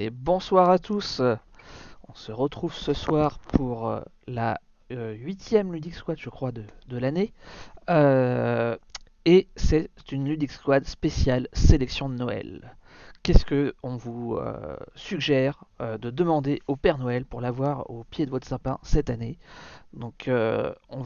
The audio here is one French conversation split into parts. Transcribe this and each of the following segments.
Et bonsoir à tous. On se retrouve ce soir pour euh, la euh, huitième Ludic Squad, je crois, de, l'année. Euh, et c'est une Ludic Squad spéciale sélection de Noël. Qu'est-ce que on vous euh, suggère euh, de demander au Père Noël pour l'avoir au pied de votre sapin cette année? Donc, euh, on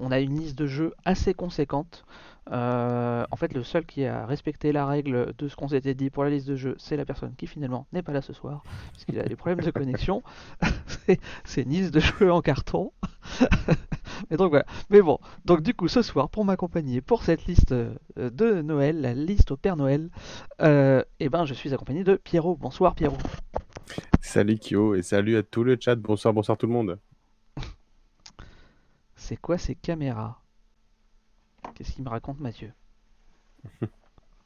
on a une liste de jeux assez conséquente. Euh, en fait, le seul qui a respecté la règle de ce qu'on s'était dit pour la liste de jeux, c'est la personne qui finalement n'est pas là ce soir, puisqu'il a des problèmes de connexion. C'est- une liste de jeux en carton. Mais donc voilà. Mais bon, donc du coup, ce soir, pour m'accompagner pour cette liste euh, de Noël, la liste au Père Noël, euh, eh ben, je suis accompagné de Pierrot. Bonsoir Pierrot. Salut Kyo et salut à tout le chat. Bonsoir, bonsoir tout le monde. C'est quoi ces caméras? Qu'est-ce qu'il me raconte Mathieu?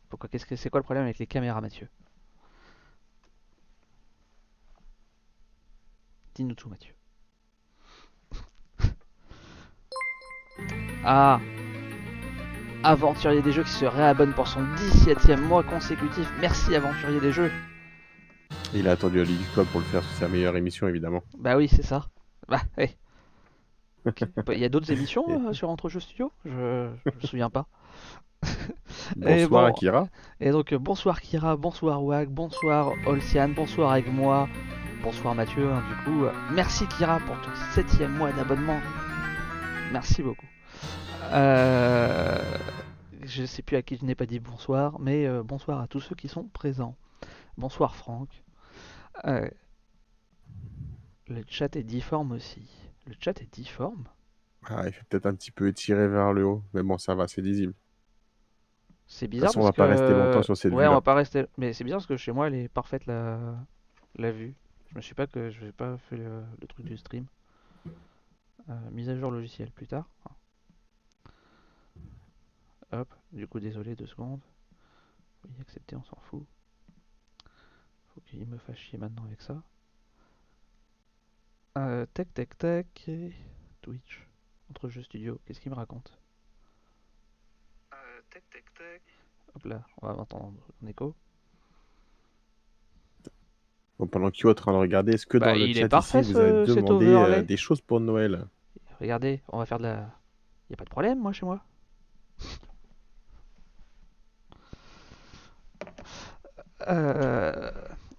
Pourquoi Qu'est-ce que c'est quoi le problème avec les caméras Mathieu? Dis-nous tout Mathieu. Ah Aventurier des jeux qui se réabonne pour son 17ème mois consécutif. Merci Aventurier des jeux. Il a attendu à League Club pour le faire sur sa meilleure émission évidemment. Bah oui, c'est ça. Bah, ouais. Il y a d'autres émissions euh, sur Entre Jeux Studio? Je je me souviens pas. Et Bonsoir bon, Akira. Et donc euh, bonsoir Kira, bonsoir Wag, bonsoir Olsian, bonsoir avec moi, bonsoir Mathieu. hein, du coup, merci Kira pour ton septième mois d'abonnement. Merci beaucoup. Euh, je sais plus à qui je n'ai pas dit bonsoir, mais euh, bonsoir à tous ceux qui sont présents. Bonsoir Franck. Euh, le chat est difforme aussi. Le chat est difforme Ah, il fait peut-être un petit peu étiré vers le haut, mais bon, ça va, c'est lisible. C'est De toute bizarre façon, on parce va pas que... rester longtemps sur cette Ouais, on va pas rester. Mais c'est bizarre parce que chez moi, elle est parfaite la, la vue. Je me suis pas que je vais pas fait le, le truc du stream. Euh, mise à jour logiciel plus tard. Hop. Du coup, désolé deux secondes. Oui, accepter, on s'en fout. Faut qu'il me fasse chier maintenant avec ça. Euh, tac, tac, tac. et Twitch. Entre jeux studio. Qu'est-ce qu'il me raconte? Euh, tac, tac, tac. Hop là, on va entendre en écho. Bon, pendant que Kyo est en train de regarder, est-ce que Bah, dans le il chat parfait, ici, vous avez ce- demandé euh, des choses pour Noël? Regardez, on va faire de la. Y a pas de problème, moi, chez moi. Euh...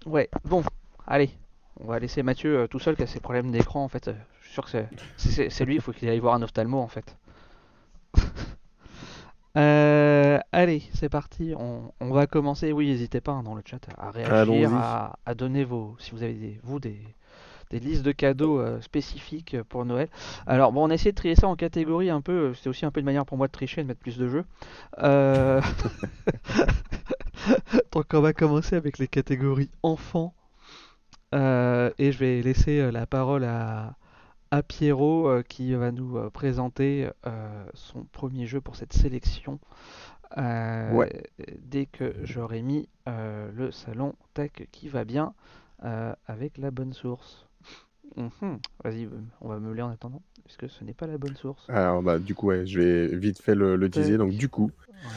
Ouais, bon, allez. On va laisser Mathieu euh, tout seul qui a ses problèmes d'écran, en fait. Euh, Je suis sûr que c'est lui, il faut qu'il aille voir un ophtalmo, en fait. Euh, allez, c'est parti. On, on va commencer. Oui, n'hésitez pas hein, dans le chat à réagir, à, à donner vos. Si vous avez des, vous des, des listes de cadeaux euh, spécifiques pour Noël. Alors, bon, on a essayé de trier ça en catégories un peu. C'était aussi un peu une manière pour moi de tricher et de mettre plus de jeux. Euh, Donc, on va commencer avec les catégories enfants. Euh, et je vais laisser euh, la parole à, à Pierrot euh, qui va nous euh, présenter son premier jeu pour cette sélection. Ouais. dès que j'aurai mis le salon tech qui va bien avec la bonne source. Mhm. Vas-y, on va meubler en attendant, puisque ce n'est pas la bonne source. Alors, bah, du coup, ouais, je vais vite fait le, le teaser. Donc, du coup,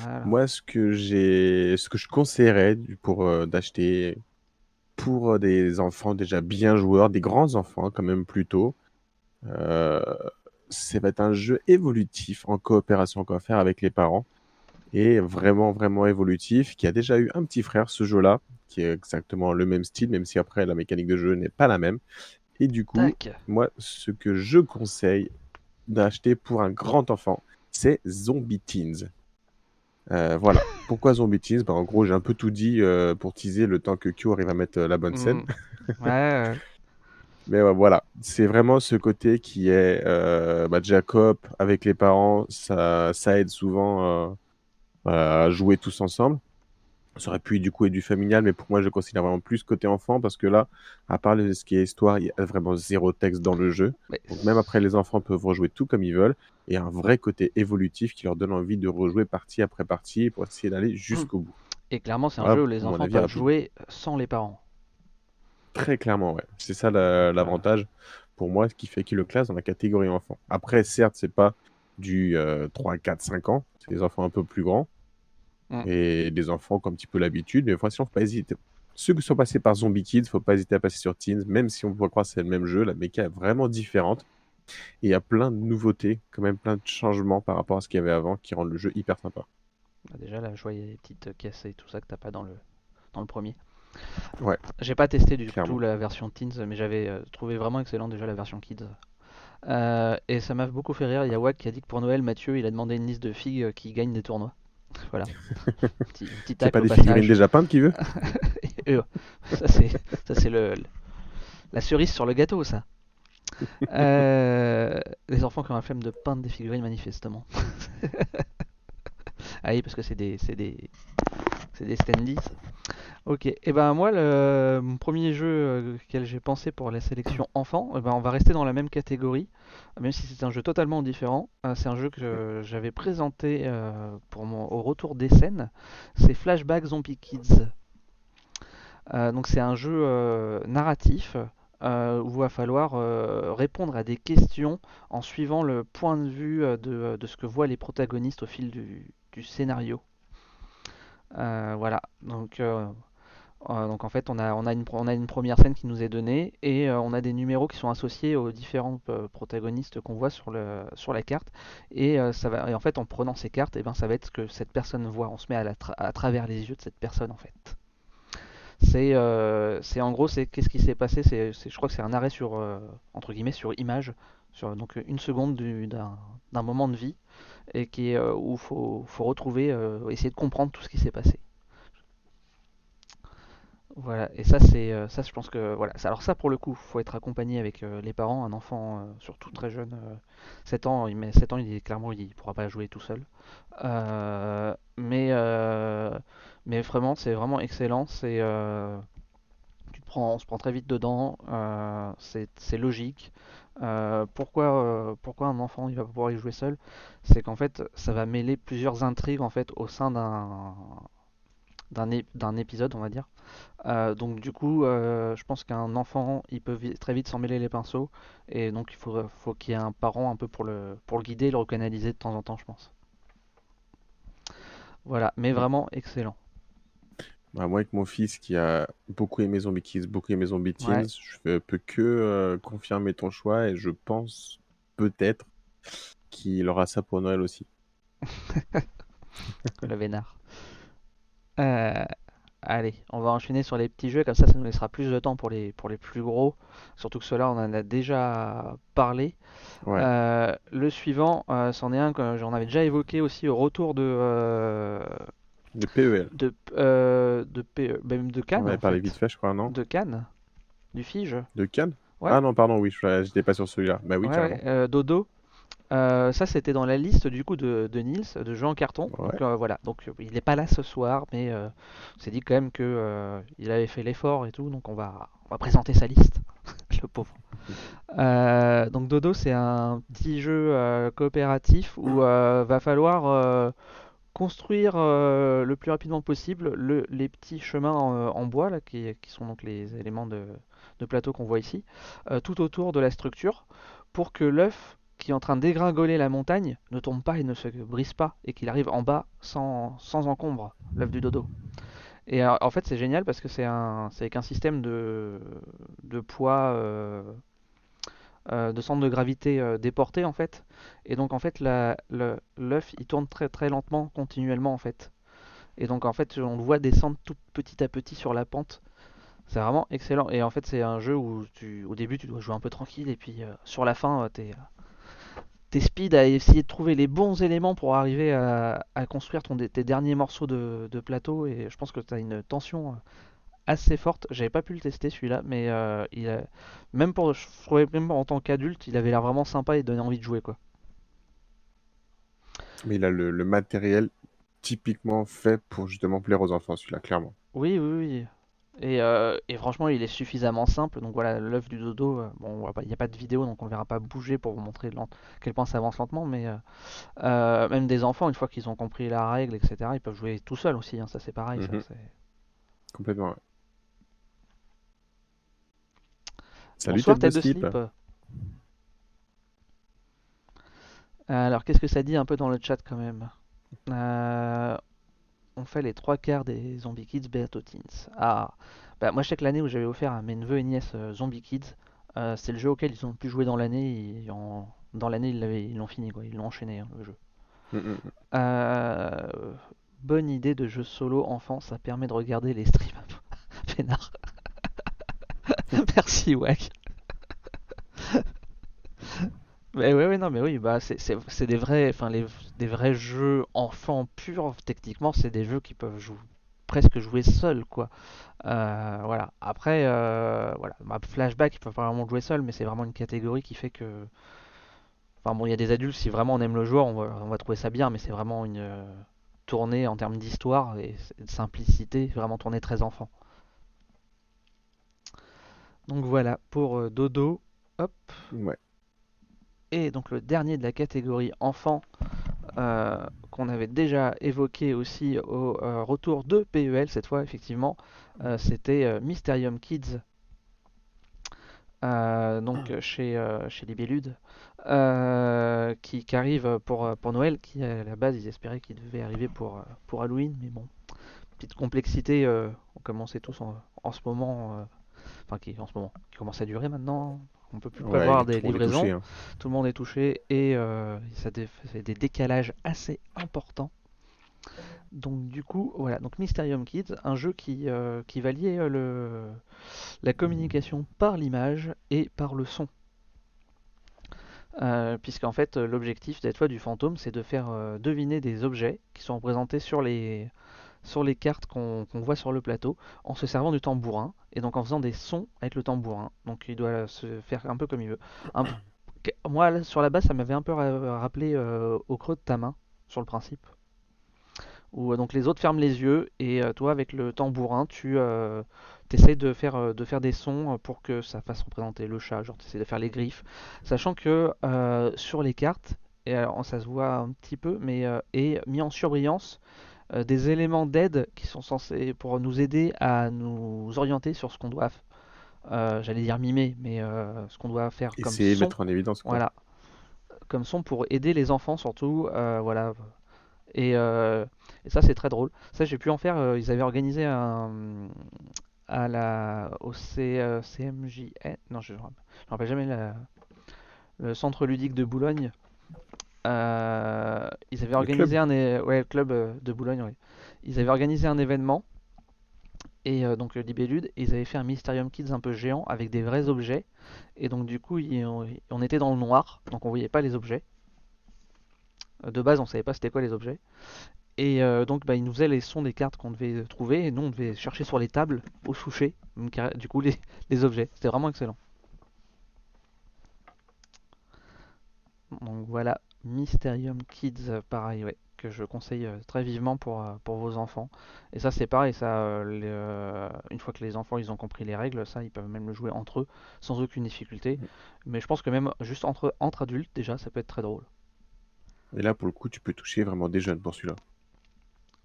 Voilà. moi, ce que j'ai, ce que je conseillerais pour euh, d'acheter pour euh, des enfants déjà bien joueurs, des grands enfants quand même plutôt, euh, ça va être un jeu évolutif en coopération qu'on va faire avec les parents. Et vraiment vraiment évolutif qui a déjà eu un petit frère ce jeu-là qui est exactement le même style même si après la mécanique de jeu n'est pas la même. Et du coup Tac. moi ce que je conseille d'acheter pour un grand enfant c'est Zombie Teens Euh, voilà. Pourquoi Zombie Teens? Bah, en gros j'ai un peu tout dit euh, pour teaser le temps que Q arrive à mettre euh, la bonne scène. Mm. Ouais, mais voilà, c'est vraiment ce côté qui est bah, coop avec les parents, ça, ça aide souvent à jouer tous ensemble. Ça aurait pu du coup être du familial, mais pour moi je considère vraiment plus côté enfant parce que là, à part ce qui est histoire, il y a vraiment zéro texte dans le jeu. Mais Donc même après, les enfants peuvent rejouer tout comme ils veulent et un vrai côté évolutif qui leur donne envie de rejouer partie après partie pour essayer d'aller jusqu'au bout. Et clairement, c'est un Voilà jeu où les enfants avis peuvent jouer sans les parents. Très clairement, ouais. C'est ça la- l'avantage pour moi, ce qui fait qu'il le classe dans la catégorie enfant. Après, certes, c'est pas du euh, 3, 4, 5 ans, c'est des enfants un peu plus grands Mm. et des enfants qui ont un petit peu l'habitude, mais il faut faut pas hésiter. ceux qui sont passés par Zombie Kids, faut pas hésiter à passer sur Teens, même si on peut croire que c'est le même jeu, la méca est vraiment différente. Et il y a plein de nouveautés, quand même plein de changements par rapport à ce qu'il y avait avant qui rendent le jeu hyper sympa. Bah, déjà, là, je voyais les petites caisses et tout ça que t'as pas dans le, dans le premier. Ouais. J'ai pas testé du Clairement. tout la version Teens, mais j'avais euh, trouvé vraiment excellent déjà la version Kids. Euh, et ça m'a beaucoup fait rire. Il y a Wack qui a dit que pour Noël, Mathieu, il a demandé une liste de filles euh, qui gagnent des tournois. Voilà. C'est pas des passage. figurines déjà peintes qu'il veut euh, ça c'est le, le- la cerise sur le gâteau ça. Euh, les enfants qui ont la flemme de peindre des figurines manifestement. ah oui parce que c'est des c'est des c'est des standees. Ok, et ben moi le mon premier jeu euh, auquel j'ai pensé pour la sélection enfant, eh ben on va rester dans la même catégorie, même si c'est un jeu totalement différent. Euh, c'est un jeu que j'avais présenté euh, pour mon au retour des scènes. C'est Flashback Zombie Kids. Euh, donc c'est un jeu narratif euh, où il va falloir euh, répondre à des questions en suivant le point de vue de, de ce que voient les protagonistes au fil du, du scénario. Euh, voilà, donc, euh, donc en fait on a, on, a une, on a une première scène qui nous est donnée et euh, on a des numéros qui sont associés aux différents euh, protagonistes qu'on voit sur, le, sur la carte et, ça va, et en fait en prenant ces cartes, et ben, ça va être ce que cette personne voit, on se met à, la tra- à travers les yeux de cette personne en fait. C'est en gros, c'est qu'est-ce qui s'est passé? C'est- je crois que c'est un arrêt sur entre guillemets sur image, sur donc une seconde du- d'un moment de vie et qui où faut faut retrouver, essayer de comprendre tout ce qui s'est passé. Voilà. Et ça c'est euh, ça, je pense que voilà. Alors ça pour le coup, faut être accompagné avec euh, les parents. Un enfant euh, surtout très jeune, euh, 7 ans, il met 7 ans, il est clairement il pourra pas jouer tout seul. Mais mais vraiment, c'est vraiment excellent. C'est tu te prends, on se prend très vite dedans. c'est logique. Pourquoi, pourquoi un enfant il va pas pouvoir y jouer seul? C'est qu'en fait, ça va mêler plusieurs intrigues en fait au sein d'un d'un ép- épisode, on va dire. Euh, donc du coup, euh, je pense qu'un enfant, il peut vi- très vite s'en mêler les pinceaux, et donc il faut, faut qu'il y ait un parent un peu pour le pour le guider, le recanaliser de temps en temps, je pense. Voilà, mais vraiment excellent. Bah, moi, avec mon fils qui a beaucoup aimé Zombie Kids, beaucoup aimé Zombie Teens, Ouais. je peux que euh, confirmer ton choix et je pense peut-être qu'il aura ça pour Noël aussi. Le vénard. Euh, allez, on va enchaîner sur les petits jeux, comme ça, ça nous laissera plus de temps pour les, pour les plus gros. Surtout que ceux-là, on en a déjà parlé. Ouais, Euh, le suivant, euh, c'en est un que j'en avais déjà évoqué aussi au retour de, de PEL. de, de, P- même de On Cannes, avait en parlé fait. vite fait, je crois, non? De Cannes, du Fige. De Cannes? Ouais. Ah non, pardon, oui, je j'étais pas sur celui-là. Bah oui, Ouais, Dodo. Euh, ça, c'était dans la liste du coup de, de Nils, de jeux en carton. Ouais. Donc euh, voilà, donc euh, il n'est pas là ce soir, mais euh, on s'est dit quand même que il avait fait l'effort et tout, donc on va, on va présenter sa liste, le pauvre. Donc Dodo, c'est un petit jeu coopératif où va falloir construire le plus rapidement possible le- les petits chemins en, en bois là, qui, qui sont donc les éléments de, de plateau qu'on voit ici, tout autour de la structure, pour que l'œuf qui est en train de dégringoler la montagne ne tombe pas et ne se brise pas, et qu'il arrive en bas sans, sans encombre, l'œuf du dodo. Et en fait, c'est génial parce que c'est avec un système de, de poids, euh, euh, de centre de gravité euh, déporté en fait. Et donc en fait, l'œuf il tourne très très lentement, continuellement en fait. Et donc en fait, on le voit descendre tout petit à petit sur la pente. C'est vraiment excellent. Et en fait, c'est un jeu où tu, au début, tu dois jouer un peu tranquille, et puis sur la fin, t'es, t'es speed à essayer de trouver les bons éléments pour arriver à, à construire ton, tes derniers morceaux de, de plateau. Et je pense que tu as une tension euh, assez forte. J'avais pas pu le tester celui-là, mais euh, il a- même pour, je trouvais même en tant qu'adulte, il avait l'air vraiment sympa et donnait envie de jouer quoi. Mais il a le, le matériel typiquement fait pour justement plaire aux enfants, celui-là, clairement. Oui, oui, oui. Et, euh, et franchement, il est suffisamment simple. Donc voilà, l'œuf du dodo, euh, bon, il n'y a pas de vidéo, donc on le verra pas bouger pour vous montrer lent- quel point ça avance lentement. Mais euh, même des enfants, une fois qu'ils ont compris la règle, etc., ils peuvent jouer tout seuls aussi. hein, ça, c'est pareil. Mhm. Complètement, ouais. Salut, Bonsoir, tête de de slip. slip. Alors, qu'est-ce que ça dit un peu dans le chat quand même? On fait les trois quarts des Zombie Kids Beato Teens. Ah, Bah, moi, je sais que l'année où j'avais offert à mes neveux et nièces euh, Zombie Kids, euh, c'est le jeu auquel ils ont plus joué dans l'année. et en- Dans l'année, ils l'ont fini, quoi. Ils l'ont enchaîné, hein, le jeu. Mm, mm. Euh, Bonne idée de jeu solo enfant, ça permet de regarder les streams. Peinard. Merci, Wack. Mais ouais, ouais, non, mais oui, bah c'est des vrais, enfin des vrais jeux enfants purs. Techniquement, c'est des jeux qui peuvent jouer presque jouer seuls, quoi. Euh, voilà. Après, euh, voilà, bah, Flashback, ils peuvent pas vraiment jouer seuls, mais c'est vraiment une catégorie qui fait que, enfin bon, il y a des adultes, si vraiment on aime le joueur, on va, on va trouver ça bien, mais c'est vraiment une euh, tournée en termes d'histoire et de simplicité, vraiment tournée très enfant. Donc voilà pour euh, Dodo. Hop. Ouais. Et donc le dernier de la catégorie enfant euh, qu'on avait déjà évoqué aussi au euh, retour de PEL cette fois effectivement, euh, c'était euh, Mysterium Kids, donc euh, chez, chez Libellude, euh, qui, qui arrive pour, pour Noël, qui à la base ils espéraient qu'il devait arriver pour, pour Halloween, mais bon, petite complexité, on commençait tous en, en ce moment, enfin qui en ce moment, qui commence à durer maintenant, on peut plus prévoir des livraisons touché, hein. tout le monde est touché et euh, ça fait des décalages assez importants. Donc du coup, voilà, donc Mysterium Kids, un jeu qui, euh, qui va lier euh, le, la communication par l'image et par le son. Euh, puisqu'en fait, l'objectif d'être fois du fantôme, c'est de faire deviner des objets qui sont représentés sur les, sur les cartes qu'on voit sur le plateau en se servant du tambourin et donc en faisant des sons avec le tambourin. Donc il doit se faire un peu comme il veut. Moi, sur la base, ça m'avait un peu ra- rappelé euh, au creux de ta main, sur le principe. Où euh, donc les autres ferment les yeux et euh, toi, avec le tambourin, tu essaies de faire, de faire des sons pour que ça fasse représenter le chat. Genre, tu essaies de faire les griffes. Sachant que sur les cartes, et alors, ça se voit un petit peu, mais est mis en surbrillance euh, des éléments d'aide qui sont censés pour nous aider à nous orienter sur ce qu'on doit, euh, j'allais dire mimer, mais euh, ce qu'on doit faire comme Essayer son. mettre en évidence, quoi. Voilà, comme son pour aider les enfants surtout, euh, voilà. Et, et ça c'est très drôle. Ça j'ai pu en faire. ils avaient organisé un à la au C, CMJN. Non, je ne me rappelle jamais la- le centre ludique de Boulogne. Euh, ils avaient Le organisé un é- ouais le club euh, de Boulogne. ouais. Ils avaient organisé un événement et euh, donc le Libellude. Et ils avaient fait un Mysterium Kids un peu géant avec des vrais objets. Et donc du coup on, on était dans le noir, donc on voyait pas les objets. De base, on savait pas c'était quoi les objets. Et euh, donc, bah, il nous faisait les sons des cartes qu'on devait trouver, et nous, on devait chercher sur les tables, au soucher, du coup, les, les objets. C'était vraiment excellent. Donc voilà, Mysterium Kids, euh, pareil, ouais, que je conseille euh, très vivement pour, euh, pour vos enfants. Et ça, c'est pareil, ça, les, une fois que les enfants ils ont compris les règles, ça, ils peuvent même le jouer entre eux sans aucune difficulté. Mais je pense que même juste entre, entre adultes, déjà, ça peut être très drôle. Et là, pour le coup, tu peux toucher vraiment des jeunes pour celui-là.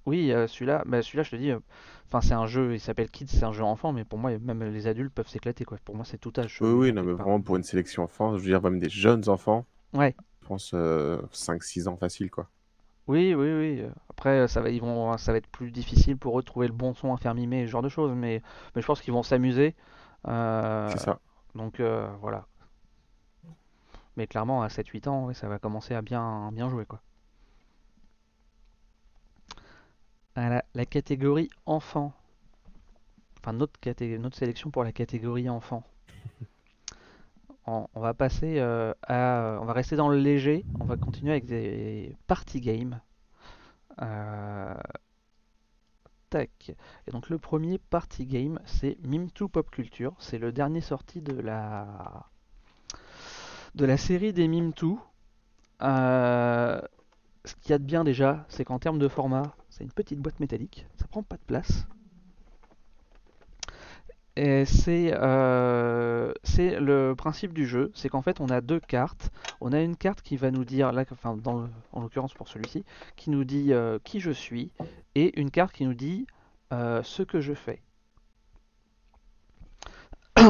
Oui, euh, celui-là, bah, celui-là, je te dis, euh, enfin, c'est un jeu, il s'appelle Kids, c'est un jeu enfant, mais pour moi, même les adultes peuvent s'éclater, quoi. Pour moi, c'est tout âge. Oui, oui, non, mais part. vraiment pour une sélection enfant, je veux dire, même des jeunes enfants, Ouais, pense euh, 5-6 ans facile, quoi. oui, oui, oui. Après, ça va, ils vont, ça va être plus difficile pour eux de trouver le bon son à faire mimer, ce genre de choses, mais, mais je pense qu'ils vont s'amuser. euh, C'est ça. donc euh, voilà. Mais clairement, à 7-8 ans, ouais, ça va commencer à bien, bien jouer, quoi. La catégorie enfant. Enfin, notre, caté- notre sélection pour la catégorie enfant. On, va passer euh, à. On va rester dans le léger. On va continuer avec des party games. Euh. Et donc, le premier party game, c'est Mime2 Pop Culture. C'est le dernier sorti de la. de la série des Mime2. Euh, ce qu'il y a de bien déjà, c'est qu'en termes de format, c'est une petite boîte métallique, ça prend pas de place. Et c'est euh, c'est le principe du jeu, c'est qu'en fait on a deux cartes. On a une carte qui va nous dire, en l'occurrence pour celui-ci, qui nous dit euh, qui je suis, et une carte qui nous dit euh, ce que je fais.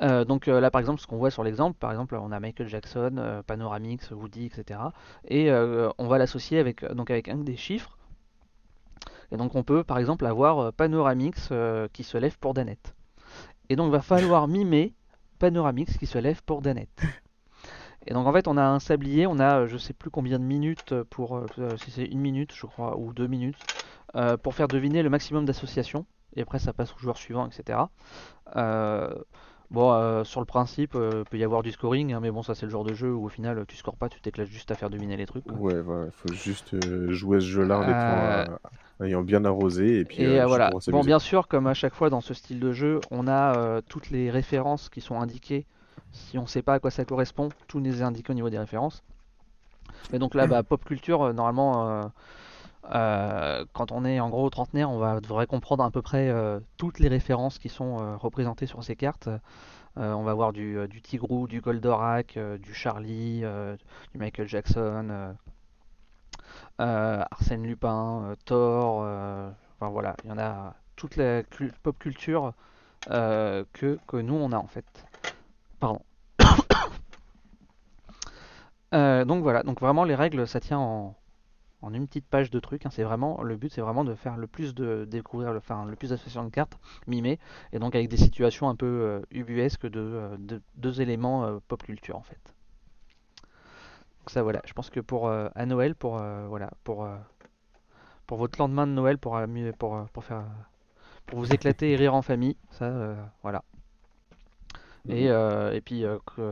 Donc là par exemple ce qu'on voit sur l'exemple, par exemple on a Michael Jackson, Panoramix, Woody, etc. Et on va l'associer avec, donc avec un des chiffres. Et donc on peut par exemple avoir euh, Panoramix euh, qui se lève pour Danette. Et donc va falloir mimer Panoramix qui se lève pour Danette. Et donc en fait on a un sablier, on a euh, je sais plus combien de minutes pour, si c'est une minute je crois, ou deux minutes, pour faire deviner le maximum d'associations. Et après ça passe au joueur suivant, etc. Bon, euh, sur le principe, il euh, peut y avoir du scoring, hein, mais bon, ça c'est le genre de jeu où au final tu scores pas, tu t'éclates juste à faire deviner les trucs. Ouais, voilà, faut juste euh, jouer ce jeu-là en ayant bien arrosé et puis. Et voilà. Bon, bien sûr, comme à chaque fois dans ce style de jeu, on a toutes les références qui sont indiquées. Si on sait pas à quoi ça correspond, tout nous est indiqué au niveau des références. Mais donc là, bah, pop culture, normalement euh, quand on est en gros trentenaire, on va devrait comprendre à peu près euh, toutes les références qui sont euh, représentées sur ces cartes. on va voir du, Tigrou, du Goldorak, du Charlie, du Michael Jackson, Arsène Lupin, Thor. enfin voilà, il y en a toute la pop culture que, que nous on a en fait. Pardon. donc voilà, donc vraiment les règles ça tient en, en une petite page de trucs. Hein. c'est vraiment le but, c'est vraiment de faire le plus de découvrir, le, enfin, le plus d'associations de cartes mimées, et donc avec des situations un peu euh, ubuesques de, euh, deux éléments euh, pop culture en fait. Donc ça voilà, je pense que pour à Noël, pour voilà, pour pour votre lendemain de Noël, pour pour pour faire pour vous éclater et rire en famille, ça voilà. Et, mhm. et puis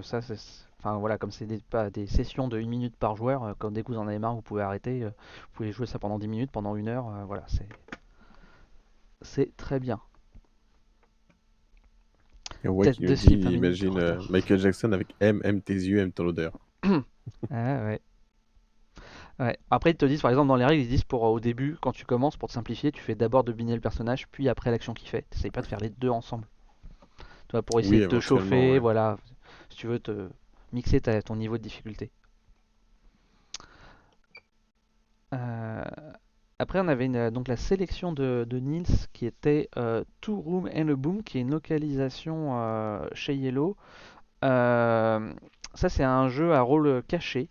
ça c'est Enfin voilà, comme c'est des, pas des sessions de 1 minute par joueur, euh, quand dès que vous en avez marre, vous pouvez arrêter. Euh, vous pouvez jouer ça pendant 10 minutes, pendant une heure. Euh, voilà, c'est c'est très bien. Et ouais, qui dit, imagine Michael Jackson avec M, M tes yeux, M ton odeur. ah ouais. Ouais. Après, ils te disent, par exemple, dans les règles, ils disent pour au début, quand tu commences, pour te simplifier, tu fais d'abord deviner le personnage, puis après l'action qu'il fait. T'essayes pas de faire les deux ensemble. Tu vois, pour essayer de te chauffer, voilà. Si tu veux te mixer ton niveau de difficulté. Euh, après, on avait donc la sélection de, de Nils qui était euh, Room and a Boom, qui est une localisation euh, chez Yellow. ça, c'est un jeu à rôle caché.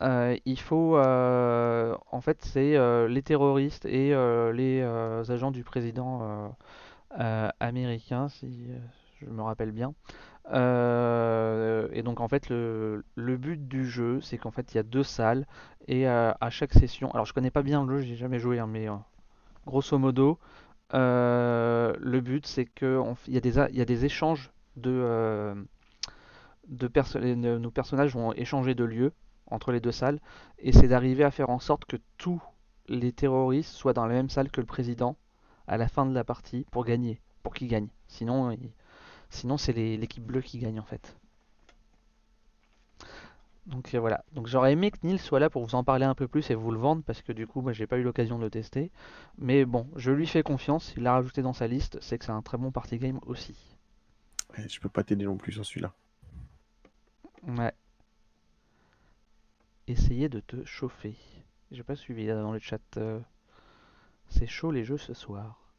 il faut, en fait, c'est les terroristes et les agents du président américain, si je me rappelle bien, euh, et donc en fait le, but du jeu c'est qu'en fait il y a deux salles et euh, à chaque session, alors je connais pas bien le jeu, j'ai jamais joué hein, mais euh, grosso modo le but c'est que il y, a des, a des échanges de, de nos personnages vont échanger de lieux entre les deux salles et c'est d'arriver à faire en sorte que tous les terroristes soient dans la même salle que le président à la fin de la partie pour gagner, pour qu'il gagne. Sinon, il, Sinon, c'est l'équipe bleue qui gagne en fait. Donc euh, voilà. Donc j'aurais aimé que Neil soit là pour vous en parler un peu plus et vous le vendre parce que du coup, moi j'ai pas eu l'occasion de le tester. Mais bon, je lui fais confiance. Il l'a rajouté dans sa liste. C'est que c'est un très bon party game aussi. je peux pas t'aider non plus sur celui-là. Ouais. Essayez de te chauffer. J'ai pas suivi là dans le chat. Euh, c'est chaud les jeux ce soir.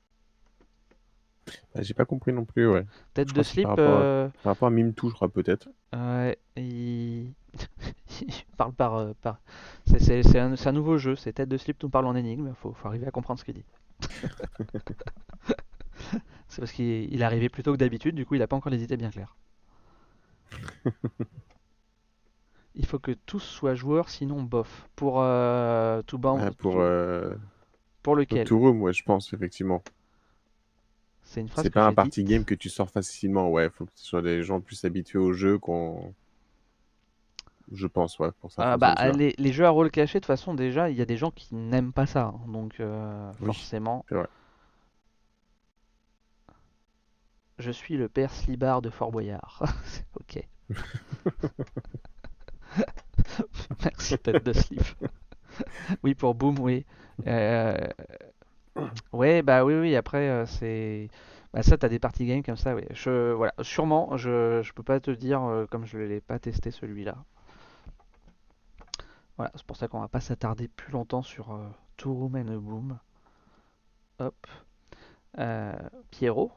Bah, j'ai pas compris non plus, ouais. Tête de slip. Par rapport, à, euh, par rapport à Mimtou, je crois, peut-être. Ouais, il... parle par. Euh, par... C'est un, un, nouveau jeu, c'est Tête de slip nous parle en énigme, faut, faut arriver à comprendre ce qu'il dit. c'est parce qu'il est arrivé plus tôt que d'habitude, du coup il a pas encore les idées bien claires. il faut que tous soient joueurs, sinon bof. Pour euh, tout bas. pour, euh... pour lequel? Tout room, ouais, je pense, effectivement. C'est pas un party game que tu sors facilement, ouais. Faut que ce soit des gens plus habitués au jeu qu'on. Je pense, ouais, pour ça. Ah, bah, les, les, jeux à rôle caché, de toute façon, déjà, il y a des gens qui n'aiment pas ça. Hein, donc, euh, forcément. Vrai. Je suis le père Slibard de Fort Boyard. ok. Merci, tête de slip. oui, pour Boom, oui. Euh, Ouais, bah oui, oui, après, euh, c'est. Bah ça, t'as des party games comme ça, oui. Je, voilà, sûrement, je, je peux pas te dire, euh, comme je l'ai pas testé celui-là. Voilà, c'est pour ça qu'on va pas s'attarder plus longtemps sur euh, Two Room and a Boom. Hop. Pierrot.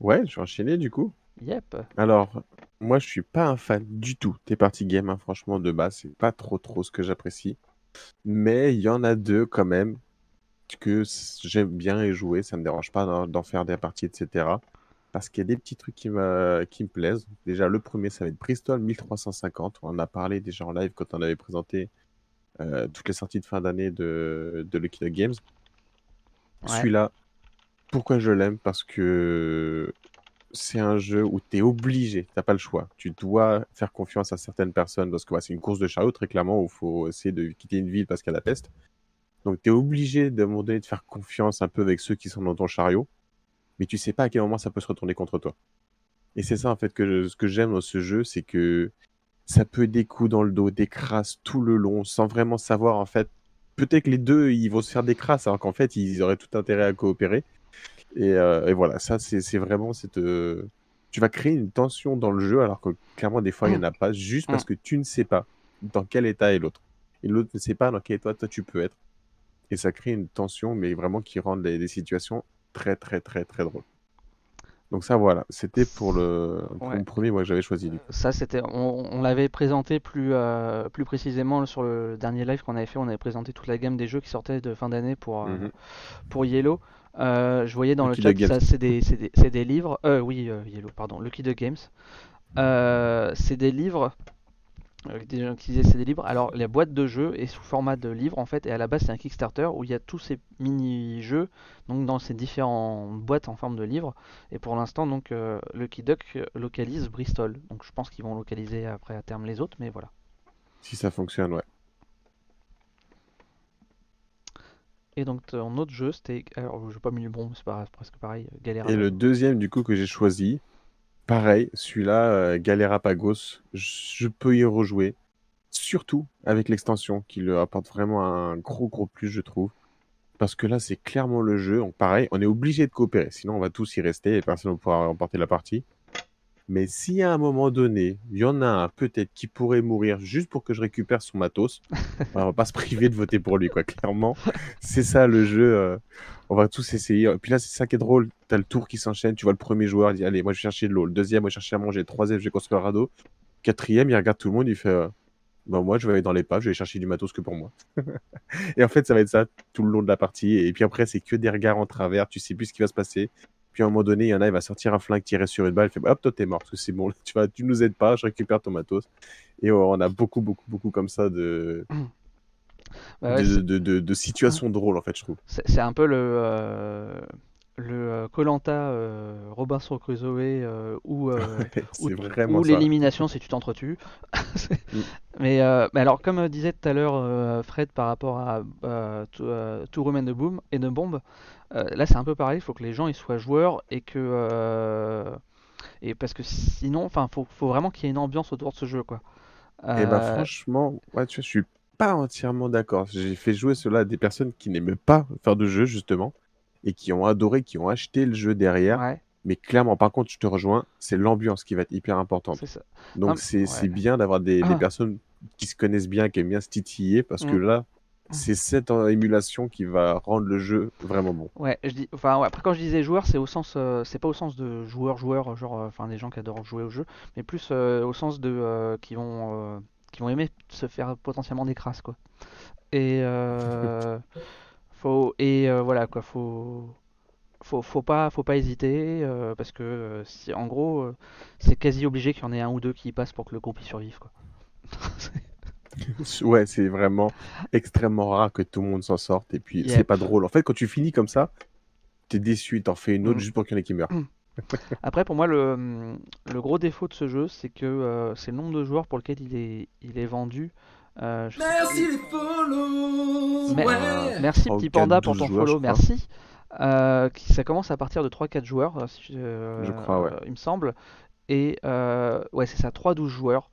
Ouais, je vais enchaîner du coup. Yep. Alors, moi, je suis pas un fan du tout des party games, hein. franchement, de base, c'est pas trop trop ce que j'apprécie. Mais il y en a deux quand même que j'aime bien y jouer, ça me dérange pas d'en faire des parties, etc. Parce qu'il y a des petits trucs qui me, qui me plaisent. Déjà, le premier, ça va être Bristol 1350. On en a parlé déjà en live quand on avait présenté euh, toutes les sorties de fin d'année de, de Lucky Duck Games. Celui-là, pourquoi je l'aime? Parce que c'est un jeu où tu es obligé, tu n'as pas le choix. Tu dois faire confiance à certaines personnes parce que c'est une course de chariot, très clairement, où il faut essayer de quitter une ville parce qu'il y a la peste. Donc tu es obligé de moment donné de faire confiance un peu avec ceux qui sont dans ton chariot, mais tu sais pas à quel moment ça peut se retourner contre toi. Et c'est ça en fait que ce que j'aime dans ce jeu, c'est que ça peut des coups dans le dos, des crasses tout le long, sans vraiment savoir en fait. Peut-être que les deux ils vont se faire des crasses, alors qu'en fait ils auraient tout intérêt à coopérer. Et, euh, voilà, ça c'est vraiment cette. Euh, tu vas créer une tension dans le jeu, alors que clairement des fois il n'y en a pas, juste parce mm. que tu ne sais pas dans quel état est l'autre. Et l'autre ne sait pas dans quel état toi tu peux être. Et ça crée une tension, mais vraiment qui rend les, situations très, très, très, très drôles. Donc ça, voilà, c'était pour le, premier moi que j'avais choisi. Ça, c'était, on, l'avait présenté plus, euh, plus précisément sur le dernier live qu'on avait fait. On avait présenté toute la gamme des jeux qui sortaient de fin d'année pour, euh, mhm. pour Yellow. Euh, je voyais dans le, chat que ça, c'est des, des, des, livres. Oui, Yellow, pardon, Lucky the Games. c'est des livres des gens qui disaient c'est des livres. Alors la boîte de jeu est sous format de livre en fait et à la base c'est un Kickstarter où il y a tous ces mini-jeux donc dans ces différentes boîtes en forme de livre et pour l'instant donc euh, Lucky Duck localise Bristol donc je pense qu'ils vont localiser après à terme les autres mais voilà. Si ça fonctionne ouais. Et donc ton autre jeu c'était alors je pas mis le bon c'est presque pareil Galera. Et le deuxième du coup que j'ai choisi Pareil, celui-là, euh, Galerapagos, je peux y rejouer. Surtout avec l'extension qui lui apporte vraiment un gros gros plus, je trouve. Parce que là, c'est clairement le jeu. Donc, pareil, on est obligé de coopérer. Sinon, on va tous y rester et personne ne pourra remporter la partie. Mais si à un moment donné, il y en a un peut-être qui pourrait mourir juste pour que je récupère son matos, on va pas se priver de voter pour lui, quoi. Clairement, c'est ça le jeu. Euh, on va tous essayer. Et puis là, c'est ça qui est drôle. Tu as le tour qui s'enchaîne. Tu vois le premier joueur, il dit Allez, moi je vais chercher de l'eau. Le deuxième, moi je vais chercher à manger. Le troisième, je vais construire un radeau. Quatrième, il regarde tout le monde, il fait euh, bah, Moi, je vais aller dans les paves, je vais chercher du matos que pour moi. et en fait, ça va être ça tout le long de la partie. Et puis après, c'est que des regards en travers. Tu sais plus ce qui va se passer. Puis à un moment donné, il y en a, il va sortir un flingue, tirer sur une balle, il fait hop, toi t'es mort, parce que c'est bon, tu vas, tu nous aides pas, je récupère ton matos. Et on a beaucoup, beaucoup, beaucoup comme ça de. Bah de, de, situations drôles en fait je trouve. C'est un peu le, euh, le Colanta euh, euh, Robinson Crusoe euh, ou, ou, l'élimination si tu t'entretues. Mm. mais, mais, alors comme disait tout à l'heure Fred par rapport à tout Room de Boom et de Bombe, là c'est un peu pareil, il faut que les gens ils soient joueurs et que et parce que sinon enfin faut, faut vraiment qu'il y ait une ambiance autour de ce jeu quoi. Et eh bah ben, franchement, ouais, tu vois, je suis pas entièrement d'accord. J'ai fait jouer cela à des personnes qui n'aimaient pas faire de jeu justement et qui ont adoré, qui ont acheté le jeu derrière. Mais clairement, par contre, je te rejoins, c'est l'ambiance qui va être hyper importante. Donc c'est bien d'avoir des, ah. personnes qui se connaissent bien, qui aiment bien se titiller, parce que mm. là. C'est cette émulation qui va rendre le jeu vraiment bon. Ouais, je dis, enfin, après quand je disais joueur, c'est au sens, euh, c'est pas au sens de joueur joueur, genre, euh, enfin des gens qui adorent jouer au jeu, mais plus euh, au sens de qui vont, qui vont aimer se faire potentiellement des crasses quoi. Et Faut et euh, voilà quoi, faut faut, faut pas faut pas hésiter euh, parce que euh, en gros c'est quasi obligé qu'il y en ait un ou deux qui y passent pour que le groupe y survive quoi. ouais, c'est vraiment extrêmement rare que tout le monde s'en sorte et puis c'est pas drôle. En fait, quand tu finis comme ça, t'es déçu, t'en fais une autre mm. juste pour qu'il y en ait qui meurent. Mm. Après, pour moi, le, le, gros défaut de ce jeu, c'est que c'est le nombre de joueurs pour lequel il est, il est vendu euh, merci les follow Merci petit panda pour ton follow, merci. Euh, ça commence à partir de 3-4 joueurs, euh, je crois, ouais. il me semble. Et ouais, c'est ça, 3-12 joueurs.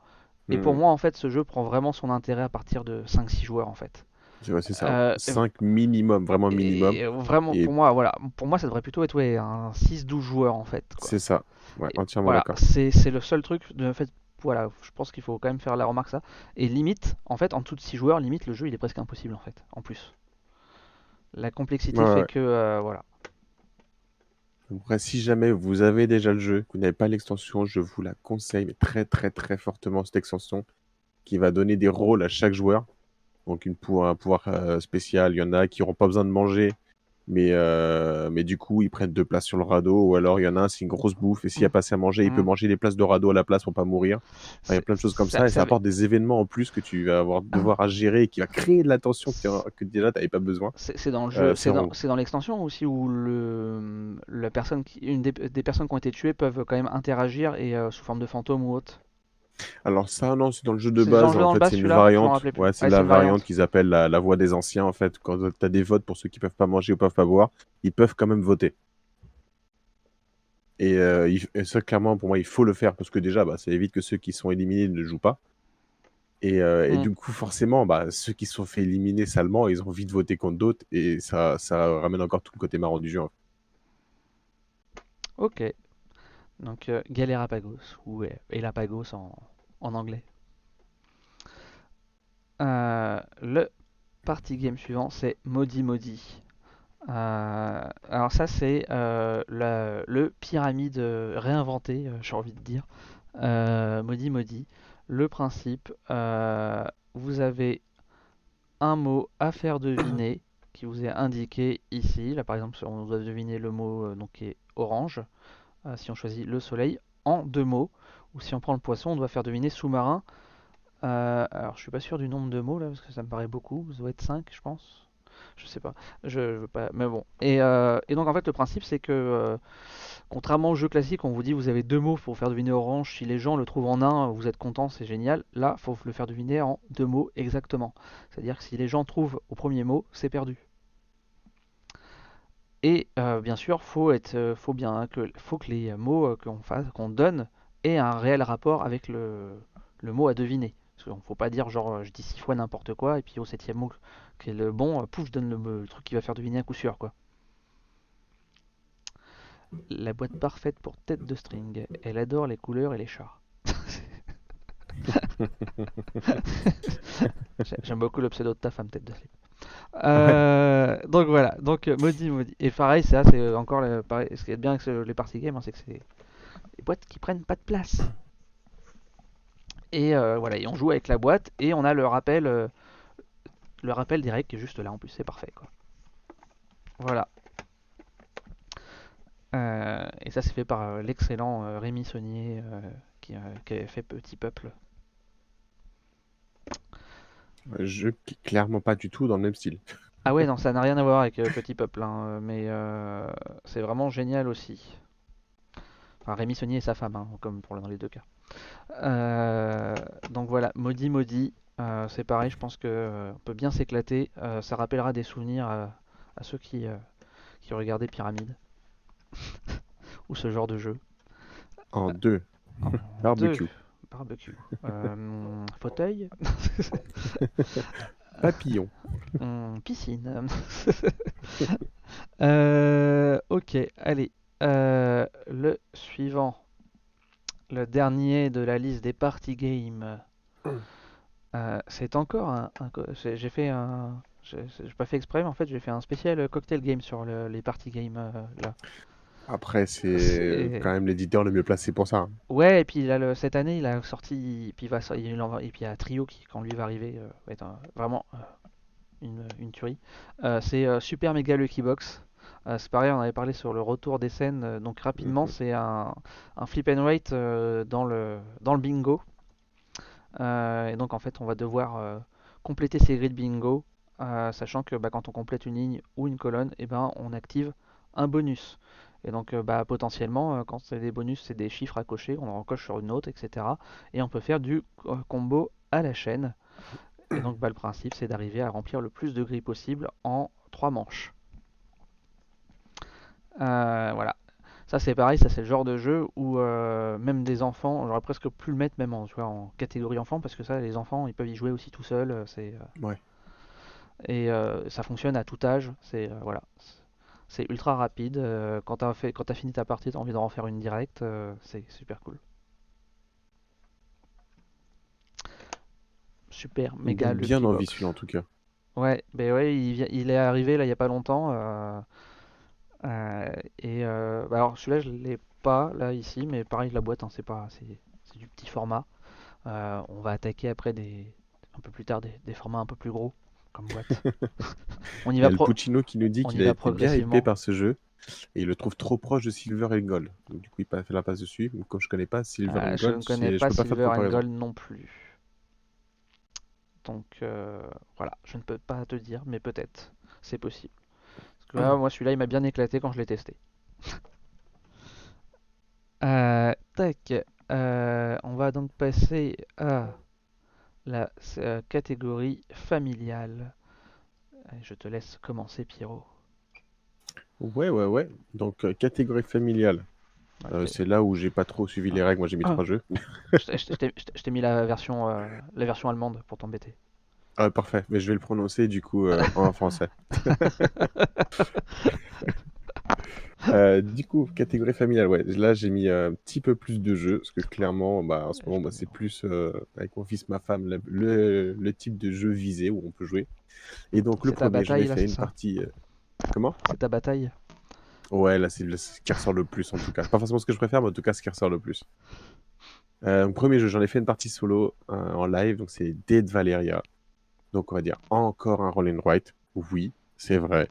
Et pour hmm. moi, en fait, ce jeu prend vraiment son intérêt à partir de 5-6 joueurs, en fait. c'est ça. 5 minimum, vraiment minimum. vraiment, pour moi, voilà. Pour moi, ça devrait plutôt être ouais, un 6-12 joueurs, en fait. C'est ça. Ouais, entièrement d'accord. C'est le seul truc de fait voilà, je pense qu'il faut quand même faire la remarque ça. Et limite, en fait, en dessous de 6 joueurs, limite, le jeu il est presque impossible en fait, en plus. La complexité fait que, euh, voilà. Après, si jamais vous avez déjà le jeu, vous n'avez pas l'extension, je vous la conseille très très très fortement cette extension qui va donner des rôles à chaque joueur. Donc une un pouvoir euh, spécial, il y en a qui n'auront pas besoin de manger, mais, euh, mais du coup ils prennent deux places sur le radeau, ou alors il y en a un, c'est une grosse bouffe, et s'il y a pas assez à manger, il peut Mm. manger les places de radeau à la place pour pas mourir. Enfin, il y a plein de choses comme ça, et ça apporte des événements en plus que tu vas avoir devoir à gérer et qui va créer de la tension que, déjà tu n'avais pas besoin. C'est dans le jeu, Euh, c'est c'est dans, l'extension aussi où le, la personne qui, une des, des personnes qui ont été tuées peuvent quand même interagir et euh, sous forme de fantôme ou autre. Alors ça, non, c'est dans le jeu de base. En fait, c'est une variante. Ouais, c'est Ouais, la variante qu'ils appellent la, la voix des anciens. En fait, quand tu as des votes pour ceux qui peuvent pas manger ou peuvent pas boire, ils peuvent quand même voter. Et, euh, il- et ça, clairement, pour moi, il faut le faire parce que déjà, bah, ça évite que ceux qui sont éliminés ne jouent pas. Et, euh, et Mm. du coup, forcément, bah, ceux qui se sont fait éliminer salement, ils ont envie de voter contre d'autres et ça, ça ramène encore tout le côté marrant du jeu. en fait. Ok. Donc euh, Galerapagos ou euh, Elapagos en, en anglais. Euh, le party game suivant c'est Modi Modi. Euh, alors ça c'est le pyramide réinventé, j'ai envie de dire. Modi Modi. Le principe, vous avez un mot à faire deviner qui vous est indiqué ici. Là par exemple on doit deviner le mot donc, qui est orange. Euh, si on choisit le soleil en deux mots. Ou si on prend le poisson, on doit faire deviner sous-marin. Euh, alors je suis pas sûr du nombre de mots là parce que ça me paraît beaucoup. Ça doit être 5 je pense. Je sais pas. Je, je veux pas. Mais bon. Et, euh, et donc en fait le principe c'est que euh, contrairement au jeu classique, on vous dit vous avez deux mots pour faire deviner orange. Si les gens le trouvent en un, vous êtes content, c'est génial. Là, faut le faire deviner en deux mots exactement. C'est-à-dire que si les gens trouvent au premier mot, c'est perdu. Et euh, bien sûr, faut être, euh, faut bien hein, que, faut que les mots euh, qu'on fasse, qu'on donne, aient un réel rapport avec le, le mot à deviner. Parce qu'il ne faut pas dire genre je dis six fois n'importe quoi et puis au septième mot qui est le bon, pouf, je donne le, le truc qui va faire deviner un coup sûr quoi. La boîte parfaite pour tête de string. Elle adore les couleurs et les chats. J'ai- J'aime beaucoup le pseudo de ta femme, tête de slip. Euh, donc voilà, donc euh, maudit, maudit. Et pareil, ça, c'est encore le- pareil. Ce qui est bien avec les party games, hein, c'est que c'est des boîtes qui prennent pas de place. Et euh, voilà, et on joue avec la boîte et on a le rappel, euh, le rappel direct qui est juste là en plus, c'est parfait quoi. Voilà. Euh, et ça, c'est fait par euh, l'excellent euh, Rémi Saunier euh, qui, euh, qui fait Petit Peuple. Un jeu qui est clairement pas du tout dans le même style. Ah ouais, non, ça n'a rien à voir avec euh, Petit Peuple, hein, euh, mais euh, c'est vraiment génial aussi. Enfin, Rémi Saunier et sa femme, hein, comme pour dans les deux cas. Euh, donc voilà, Maudit Maudit, euh, c'est pareil, je pense que euh, on peut bien s'éclater. euh, ça rappellera des souvenirs à, à ceux qui, euh, qui regardé Pyramide. Ou ce genre de jeu. En deux. En Barbecue. deux. Barbecue. Euh, fauteuil. Papillon. Hum, piscine. Euh, ok, allez. Euh, le suivant. Le dernier de la liste des party games. Euh, c'est encore un. un co- j'ai j'ai fait un. J'ai j'ai pas fait exprès, mais en fait, j'ai fait un spécial cocktail game sur le- les party games euh, là. Après, c'est C'est- quand même l'éditeur le mieux placé pour ça. Ouais, et puis là, le- cette année, il a sorti, puis il va, sor- il en va- et puis il y a Trio qui, quand lui va arriver, euh, va être un- vraiment euh, une, une tuerie. Euh, c'est Super Mega Lucky Box. C'est pareil, on avait parlé sur le retour des scènes. donc rapidement, Mhm. c'est un, un flip and wait dans le, dans le bingo. Et donc en fait, on va devoir compléter ces grilles de bingo, sachant que bah, quand on complète une ligne ou une colonne, et ben, on active un bonus. Et donc euh, bah, potentiellement, euh, quand c'est des bonus, c'est des chiffres à cocher, on en recoche sur une autre, etc. Et on peut faire du euh, combo à la chaîne. Et donc bah, le principe, c'est d'arriver à remplir le plus de grilles possible en trois manches. Euh, voilà. Ça c'est pareil, ça c'est le genre de jeu où euh, même des enfants, j'aurais presque pu le mettre même en, tu vois, en catégorie enfant parce que ça les enfants ils peuvent y jouer aussi tout seuls, c'est euh, Ouais. et ça fonctionne à tout âge, c'est voilà. C'est ultra rapide, euh, quand t'as fait quand t'as fini ta partie, t'as envie d'en refaire une directe, euh, c'est super cool. Super, méga bien envie Box. celui-là en tout cas. Ouais, ben ouais, il, vient- il est arrivé là il y a pas longtemps. euh, et bah alors celui-là je l'ai pas là ici, mais pareil la boîte, hein, c'est pas, c'est du petit format. On va attaquer après des un peu plus tard des, formats un peu plus gros comme boîte. on y va. Il y a le Puccino qui nous dit qu'il a été bien hypé par ce jeu et il le trouve trop proche de Silver and Gold. Donc, du coup, il fait la passe dessus. comme je connais pas Silver ah, and Gold, je ne connais pas, Silver and Gold non plus. Donc euh, voilà, je ne peux pas te dire, mais peut-être, c'est possible. Parce que là, moi, celui-là, il m'a bien éclaté quand je l'ai testé. Euh, tac, euh, on va donc passer à la catégorie familiale. Je te laisse commencer, Pierrot. Ouais, ouais, ouais. Donc, euh, catégorie familiale. Euh, c'est là où j'ai pas trop suivi les règles. Moi, j'ai mis trois ah. jeux. je t'ai mis la version, euh, la version allemande pour t'embêter. Ah, parfait. Mais je vais le prononcer du coup en français. du coup, catégorie familiale, ouais. Là, j'ai mis un petit peu plus de jeux parce que clairement, bah, en ce moment, bah, c'est plus avec mon fils, ma femme, le, le, type de jeu visé où on peut jouer. Et donc, le premier, je fait une partie. Comment? C'est ta bataille Ouais, là, c'est ce qui ressort le plus en tout cas. Pas forcément ce que je préfère, mais en tout cas, ce qui ressort le plus. Euh, premier jeu, j'en ai fait une partie solo euh, en live, donc c'est Dead Valeria. Donc on va dire encore un roll and write. Oui, c'est vrai.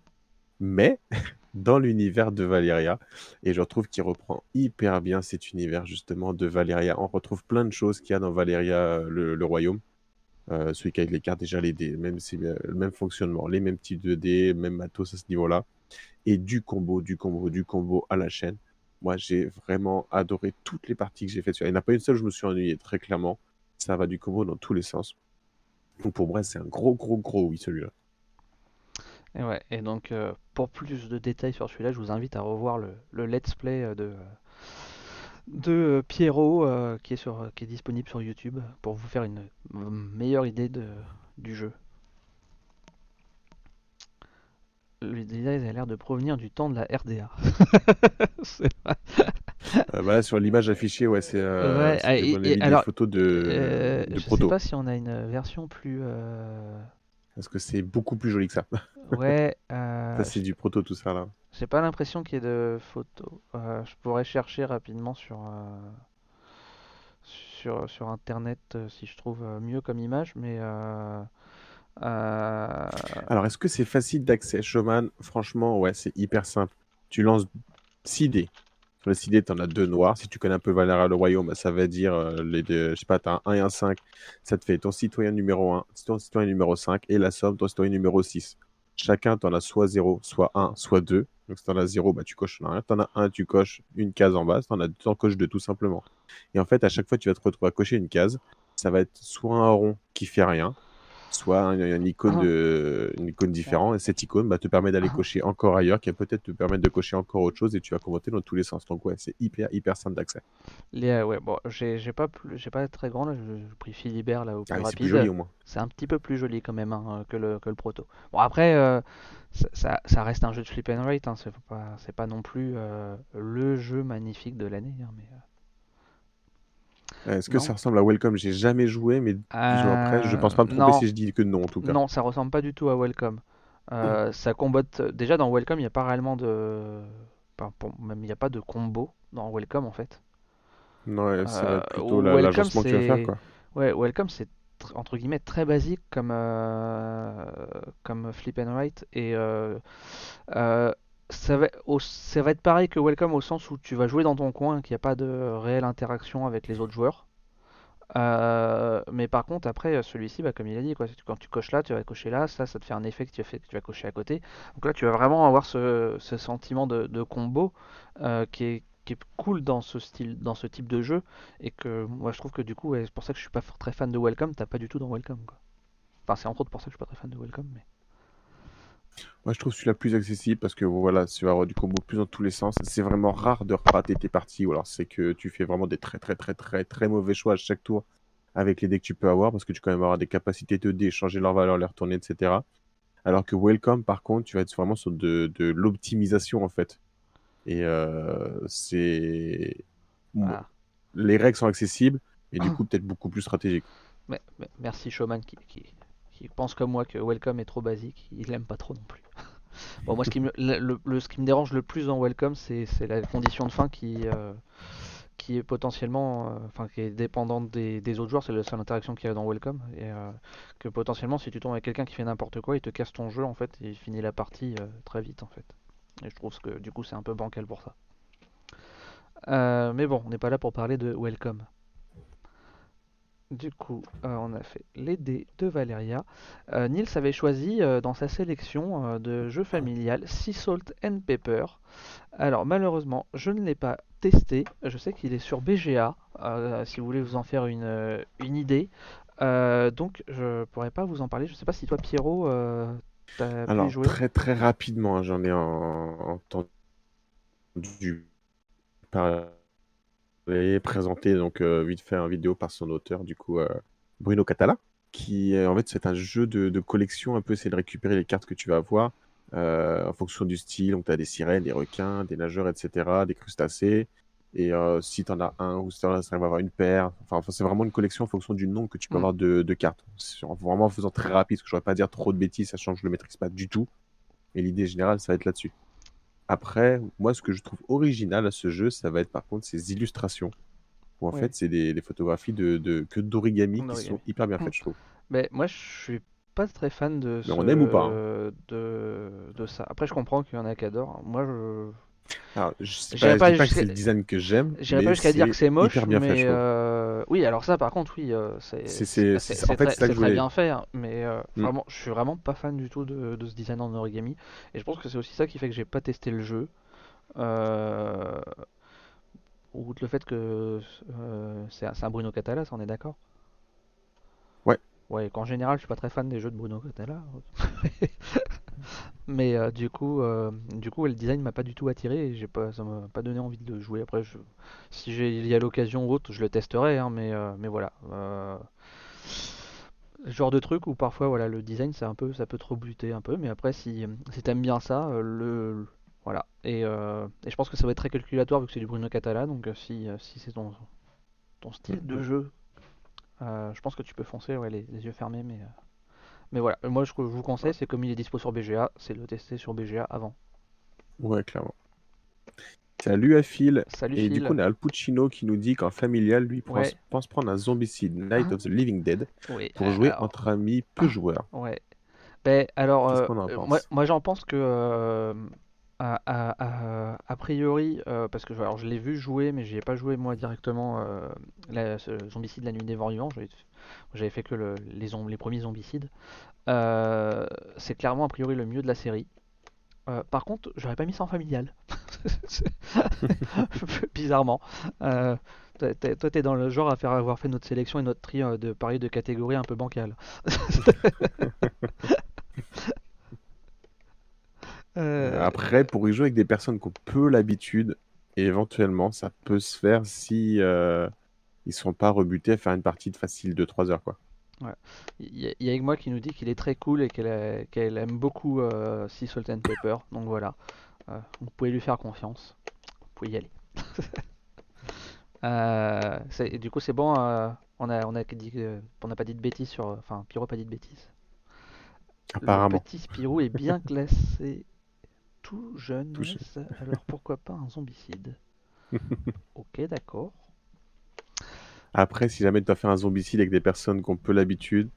Mais dans l'univers de Valeria, et je trouve qu'il reprend hyper bien cet univers justement de Valeria. On retrouve plein de choses qu'il y a dans Valeria, le royaume. Euh, celui qui a les cartes, déjà les dés, même euh, le fonctionnement, les mêmes types de dés, même matos à ce niveau-là. Et du combo, du combo, du combo à la chaîne. Moi, j'ai vraiment adoré toutes les parties que j'ai faites. Il n'y en a pas une seule où je me suis ennuyé, très clairement. Ça va du combo dans tous les sens. Donc pour moi, c'est un gros, gros, gros oui, celui-là. Et ouais, et donc euh, pour plus de détails sur celui-là, je vous invite à revoir le, le let's play de, de euh, Pierrot euh, qui, est sur, qui est disponible sur YouTube pour vous faire une meilleure idée de, du jeu. Le design a l'air de provenir du temps de la RDA. euh, bah sur l'image affichée, ouais, c'est euh, alors, photos de, de je proto. sais pas si on a une version plus. Parce que c'est beaucoup plus joli que ça. Ouais. ça, c'est du proto, tout ça là. J'ai pas l'impression qu'il y ait de photos. Euh, je pourrais chercher rapidement sur, euh, sur, sur internet euh, si je trouve mieux comme image, mais. Alors, est-ce que c'est facile d'accès, Showman? Franchement, ouais, c'est hyper simple. Tu lances 6 dés. Sur les 6 dés, tu en as deux noirs. Si tu connais un peu Valera le Royaume, ça va dire les deux, je sais pas, tu as un 1 et un 5. Ça te fait ton citoyen numéro 1, ton citoyen numéro 5 et la somme, ton citoyen numéro 6. Chacun, tu en as soit 0, soit 1, soit 2. Donc si t'en as 0, bah, tu coches rien. T'en as 1, tu coches une case en bas. Si t'en as 2, tu en coches 2 tout simplement. Et en fait, à chaque fois, tu vas te retrouver à cocher une case. Ça va être soit un rond qui fait rien, soit une, icône, ah. de, une icône différente. Et cette icône bah, te permet d'aller ah. cocher encore ailleurs, qui va peut-être te permettre de cocher encore autre chose et tu vas commenter dans tous les sens. Donc ouais, c'est hyper hyper simple d'accès. Les, ouais, bon, j'ai pas j'ai pas très grand là, j'ai pris Philibert là au plus ah, rapide. C'est un petit peu plus joli quand même hein, que, le, que le proto. Bon après, euh, ça, ça, reste un jeu de flip and rate, hein, c'est pas c'est pas non plus euh, le jeu magnifique de l'année, hein, mais. Euh, est-ce que ça ressemble à Welcome? J'ai jamais joué, mais après, je pense pas me tromper si je dis que non en tout cas. Non, ça ressemble pas du tout à Welcome. Euh, hmm. Ça combote. Déjà dans Welcome, il n'y a pas réellement de. même il n'y a pas de combo dans Welcome en fait. Non, c'est euh, plutôt l'agencement que tu vas faire quoi. Ouais, Welcome c'est entre guillemets très basique comme euh, comme Flip and Write et ça va, être pareil que Welcome au sens où tu vas jouer dans ton coin, qu'il n'y a pas de réelle interaction avec les autres joueurs. Euh, mais par contre, après, celui-ci, bah, comme il a dit, quoi, quand tu coches là, tu vas cocher là, ça, ça te fait un effet que tu, que tu vas cocher à côté. Donc là, tu vas vraiment avoir ce, sentiment de, combo euh, qui, est, cool dans ce style, dans ce type de jeu. Et que moi, je trouve que du coup, c'est pour ça que je suis pas très fan de Welcome. T'as pas du tout dans Welcome. Quoi. Enfin, c'est entre autres pour ça que je suis pas très fan de Welcome. Mais... Moi, je trouve celui-là plus accessible parce que voilà, tu vas avoir du combo plus dans tous les sens. C'est vraiment rare de rater tes parties ou alors c'est que tu fais vraiment des très très très très très mauvais choix à chaque tour avec les decks que tu peux avoir parce que tu peux quand même avoir des capacités de dés, changer leur valeur, les retourner, etc. Alors que Welcome, par contre, tu vas être vraiment sur de, de l'optimisation en fait. Et euh, c'est. Ah. Les règles sont accessibles et du coup, peut-être beaucoup plus stratégiques. Mais, merci Showman qui, qui, qui pense comme moi que Welcome est trop basique, il l'aime pas trop non plus. bon, moi, ce qui, me, le, ce qui me dérange le plus dans Welcome, c'est la condition de fin qui, euh, qui est potentiellement, euh, enfin qui est dépendante des, des autres joueurs, c'est la seule interaction qu'il y a dans Welcome, et euh, que potentiellement si tu tombes avec quelqu'un qui fait n'importe quoi, il te casse ton jeu en fait, et il finit la partie très vite en fait. Et je trouve que du coup c'est un peu bancal pour ça. Mais bon, on n'est pas là pour parler de Welcome. Du coup, euh, on a fait les dés de Valeria. Euh, Nils avait choisi euh, dans sa sélection euh, de jeu familial Sea Salt and Pepper. Alors malheureusement, je ne l'ai pas testé. Je sais qu'il est sur BGA, si vous voulez vous en faire une, une idée. Donc je pourrais pas vous en parler. Je sais pas si toi Pierrot, t'as pu Alors, jouer. très très rapidement, hein, j'en ai en- entendu parler, présenté donc euh, vite fait en vidéo par son auteur, du coup, euh, Bruno Catala, qui euh, en fait c'est un jeu de, de collection, un peu, c'est de récupérer les cartes que tu vas avoir euh, en fonction du style. Donc, tu as des sirènes, des requins, des nageurs, etc., des crustacés. Et si tu en as un ou si tu en as cinq, va avoir une paire. Enfin, enfin, c'est vraiment une collection en fonction du nombre que tu peux Mm. avoir de, de cartes. Vraiment en faisant très rapide, parce que je ne pas dire trop de bêtises, sachant que je ne le maîtrise pas du tout. Et l'idée générale, ça va être là-dessus. Après, moi, ce que je trouve original à ce jeu, ça va être par contre ces illustrations. Où en Ouais. fait, c'est des, des photographies de, de- que d'origami qui sont hyper bien Mm. faites, je trouve. Mais moi, je suis pas très fan de Mais on aime ou pas, hein de, de ça. Après, je comprends qu'il y en a qui adorent. Moi, je Alors, je sais pas, je pas dis pas que c'est le design que j'aime, J'irai pas jusqu'à dire que c'est moche, bien mais euh, oui, alors ça, par contre, oui, euh, c'est très, très bien fait, hein, mais euh, Mm. vraiment, je suis vraiment pas fan du tout de, de ce design en origami, et je pense que c'est aussi ça qui fait que j'ai pas testé le jeu. Euh... Outre le fait que c'est un c'est un Bruno Catala, ça on est d'accord? Ouais. Ouais, qu'en général, je suis pas très fan des jeux de Bruno Catala. Mais euh, du coup, euh, du coup, le design m'a pas du tout attiré et j'ai pas, ça m'a pas donné envie de le jouer. Après, je, si j'ai, il y a l'occasion ou autre, je le testerai, hein, mais, euh, mais voilà. Euh, genre de truc où parfois, voilà, le design, c'est un peu, ça peut trop buter un peu, mais après, si, si t'aimes bien ça, le, le- voilà. Et, et je pense que ça va être très calculatoire vu que c'est du Bruno Catala, donc si, si c'est ton, ton style de jeu, euh, je pense que tu peux foncer, ouais, les, les yeux fermés, mais. Mais voilà, moi je, je vous conseille, c'est comme il est dispo sur BGA, c'est le tester sur BGA avant. Ouais, clairement. Salut à Phil. Salut Et du Phil. coup, on a Al Puccino qui nous dit qu'en familial, lui, pense, Ouais. pense prendre un Zombicide Night Ah. of the Living Dead Oui, pour jouer entre amis peu joueurs. ouais. Ben, alors, euh, moi j'en pense que, euh, a, priori, euh, parce que alors, je l'ai vu jouer, mais j'y ai pas joué moi directement, euh, la, Zombicide, la nuit des morts vivants, j'avais fait que le- les, premiers Zombicides. Euh, c'est clairement a priori le mieux de la série. Euh, par contre, j'aurais pas mis ça en familial. Bizarrement. T'es- toi, t'es dans le genre à faire avoir fait notre sélection et notre tri de parler de catégories un peu bancales. Euh, Après, pour y jouer avec des personnes qui ont peu l'habitude, et éventuellement, ça peut se faire si euh, ils sont pas rebutés à faire une partie de facile de 3 heures, quoi. Il y, a- il y a Egma qui nous dit qu'il est très cool et qu'elle aime beaucoup euh, Sea Salt and Pepper. Donc voilà, Euh, vous pouvez lui faire confiance. Vous pouvez y aller. Euh, du coup, c'est bon. euh, on a, on a dit, que- on n'a pas dit de bêtises sur. Enfin, Pyro a pas dit de bêtises. Apparemment. Le petit Spirou est bien classé tout jeune. Alors pourquoi pas un zombicide Ok, d'accord. Après, si jamais tu dois faire un zombicide avec des personnes qui ont peu l'habitude,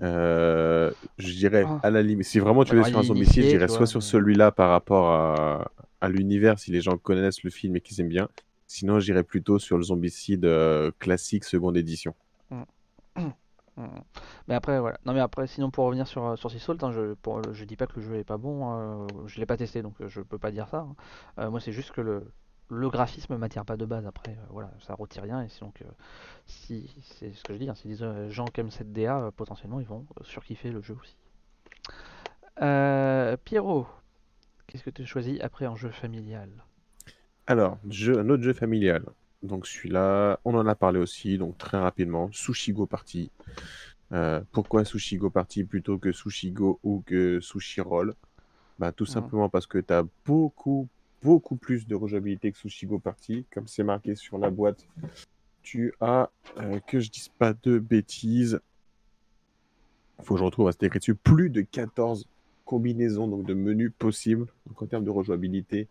euh, je dirais Ah. à la limite, si vraiment tu veux sur un zombicide, je dirais soit sur celui-là par rapport à, à l'univers, si les gens connaissent le film et qu'ils aiment bien. Sinon, j'irais plutôt sur le zombicide euh, classique seconde édition. Mm. Mais après, voilà. Non, mais après, sinon, pour revenir sur, euh, sur Salt, hein, je, je dis pas que le jeu est pas bon, euh, je l'ai pas testé donc euh, je peux pas dire ça. hein. Euh, moi, c'est juste que le, le graphisme m'attire pas de base. Après, voilà, ça retire rien. Et euh, si, c'est ce que je dis, hein, si des gens aiment cette DA, potentiellement, ils vont surkiffer le jeu aussi. Pierrot, qu'est-ce que tu as choisi après en jeu familial? Alors, un autre jeu familial. Donc celui-là, on en a parlé aussi, donc très rapidement, Sushi Go Party. Euh, pourquoi Sushi Go Party plutôt que Sushi Go ou que Sushi Roll? Bah, Tout simplement parce que tu as beaucoup, beaucoup plus de rejouabilité que Sushi Go Party. Comme c'est marqué sur la boîte, tu as, euh, que je dise pas de bêtises, il faut que je retrouve, c'était écrit dessus, plus de 14 combinaisons donc de menus possibles. Donc en termes de rejouabilité,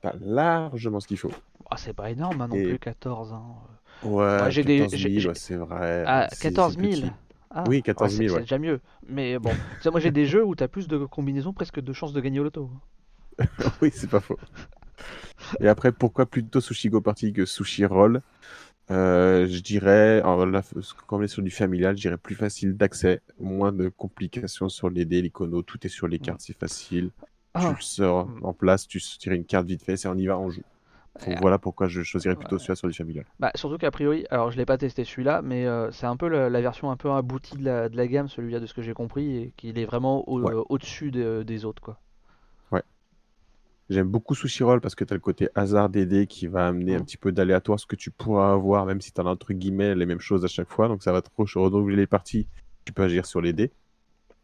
t'as largement ce qu'il faut. Ah, c'est pas énorme hein, non Et- plus, 14. Hein. Ouais, j'ai des- 14 000, j'ai- j'ai- ouais, c'est vrai. Ah, c'est- 14 c'est 000 petit. Ah, Oui, 14 c'est- 000, C'est ouais. déjà mieux. Mais bon, Tu moi j'ai des jeux où t'as plus de combinaisons, presque de chances de gagner au loto. Oui, c'est pas faux. Et après, pourquoi plutôt Sushi Go Party que Sushi Roll? Euh, Je dirais, alors là, comme on est sur du familial, je dirais plus facile d'accès, moins de complications sur les dés, l'icono, tout est sur les cartes, c'est facile. Tu Ah. le sors Mm. en place, tu tires une carte vite fait, c'est on y va, on joue. Donc voilà pourquoi je choisirais plutôt Ouais. celui-là sur du familial. Bah, surtout qu'a priori, alors je l'ai pas testé celui-là, mais euh, c'est un peu la, la version un peu aboutie de la, de la gamme, celui-là de ce que j'ai compris, et qu'il est vraiment Ouais. euh, au-dessus de- des autres. quoi. J'aime beaucoup Sushi Roll parce que tu as le côté hasard des dés qui va amener un petit peu d'aléatoire, ce que tu pourras avoir, même si tu as entre guillemets les mêmes choses à chaque fois. Donc ça va te re- renouveler les parties. Tu peux agir sur les dés.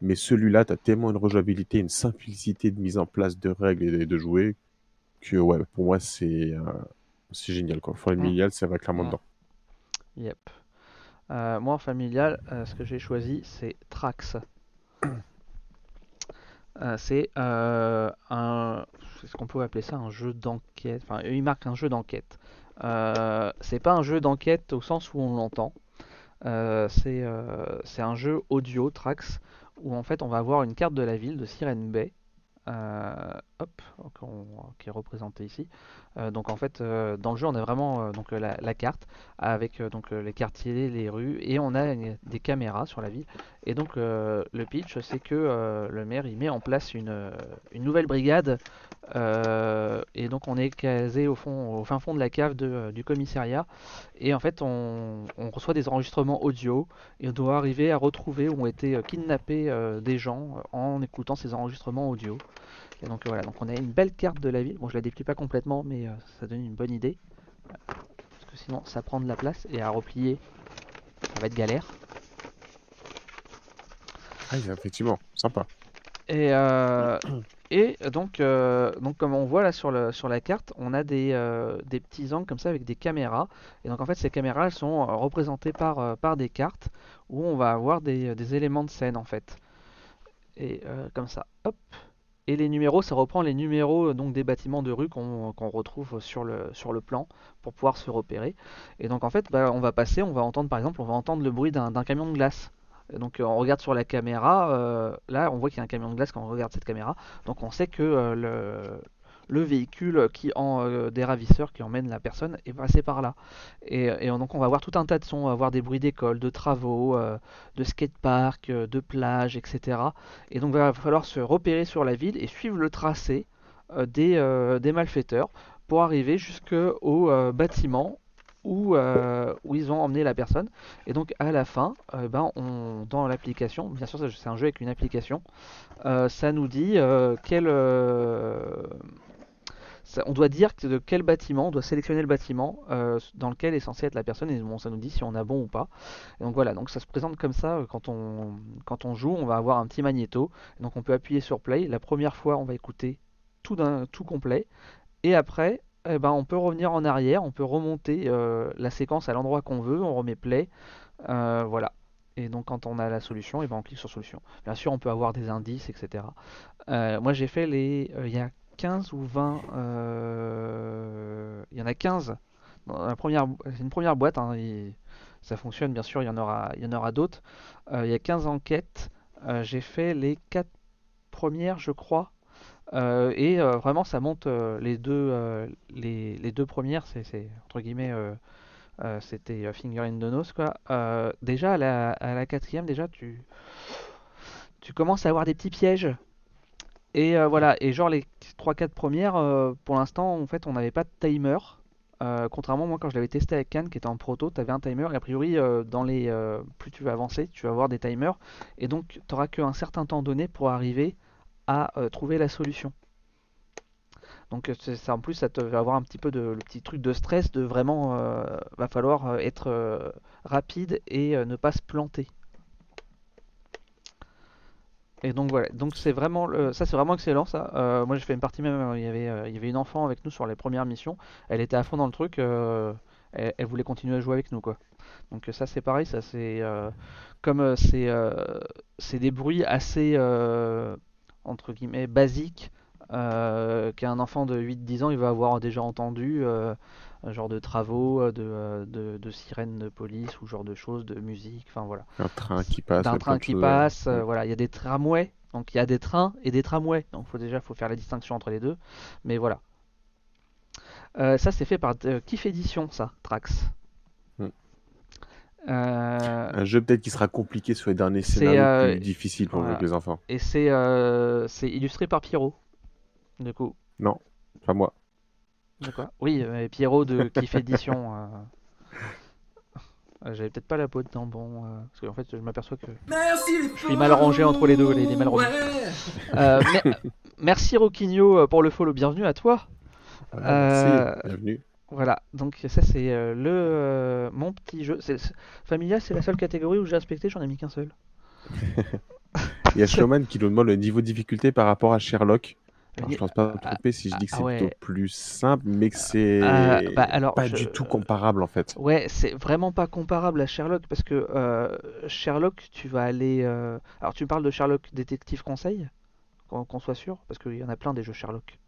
Mais celui-là, tu as tellement une rejouabilité, une simplicité de mise en place de règles et de, jouer que ouais, pour moi, c'est euh, c'est génial. Quoi. Familial, ça va clairement Mm. dedans. Yep. Euh, moi en familial, euh, ce que j'ai choisi, c'est Trax. Euh, c'est un. Est-ce qu'on peut appeler ça un jeu d'enquête Enfin, il marque un jeu d'enquête. C'est pas un jeu d'enquête au sens où on l'entend. C'est c'est un jeu audio, Trax, où en fait on va avoir une carte de la ville de Siren Bay. euh, qui est représentée ici. Euh, donc en fait, euh, dans le jeu, on a vraiment euh, la, carte avec les quartiers, les rues, et on a des caméras sur la ville. Et donc le pitch, c'est que le maire il met en place une, nouvelle brigade, et donc on est casé au fond, au fin fond de la cave du commissariat, et en fait on, reçoit des enregistrements audio, et on doit arriver à retrouver où ont été kidnappés des gens en écoutant ces enregistrements audio. Et donc euh, voilà, donc on a une belle carte de la ville. Bon, je la déplie pas complètement, mais euh, ça donne une bonne idée. Parce que sinon, ça prend de la place et à replier, ça va être galère. Ah, effectivement, sympa. Et, euh, et donc, euh, donc, comme on voit là sur, le, sur la carte, on a des, euh, des petits angles comme ça avec des caméras. Et donc, en fait, ces caméras elles sont représentées par, par des cartes où on va avoir des, des éléments de scène en fait. Et comme ça, hop. Et les numéros, ça reprend les numéros euh, donc des bâtiments de rue qu'on retrouve sur le, plan pour pouvoir se repérer. Et donc en fait, bah, on va passer, on va entendre par exemple, on va entendre le bruit d'un camion de glace. Donc euh, on regarde sur la caméra, euh, là on voit qu'il y a un camion de glace quand on regarde cette caméra. Donc on sait que le, le véhicule qui en euh, des ravisseurs qui emmène la personne est passé par là. Et, donc on va voir tout un tas de sons, on va voir des bruits d'école, de travaux, euh, de skatepark, euh, de plage, etc. Et donc il va falloir se repérer sur la ville et suivre le tracé des, des malfaiteurs pour arriver jusqu'au bâtiment où, où ils ont emmené la personne. Et donc à la fin, ben, on, dans l'application, bien sûr c'est un jeu avec une application, ça nous dit quel... on doit dire de quel bâtiment, on doit sélectionner le bâtiment euh, dans lequel est censée être la personne et bon, ça nous dit si on a bon ou pas. Donc voilà, donc ça se présente comme ça euh, quand on, joue, on va avoir un petit magnéto, donc on peut appuyer sur play. La première fois, on va écouter tout, tout complet et après, eh ben, on peut revenir en arrière, on peut remonter euh, la séquence à l'endroit qu'on veut, on remet play, voilà. Et donc quand on a la solution, et ben, on clique sur solution. Bien sûr, on peut avoir des indices, etc. Moi j'ai fait les... 15 ou 20... euh, Il y en a 15 dans la première... C'est une première boîte, hein, ça fonctionne bien sûr, il y en aura, il y en aura d'autres. Euh, il y a 15 enquêtes, Euh, j'ai fait les 4 premières je crois. Et vraiment, ça monte les deux, les, les deux premières, c'est entre guillemets, c'était Finger in the Nose quoi. Déjà à la, à la quatrième, déjà tu, tu commences à avoir des petits pièges. Et voilà, et genre les 3-4 premières, euh, pour l'instant, en fait, on n'avait pas de timer. Euh, contrairement, moi, quand je l'avais testé avec Cannes, qui était en proto, tu avais un timer. Et a priori, euh, dans les, euh, plus tu vas avancer, tu vas avoir des timers. Et donc, tu n'auras qu'un certain temps donné pour arriver à trouver la solution. Donc ça, en plus ça te va avoir un petit peu de le petit truc de stress de vraiment va falloir être rapide et ne pas se planter. Et donc voilà, donc c'est vraiment ça c'est vraiment excellent ça. Euh, moi j'ai fait une partie même, euh, il y avait euh, il y avait une enfant avec nous sur les premières missions, elle était à fond dans le truc, elle, voulait continuer à jouer avec nous quoi. Donc ça c'est pareil, ça c'est comme c'est c'est des bruits assez entre guillemets basiques qu'un enfant de 8-10 ans il va avoir déjà entendu genre de travaux, de, de, de, sirènes de police ou genre de choses, de musique, enfin voilà. Un train qui passe. Un train qui passe, voilà, il y a des tramways, donc il y a des trains et des tramways, donc faut déjà faut faire la distinction entre les deux, mais voilà. ça c'est fait par Kiff Edition, ça, Trax. Euh, un jeu peut-être qui sera compliqué sur les derniers scénarios euh, plus difficiles pour les enfants. Et c'est euh, c'est illustré par Pierrot, du coup. Non, pas moi. Oui, Pierrot de Kiff Édition. J'avais peut-être pas la peau dedans, bon, parce qu'en fait je m'aperçois que je suis mal rangé entre les deux, les, mal merci Roquinho pour le follow, bienvenue à toi. merci, bienvenue. Voilà, donc ça c'est euh, le euh, mon petit jeu. Familia, c'est la seule catégorie où j'ai inspecté, j'en ai mis qu'un seul. Il y a Showman qui nous demande le niveau de difficulté par rapport à Sherlock. Alors, je pense pas me ah, tromper si je dis que c'est ah, plutôt plus simple, mais que c'est bah, pas du tout comparable en fait. Ouais, c'est vraiment pas comparable à Sherlock parce que euh, Sherlock, tu vas aller. Alors, tu parles de Sherlock Détective Conseil, qu'on soit sûr, parce qu'il y en a plein des jeux Sherlock.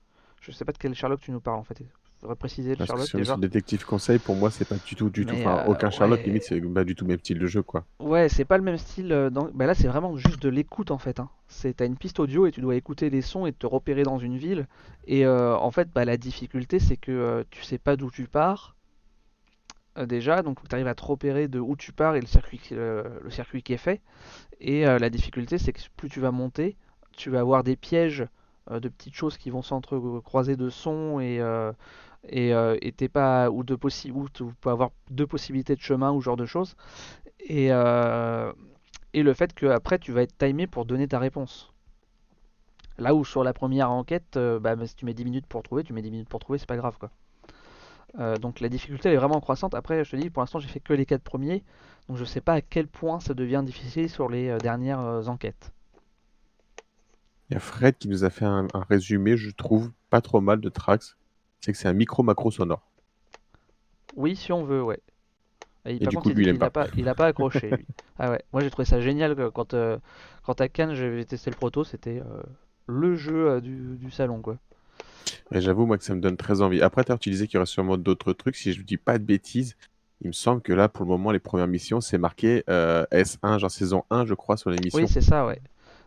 Je sais pas de quel Sherlock tu nous parles en fait faudrait préciser le Sherlock déjà. détective conseil, pour moi, c'est pas du tout, du tout. Enfin, euh, aucun Sherlock, limite, c'est pas du tout le même style de jeu, quoi. Ouais, c'est pas le même style. Euh, bah là, c'est vraiment juste de l'écoute, en fait. Hein. C'est t'as une piste audio et tu dois écouter les sons et te repérer dans une ville. Et euh, en fait, bah, la difficulté, c'est que tu sais pas d'où tu pars. déjà, donc tu arrives à te repérer de où tu pars et le circuit, le circuit qui est fait. Et la difficulté, c'est que plus tu vas monter, tu vas avoir des pièges de petites choses qui vont s'entrecroiser de sons et, et euh, pas ou de ou tu peux avoir deux possibilités de chemin ou genre de choses. Et, euh, et le fait que après tu vas être timé pour donner ta réponse. Là où sur la première enquête euh, bah, si tu mets 10 minutes pour trouver tu mets 10 minutes pour trouver c'est pas grave quoi. Donc la difficulté est vraiment croissante. Après je te dis pour l'instant j'ai fait que les 4 premiers. Donc je sais pas à quel point ça devient difficile sur les dernières enquêtes. Il y a Fred qui nous a fait un, un, résumé je trouve pas trop mal de Trax c'est que c'est un micro-macro sonore. Oui, si on veut, ouais. Et, par contre, il, n'a pas. accroché. Lui. ah ouais. Moi, j'ai trouvé ça génial quand, euh, quand à Cannes, j'avais testé le proto, c'était euh, le jeu euh, du, du, salon, quoi. J'avoue, moi, que ça me donne très envie. Après, tu as utilisé qu'il y aurait sûrement d'autres trucs. Si je ne dis pas de bêtises, il me semble que là, pour le moment, les premières missions, c'est marqué S1, genre saison 1, je crois, sur l'émission. Oui, c'est ça, ouais.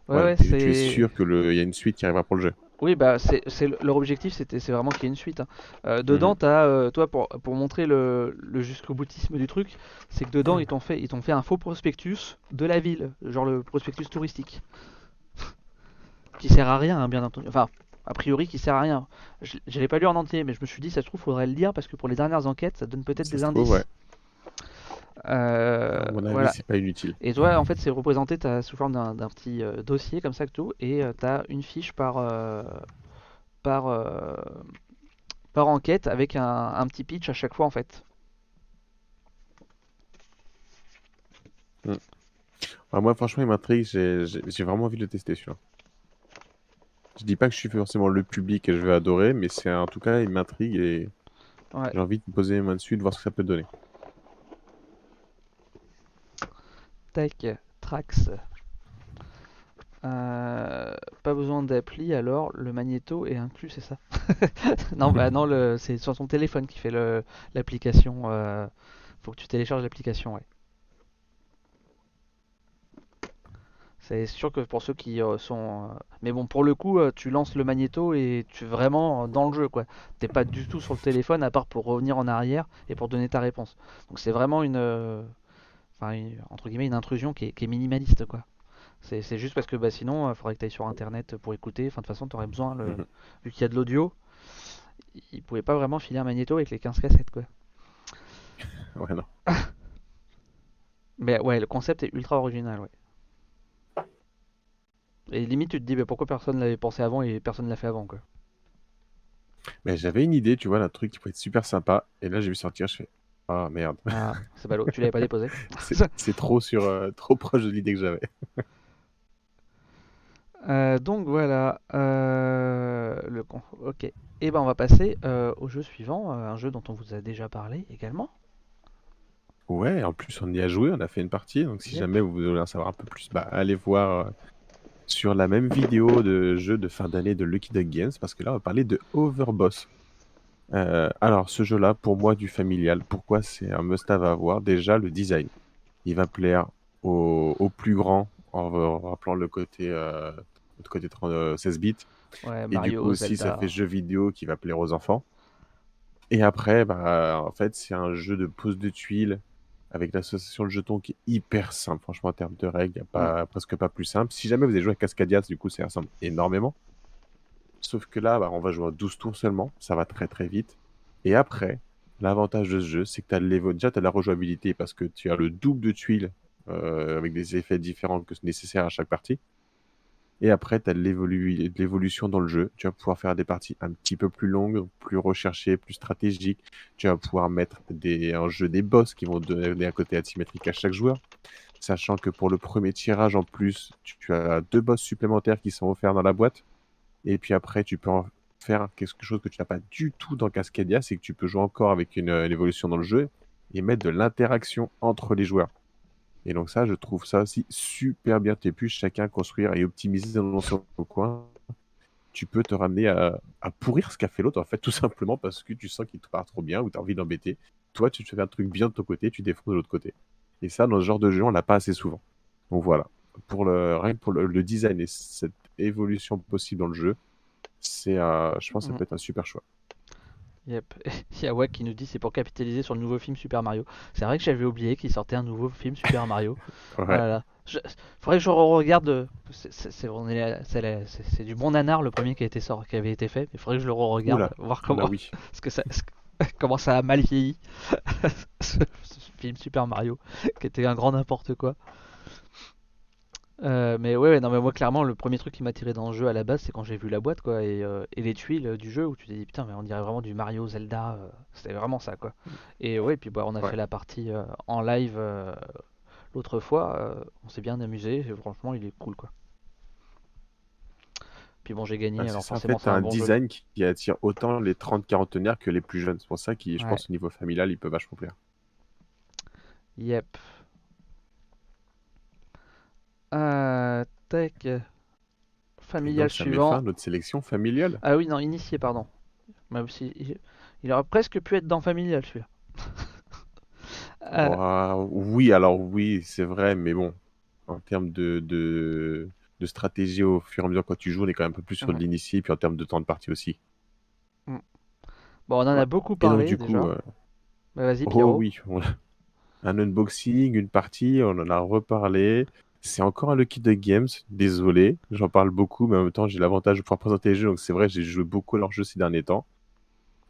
ouais, ouais tu, tu, es sûr qu'il y a une suite qui arrivera pour le jeu oui, bah c'est leur objectif, c'était c'est vraiment qu'il y ait une suite. Hein. Euh, dedans, tu as, euh, toi, pour, pour montrer le, le jusqu'au boutisme du truc, c'est que dedans, ils t'ont fait, ils t'ont fait un faux prospectus de la ville, genre le prospectus touristique, qui sert à rien, hein, bien entendu. Enfin, a priori, qui sert à rien. Je, je l'ai pas lu en entier, mais je me suis dit, ça se trouve, faudrait le lire parce que pour les dernières enquêtes, ça donne peut-être des indices. Euh, mon avis, c'est pas inutile. Et toi, en fait, c'est représenté as, sous forme d'un petit euh, dossier comme ça que tout, et euh, tu as une fiche par, par, par enquête avec un, petit pitch à chaque fois en fait. Hmm. moi, franchement, il m'intrigue. J'ai vraiment envie de le tester celui-là. Je dis pas que je suis forcément le public et je vais adorer, mais c'est en tout cas, il m'intrigue et j'ai envie de me poser les mains dessus, de voir ce que ça peut donner. Tac, Trax. Euh, pas besoin d'appli alors le magnéto est inclus c'est ça? Non bah non c'est sur ton téléphone qui fait l'application euh, faut que tu télécharges l'application ouais. C'est sûr que pour ceux qui euh, sont mais bon pour le coup tu lances le magnéto et tu es vraiment dans le jeu quoi. T'es pas du tout sur le téléphone à part pour revenir en arrière et pour donner ta réponse. Donc c'est vraiment une entre guillemets, une intrusion qui est, minimaliste, quoi. C'est juste parce que bah, sinon, il faudrait que tu ailles sur internet pour écouter. Enfin, de toute façon, tu aurais besoin, le... Mhm. vu qu'il y a de l'audio, il pouvait pas vraiment filer un magnéto avec les 15 cassettes, quoi. ouais, non. Mais ouais, le concept est ultra original, ouais. Et limite, tu te dis, bah, pourquoi personne l'avait pensé avant et personne l'a fait avant, quoi. Mais j'avais une idée, tu vois, d'un truc qui pourrait être super sympa. Et là, j'ai vu sortir, je fais, ah merde. Ah, c'est ballot, tu l'avais pas déposé. c'est trop sur euh, trop proche de l'idée que j'avais. Euh, donc voilà, euh, le ok. Et eh ben on va passer au jeu suivant, un jeu dont on vous a déjà parlé également. Ouais, en plus on y a joué, on a fait une partie, donc si jamais vous voulez en savoir un peu plus, bah, allez voir sur la même vidéo de jeu de fin d'année de Lucky Duck Games, parce que là, on va parler de Overboss. Euh, alors, ce jeu-là, pour moi, du familial, pourquoi c'est un must-have à avoir? Déjà, le design. Il va plaire aux, plus grands, en, rappelant le côté, euh, côté 16 bits. Ouais, et du coup aussi, ça fait jeu vidéo qui va plaire aux enfants. Et après, bah, en fait, c'est un jeu de pose de tuiles avec l'association de jetons qui est hyper simple. Franchement, en termes de règles, il n'y a pas, presque pas plus simple. Si jamais vous avez joué à Cascadia, du coup, ça ressemble énormément. Sauf que là, bah, on va jouer à 12 tours seulement. Ça va très très vite. Et après, l'avantage de ce jeu, c'est que tu as déjà la rejouabilité parce que tu as le double de tuiles euh, avec des effets différents que nécessaires à chaque partie. Et après, tu as l'évolution dans le jeu. Tu vas pouvoir faire des parties un petit peu plus longues, plus recherchées, plus stratégiques. Tu vas pouvoir mettre des, en jeu des boss qui vont donner un côté asymétrique à chaque joueur. Sachant que pour le premier tirage en plus, tu, as deux boss supplémentaires qui sont offerts dans la boîte. Et puis après, tu peux en faire quelque chose que tu n'as pas du tout dans Cascadia, c'est que tu peux jouer encore avec une évolution dans le jeu et mettre de l'interaction entre les joueurs. Et donc ça, je trouve ça aussi super bien. Tu pu chacun construire et optimiser dans son coin. Tu peux te ramener à, pourrir ce qu'a fait l'autre, en fait, tout simplement parce que tu sens qu'il te part trop bien ou tu as envie d'embêter. Toi, tu fais un truc bien de ton côté, tu défends de l'autre côté. Et ça, dans ce genre de jeu, on l'a pas assez souvent. Donc voilà. Pour rien pour le, design et cette évolution possible dans le jeu, c'est, je pense que ça mmh. peut être un super choix. Yep. Il y a Wack qui nous dit c'est pour capitaliser sur le nouveau film Super Mario. C'est vrai que j'avais oublié qu'il sortait un nouveau film Super Mario. ouais. Voilà. Je... Faudrait que je re-regarde. C'est du bon nanar le premier qui, a été sort... qui avait été fait. Il faudrait que je le re-regarde. Voir comment... oui. Parce que ça... comment ça a mal vieilli. ce film Super Mario qui était un grand n'importe quoi. Euh, mais ouais, non, mais moi clairement, le premier truc qui m'a tiré dans le jeu à la base, c'est quand j'ai vu la boîte, quoi, et, euh, les tuiles euh, du jeu où tu te dis putain, mais on dirait vraiment du Mario Zelda, c'était vraiment ça, quoi. Mm. Et ouais, puis bah, on a fait la partie en live l'autre fois, on s'est bien amusé, et franchement, il est cool, quoi. Puis bon, j'ai gagné, alors forcément, c'est un, design qui attire autant les 30 quarantenaires que les plus jeunes. C'est pour ça que je pense au niveau familial, il peut vachement plaire. Yep. Euh, tac. Familial suivant. notre sélection familiale. Ah oui, non, initié, pardon. il aurait presque pu être dans familial celui-là. Euh. oui, alors oui, c'est vrai, mais bon, en termes de, de, stratégie au fur et à mesure quand tu joues, on est quand même un peu plus sur de l'initié, puis en termes de temps de partie aussi. Mm. Bon, on en a beaucoup parlé. du coup, euh, bah, vas-y, Pierrot. Oh oui, un unboxing, une partie, on en a reparlé. C'est encore un Lucky Duck Games, désolé, j'en parle beaucoup, mais en même temps j'ai l'avantage de pouvoir présenter les jeux, donc c'est vrai, j'ai joué beaucoup à leurs jeux ces derniers temps.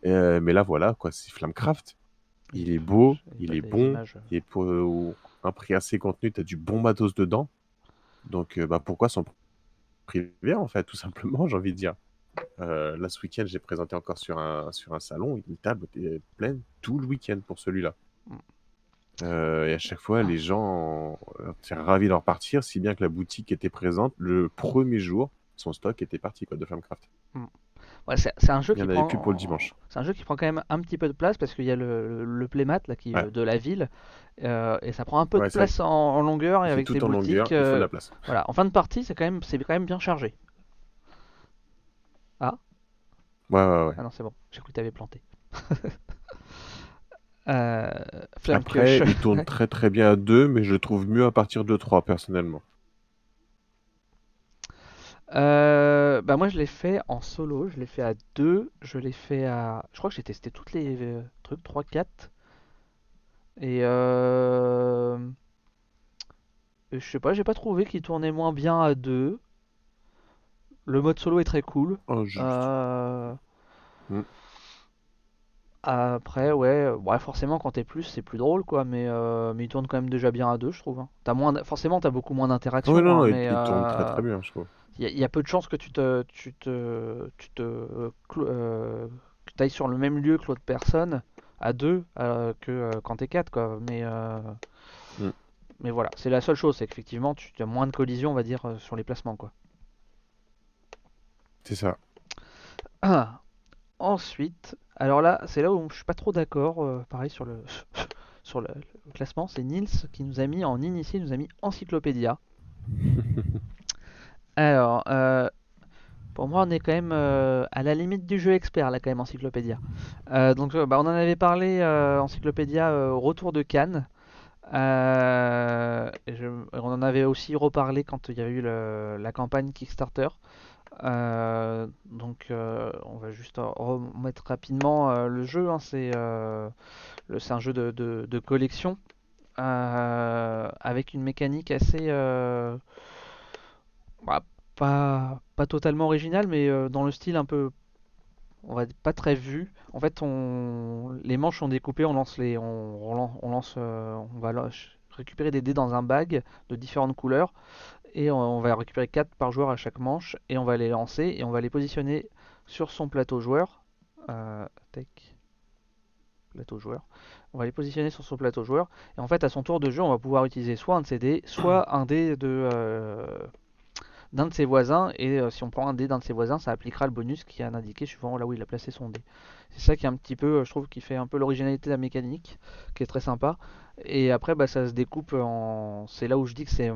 Euh, mais là voilà, quoi, c'est Flamecraft. Il est beau, il est bon, et pour un prix assez contenu, tu as du bon matos dedans. Donc euh, bah, pourquoi s'en priver en fait, tout simplement, j'ai envie de dire. Euh, là, ce week-end, j'ai présenté encore sur un, sur un salon, une table était pleine tout le week-end pour celui-là. Euh, et à chaque fois, les gens étaient ravis d'en repartir, si bien que la boutique était présente le premier jour. Son stock était parti quoi, de Flamecraft. Hmm. Ouais, c'est un jeu qui prend... plus pour le dimanche. C'est un jeu qui prend quand même un petit peu de place parce qu'il y a le, le, playmat là, qui, de la ville euh, et ça prend un peu de place en, longueur et avec des boutiques. Longueur, euh, la place. Voilà, en fin de partie, c'est quand même c'est quand même bien chargé. Ah. Ouais ouais ouais. Ah non c'est bon, j'ai cru que t'avais planté. Euh, Après, il tourne très très bien à 2, mais je trouve mieux à partir de 3 personnellement. Euh, bah moi je l'ai fait en solo, je l'ai fait à 2, je l'ai fait à... Je crois que j'ai testé toutes les euh, trucs, 3, 4. Et euh... Je sais pas, j'ai pas trouvé qu'il tournait moins bien à 2. Le mode solo est très cool. Oh, juste. Euh... Après, ouais, ouais, forcément, quand t'es plus, c'est plus drôle, quoi. Mais, euh, mais il tourne quand même déjà bien à deux, je trouve. Hein. As moins, forcément, t'as beaucoup moins d'interaction. Oui, non, hein, il, mais, il tourne très très bien, je trouve. Il y, a peu de chances que tu te, tu te, tu te, euh, que ailles sur le même lieu que l'autre personne à deux euh, que quand t'es quatre, quoi. Mais, mm. mais voilà, c'est la seule chose, c'est qu'effectivement, tu as moins de collisions, on va dire, sur les placements, quoi. C'est ça. Ah. Ensuite, alors là, c'est là où je suis pas trop d'accord. Euh, pareil sur le sur le, classement, c'est Nils qui nous a mis en initié, nous a mis Encyclopédia. Alors, euh, pour moi, on est quand même euh, à la limite du jeu expert, là, quand même, Encyclopédia. Euh, donc, bah, on en avait parlé, Encyclopédia, au retour de Cannes. Je- on en avait aussi reparlé quand il y a eu le- la campagne Kickstarter. Euh, donc, euh, on va juste remettre rapidement euh, le jeu. hein. c'est un jeu de, collection avec une mécanique assez, bah, pas, totalement originale, mais dans le style un peu, on va pas très vu. En fait, on, les manches sont découpées, on lance les, on, on lan- on lance, on va récupérer des dés dans un bag de différentes couleurs et on, va récupérer 4 par joueur à chaque manche et on va les lancer et on va les positionner sur son plateau joueur. Euh, tac, plateau joueur. On va les positionner sur son plateau joueur et en fait à son tour de jeu, on va pouvoir utiliser soit un de ses dés, soit un dé de euh, d'un de ses voisins et euh, si on prend un dé d'un de ses voisins, ça appliquera le bonus qui est indiqué suivant là où il a placé son dé. C'est ça qui est un petit peu, euh, je trouve, qui fait un peu l'originalité de la mécanique, qui est très sympa. Et après, bah, ça se découpe en. C'est là où je dis que c'est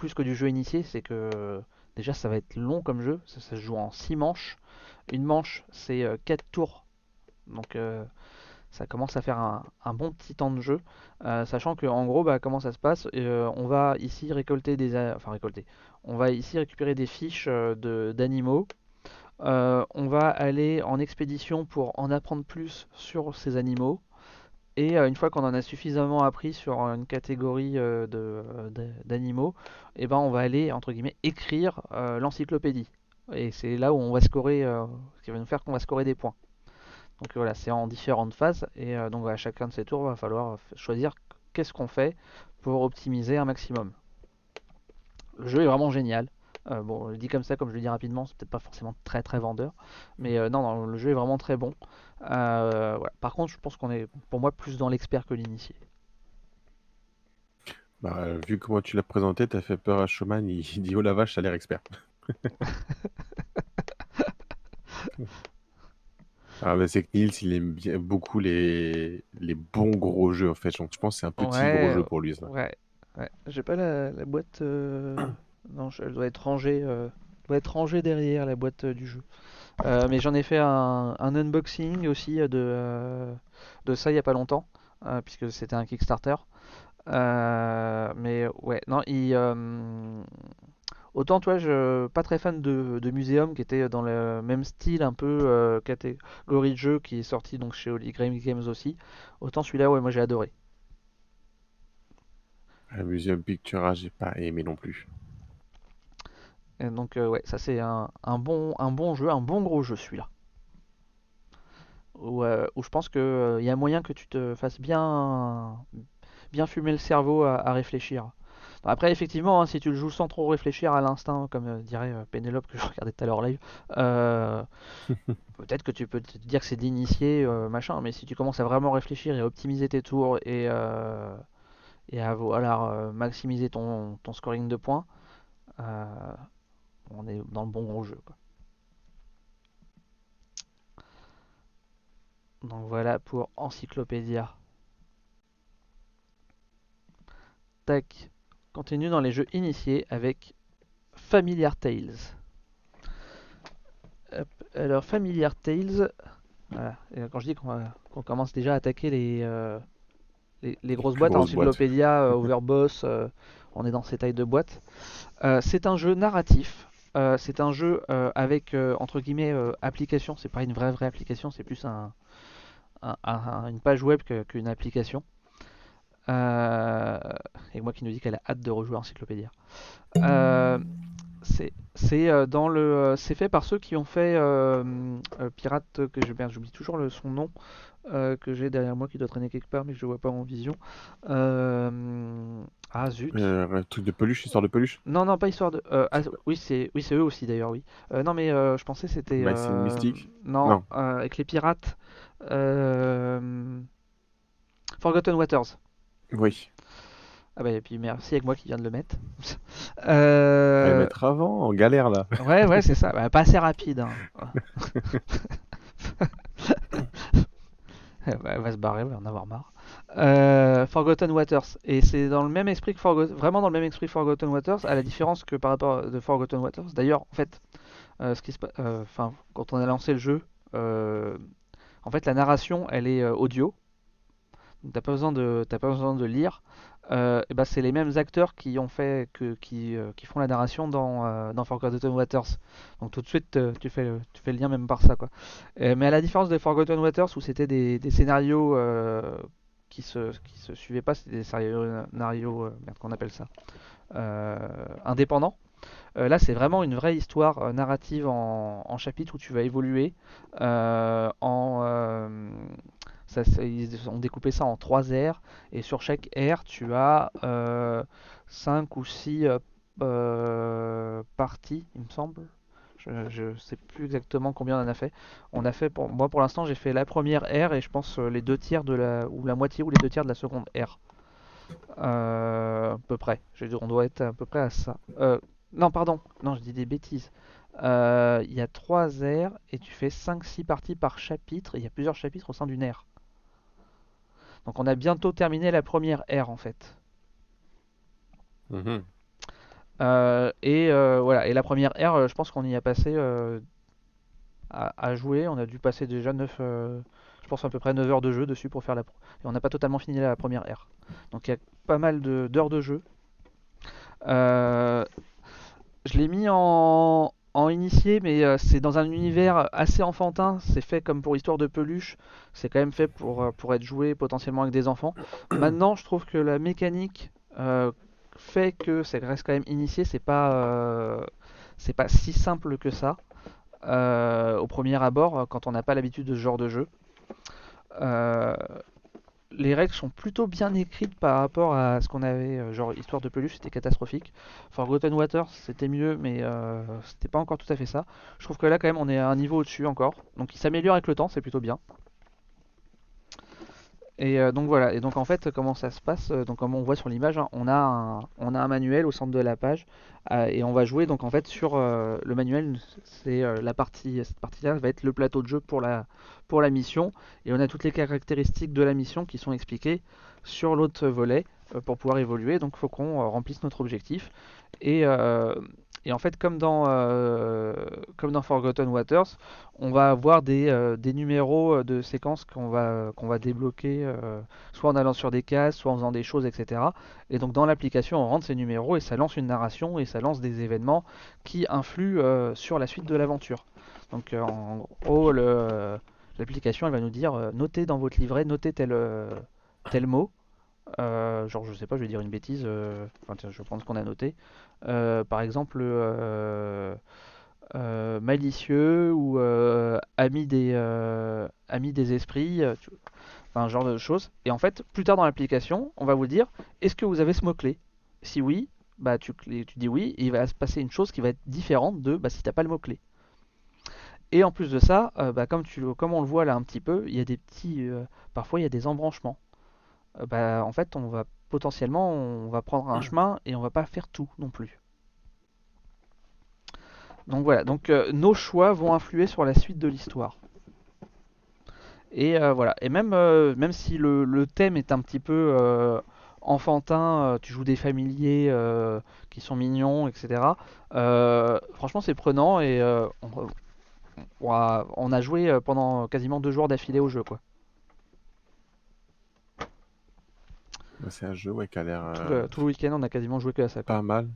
plus que du jeu initié, c'est que euh, déjà ça va être long comme jeu, ça, se joue en 6 manches. Une manche, c'est 4 tours, donc euh, ça commence à faire un, bon petit temps de jeu, euh, sachant que en gros, bah, comment ça se passe euh, On va ici récolter des, enfin récolter, on va ici récupérer des fiches euh, d'animaux. Euh, on va aller en expédition pour en apprendre plus sur ces animaux. Et euh, une fois qu'on en a suffisamment appris sur une catégorie euh, euh, d'animaux, eh ben on va aller entre guillemets écrire euh, l'encyclopédie. Et c'est là où on va scorer, euh, ce qui va nous faire qu'on va scorer des points. Donc voilà, c'est en différentes phases et euh, donc à chacun de ces tours, il va falloir choisir qu'est-ce qu'on fait pour optimiser un maximum. Le jeu est vraiment génial. Euh, bon, je le dis comme ça, comme je le dis rapidement, c'est peut-être pas forcément très très vendeur, mais euh, non, non, le jeu est vraiment très bon. Euh, voilà. Par contre, je pense qu'on est pour moi plus dans l'expert que l'initié. Bah, vu comment tu l'as présenté, t'as fait peur à Showman, il dit oh la vache, ça a l'air expert. Ah bah c'est que Nils, il aime bien beaucoup les, les bons gros jeux en fait. Donc je pense que c'est un petit Ouais, gros jeu pour lui ça. Ouais, ouais. J'ai pas la, la boîte. euh, Non, elle doit être rangée, euh, doit être rangée derrière la boîte euh, du jeu. Euh, mais j'en ai fait un, un unboxing aussi de, euh, de ça il y a pas longtemps, euh, puisque c'était un Kickstarter. Mais ouais, non, il, autant toi, je pas très fan de, de Museum qui était dans le même style, un peu catégorie de jeu qui est sorti donc chez Holy Grail Games aussi. Autant celui-là, ouais, moi j'ai adoré. Un Museum Pictura, j'ai pas aimé non plus. Et donc euh, ouais, ça c'est un, un bon, un bon jeu, un bon gros jeu celui-là. Où, euh, où je pense que euh, il y a moyen que tu te fasses bien, bien fumer le cerveau à, à réfléchir. Après effectivement, hein, si tu le joues sans trop réfléchir à l'instinct, comme euh, dirait euh, Pénélope que je regardais tout à l'heure live, euh, peut-être que tu peux te dire que c'est d'initier euh, machin, mais si tu commences à vraiment réfléchir et à optimiser tes tours et, euh, et à voilà, euh, maximiser ton, ton scoring de points. euh, on est dans le bon gros jeu. Quoi. Donc voilà pour Encyclopédia. Tac. Continue dans les jeux initiés avec Familiar Tales. Alors Familiar Tales, voilà. Et quand je dis qu'on commence déjà à attaquer les, euh, les, les grosses boîtes, grosses. Encyclopédia, euh, Overboss, euh, on est dans ces tailles de boîtes. Euh, c'est un jeu narratif. Euh, c'est un jeu euh, avec euh, entre guillemets application. C'est pas une vraie vraie application, c'est plus un, un- un- une page web qu'une application. Et moi qui nous dit qu'elle a hâte de rejouer Encyclopédia. C'est fait par ceux qui ont fait Pirate que j'oublie toujours son nom euh, que j'ai derrière moi qui doit traîner quelque part mais que je vois pas en vision. Euh, ah zut. Euh, un truc de peluche, histoire de peluche. Non, non, pas histoire de. euh, ah, oui, c'est oui, eux aussi d'ailleurs, oui. Non, mais je pensais c'était. Bah, c'est mystique. Non, Non. avec les pirates. Forgotten Waters. Oui. Ah bah et puis merci avec moi qui vient de le mettre. Euh, le mettre avant, en galère là. Ouais, ouais, c'est ça. Bah, pas assez rapide. hein. Elle va se barrer, elle va en avoir marre. Euh, Forgotten Waters. Et c'est dans le même esprit que Forgotten, vraiment dans le même esprit que Forgotten Waters, à la différence que par rapport de Forgotten Waters. D'ailleurs, en fait, ce qui se, enfin, quand on a lancé le jeu, en fait, la narration, elle est audio. T'as pas besoin de, pas besoin de lire. Euh, ben c'est les mêmes acteurs qui ont fait que qui, euh, qui font la narration dans, euh, dans Forgotten Waters. Donc tout de suite tu fais le, tu fais le lien même par ça quoi. mais à la différence de Forgotten Waters où c'était des, des, scénarios qui se qui se suivaient pas, c'était des scénarios qu'on appelle ça indépendants. là, c'est vraiment une vraie histoire narrative en, en chapitre où tu vas évoluer en ils ont découpé ça en trois aires et sur chaque aire tu as 5 euh, ou 6 euh, euh, parties, il me semble. Je ne sais plus exactement combien on en a fait. On a fait moi pour l'instant j'ai fait la première aire et je pense les deux tiers de la ou la moitié ou les deux tiers de la seconde aire. à peu près. On doit être à peu près à ça. non pardon, non je dis des bêtises. Il y a trois aires et tu fais 5-6 parties par chapitre. Il y a plusieurs chapitres au sein d'une aire. Donc on a bientôt terminé la première ère en fait. Mhm. Euh, et euh, voilà, et la première ère, euh, je pense qu'on y a passé à, jouer. On a dû passer déjà 9, je pense à peu près 9 heures de jeu dessus pour faire la. Et on n'a pas totalement fini la première ère. Donc il y a pas mal d'heures de, jeu. je l'ai mis en, en initié, mais euh, c'est dans un univers assez enfantin. C'est fait comme pour Histoire de peluche. C'est quand même fait pour, euh, pour être joué potentiellement avec des enfants. Maintenant, je trouve que la mécanique euh, fait que ça reste quand même initié. C'est pas, c'est pas si simple que ça au premier abord quand on n'a pas l'habitude de ce genre de jeu les règles sont plutôt bien écrites par rapport à ce qu'on avait, euh, genre Histoire de peluche, c'était catastrophique. Forgotten Waters, c'était mieux, mais euh, c'était pas encore tout à fait ça. Je trouve que là, quand même, on est à un niveau au-dessus encore. Donc il s'améliore avec le temps, c'est plutôt bien. Et euh, donc voilà, et donc en fait comment ça se passe Donc comme on voit sur l'image, hein, on, a un, manuel au centre de la page et on va jouer donc en fait sur le manuel, c'est la partie, cette partie-là va être le plateau de jeu pour la, pour la mission. Et on a toutes les caractéristiques de la mission qui sont expliquées sur l'autre volet pour pouvoir évoluer. Donc il faut qu'on remplisse notre objectif. Et et en fait, comme dans, euh, comme dans Forgotten Waters, on va avoir des, euh, numéros euh, de séquences qu'on va, qu'on va débloquer, soit en allant sur des cases, soit en faisant des choses, etc. Et donc dans l'application, on rentre ces numéros et ça lance une narration et ça lance des événements qui influent sur la suite de l'aventure. Donc en gros, l'application, elle va nous dire, notez dans votre livret, notez tel, tel mot. Euh, genre, je sais pas, je vais dire une bêtise. Euh, je vais prendre ce qu'on a noté. Euh, par exemple, malicieux ou ami des des esprits. enfin, genre de choses. Et en fait, plus tard dans l'application, on va vous dire est-ce que vous avez ce mot-clé? Si oui, bah tu, tu dis oui, il va se passer une chose qui va être différente de bah, si t'as pas le mot-clé. Et en plus de ça, bah, comme, tu, comme on le voit là un petit peu, il y a des petits. parfois, il y a des embranchements. Euh, bah, en fait, on va potentiellement, on va prendre un chemin et on va pas faire tout non plus. Donc voilà, donc euh, nos choix vont influer sur la suite de l'histoire. Et euh, voilà, et même, même si le, thème est un petit peu enfantin, tu joues des familiers qui sont mignons, etc. franchement, c'est prenant et on, on, a, joué pendant quasiment deux jours d'affilée au jeu, quoi. C'est un jeu qui a l'air. Tout, le, week-end, on a quasiment joué que à ça. Pas mal.